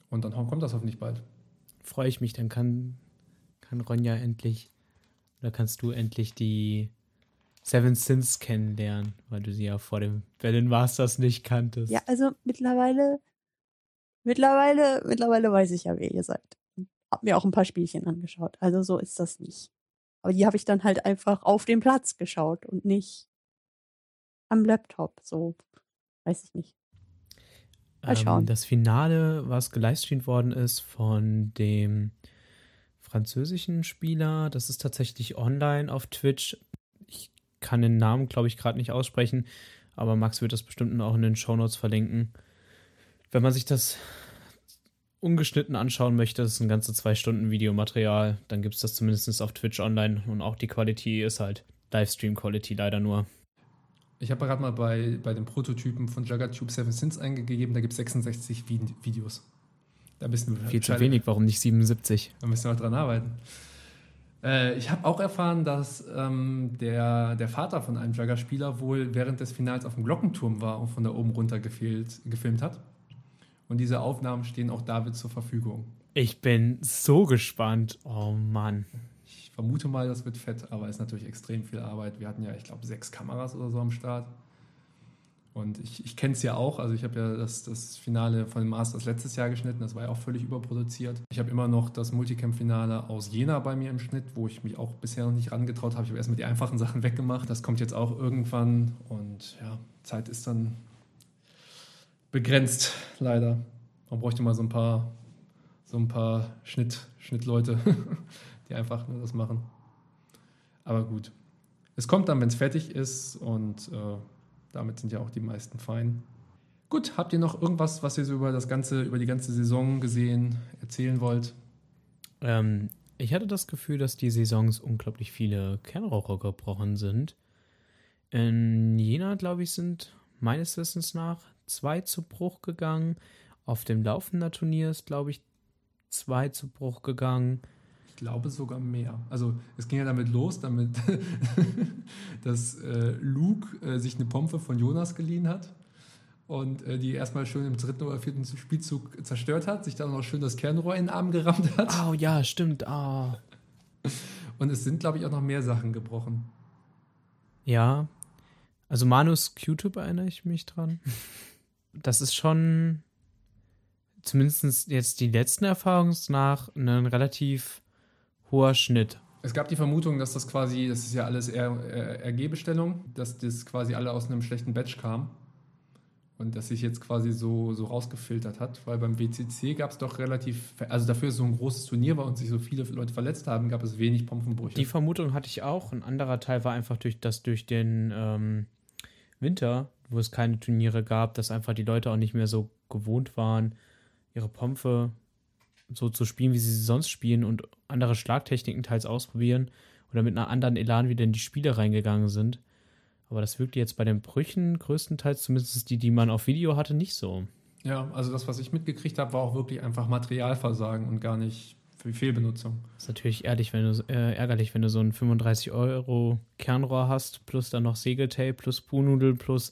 und dann kommt das hoffentlich bald. Freue ich mich, dann kann, kann Ronja endlich, oder kannst du endlich die Seven Sins kennenlernen, weil du sie ja vor dem Berlin Masters nicht kanntest. Ja, also mittlerweile, mittlerweile, mittlerweile weiß ich ja, wer ihr seid. Hab mir auch ein paar Spielchen angeschaut. Also so ist das nicht. Aber die habe ich dann halt einfach auf dem Platz geschaut und nicht am Laptop. So, weiß ich nicht. Mal schauen. Ähm, das Finale, was gelivestreamt worden ist von dem französischen Spieler, das ist tatsächlich online auf Twitch. Ich kann den Namen, glaube ich, gerade nicht aussprechen, aber Max wird das bestimmt auch in den Shownotes verlinken. Wenn man sich das ungeschnitten anschauen möchte, das ist ein ganze zwei Stunden Videomaterial, dann gibt es das zumindest auf Twitch online und auch die Qualität ist halt Livestream-Quality leider nur. Ich habe gerade mal bei, bei den Prototypen von JagaTube 7 Sins eingegeben, da gibt es 66 Videos. Da müssen wir Viel zu wenig, warum nicht 77? Da müssen wir noch dran arbeiten. Äh, ich habe auch erfahren, dass ähm, der, der Vater von einem Jagger-Spieler wohl während des Finals auf dem Glockenturm war und von da oben runter gefehlt, gefilmt hat. Und diese Aufnahmen stehen auch David zur Verfügung. Ich bin so gespannt. Oh Mann vermute mal, das wird fett, aber ist natürlich extrem viel Arbeit. Wir hatten ja, ich glaube, sechs Kameras oder so am Start. Und ich, ich kenne es ja auch, also ich habe ja das, das Finale von den Masters letztes Jahr geschnitten, das war ja auch völlig überproduziert. Ich habe immer noch das Multicam-Finale aus Jena bei mir im Schnitt, wo ich mich auch bisher noch nicht rangetraut habe. Ich habe erstmal die einfachen Sachen weggemacht. Das kommt jetzt auch irgendwann und ja, Zeit ist dann begrenzt, leider. Man bräuchte mal so ein paar, so ein paar Schnitt, Schnittleute, die einfach nur das machen. Aber gut. Es kommt dann, wenn es fertig ist und äh, damit sind ja auch die meisten fein. Gut, habt ihr noch irgendwas, was ihr so über das ganze, über die ganze Saison gesehen erzählen wollt? Ähm, ich hatte das Gefühl, dass die Saisons unglaublich viele Kernraucher gebrochen sind. In Jena, glaube ich, sind meines Wissens nach zwei zu Bruch gegangen. Auf dem laufenden Turnier ist, glaube ich, zwei zu Bruch gegangen glaube sogar mehr. Also es ging ja damit los, damit dass äh, Luke äh, sich eine Pompe von Jonas geliehen hat und äh, die erstmal schön im dritten oder vierten Spielzug zerstört hat, sich dann noch schön das Kernrohr in den Arm gerammt hat. Oh ja, stimmt. Oh. Und es sind, glaube ich, auch noch mehr Sachen gebrochen. Ja. Also Manus Q-Tube erinnere ich mich dran. Das ist schon zumindest jetzt die letzten Erfahrungen nach ein relativ hoher Schnitt. Es gab die Vermutung, dass das quasi, das ist ja alles RG-Bestellung, dass das quasi alle aus einem schlechten Batch kam und dass sich jetzt quasi so, so rausgefiltert hat, weil beim WCC gab es doch relativ, also dafür es so ein großes Turnier war und sich so viele Leute verletzt haben, gab es wenig Pompenbrüche. Die Vermutung hatte ich auch. Ein anderer Teil war einfach durch das durch den ähm, Winter, wo es keine Turniere gab, dass einfach die Leute auch nicht mehr so gewohnt waren, ihre Pompe so zu spielen, wie sie sie sonst spielen und andere Schlagtechniken teils ausprobieren oder mit einer anderen Elan wieder in die Spiele reingegangen sind. Aber das wirkte jetzt bei den Brüchen größtenteils, zumindest die, die man auf Video hatte, nicht so. Ja, also das, was ich mitgekriegt habe, war auch wirklich einfach Materialversagen und gar nicht für Fehlbenutzung. Das ist natürlich ehrlich, wenn du, äh, ärgerlich, wenn du so ein 35 Euro Kernrohr hast, plus dann noch Segeltape, plus Puhnudel, plus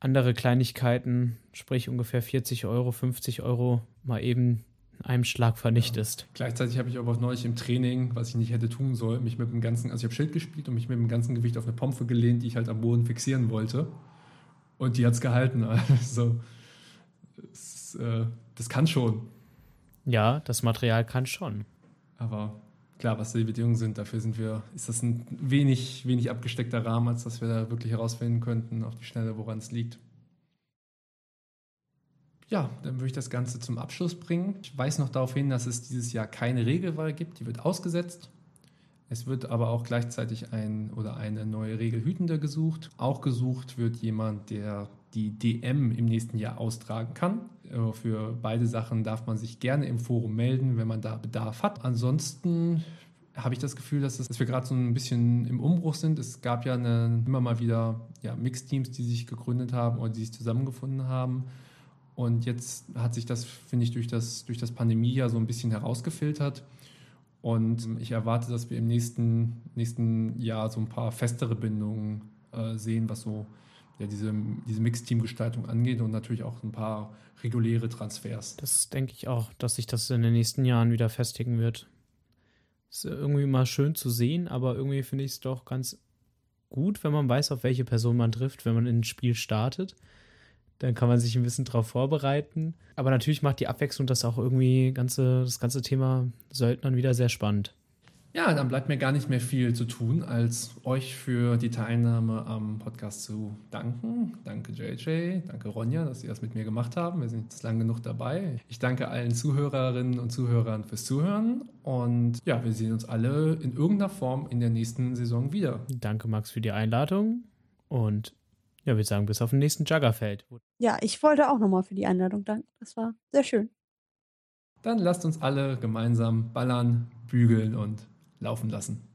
andere Kleinigkeiten, sprich ungefähr 40 Euro, 50 Euro, mal eben einem Schlag vernichtest. Ja. Gleichzeitig habe ich aber auch neulich im Training, was ich nicht hätte tun sollen, mich mit dem ganzen, also ich habe Schild gespielt und mich mit dem ganzen Gewicht auf eine Pompe gelehnt, die ich halt am Boden fixieren wollte. Und die hat es gehalten. Also, es, äh, das kann schon. Ja, das Material kann schon. Aber klar, was die Bedingungen sind, dafür sind wir, ist das ein wenig, wenig abgesteckter Rahmen, als dass wir da wirklich herausfinden könnten, auf die Schnelle, woran es liegt. Ja, dann würde ich das Ganze zum Abschluss bringen. Ich weise noch darauf hin, dass es dieses Jahr keine Regelwahl gibt, die wird ausgesetzt. Es wird aber auch gleichzeitig ein oder eine neue Regelhütende gesucht. Auch gesucht wird jemand, der die DM im nächsten Jahr austragen kann. Äh, für beide Sachen darf man sich gerne im Forum melden, wenn man da Bedarf hat. Ansonsten habe ich das Gefühl, dass, es, dass wir gerade so ein bisschen im Umbruch sind. Es gab ja eine, immer mal wieder ja, Mixteams, die sich gegründet haben oder die sich zusammengefunden haben. Und jetzt hat sich das, finde ich, durch das, durch das Pandemiejahr so ein bisschen herausgefiltert. Und ich erwarte, dass wir im nächsten, nächsten Jahr so ein paar festere Bindungen äh, sehen, was so ja, diese, diese Mixteam-Gestaltung angeht und natürlich auch ein paar reguläre Transfers. Das denke ich auch, dass sich das in den nächsten Jahren wieder festigen wird. Ist irgendwie mal schön zu sehen, aber irgendwie finde ich es doch ganz gut, wenn man weiß, auf welche Person man trifft, wenn man in ein Spiel startet. Dann kann man sich ein bisschen darauf vorbereiten. Aber natürlich macht die Abwechslung das auch irgendwie ganze, das ganze Thema Söldnern wieder sehr spannend. Ja, dann bleibt mir gar nicht mehr viel zu tun, als euch für die Teilnahme am Podcast zu danken. Danke JJ, danke Ronja, dass Sie das mit mir gemacht haben. Wir sind jetzt lang genug dabei. Ich danke allen Zuhörerinnen und Zuhörern fürs Zuhören und ja, wir sehen uns alle in irgendeiner Form in der nächsten Saison wieder. Danke Max für die Einladung und ja, würde sagen, bis auf den nächsten Juggerfeld. Ja, ich wollte auch nochmal für die Einladung danken. Das war sehr schön. Dann lasst uns alle gemeinsam ballern, bügeln und laufen lassen.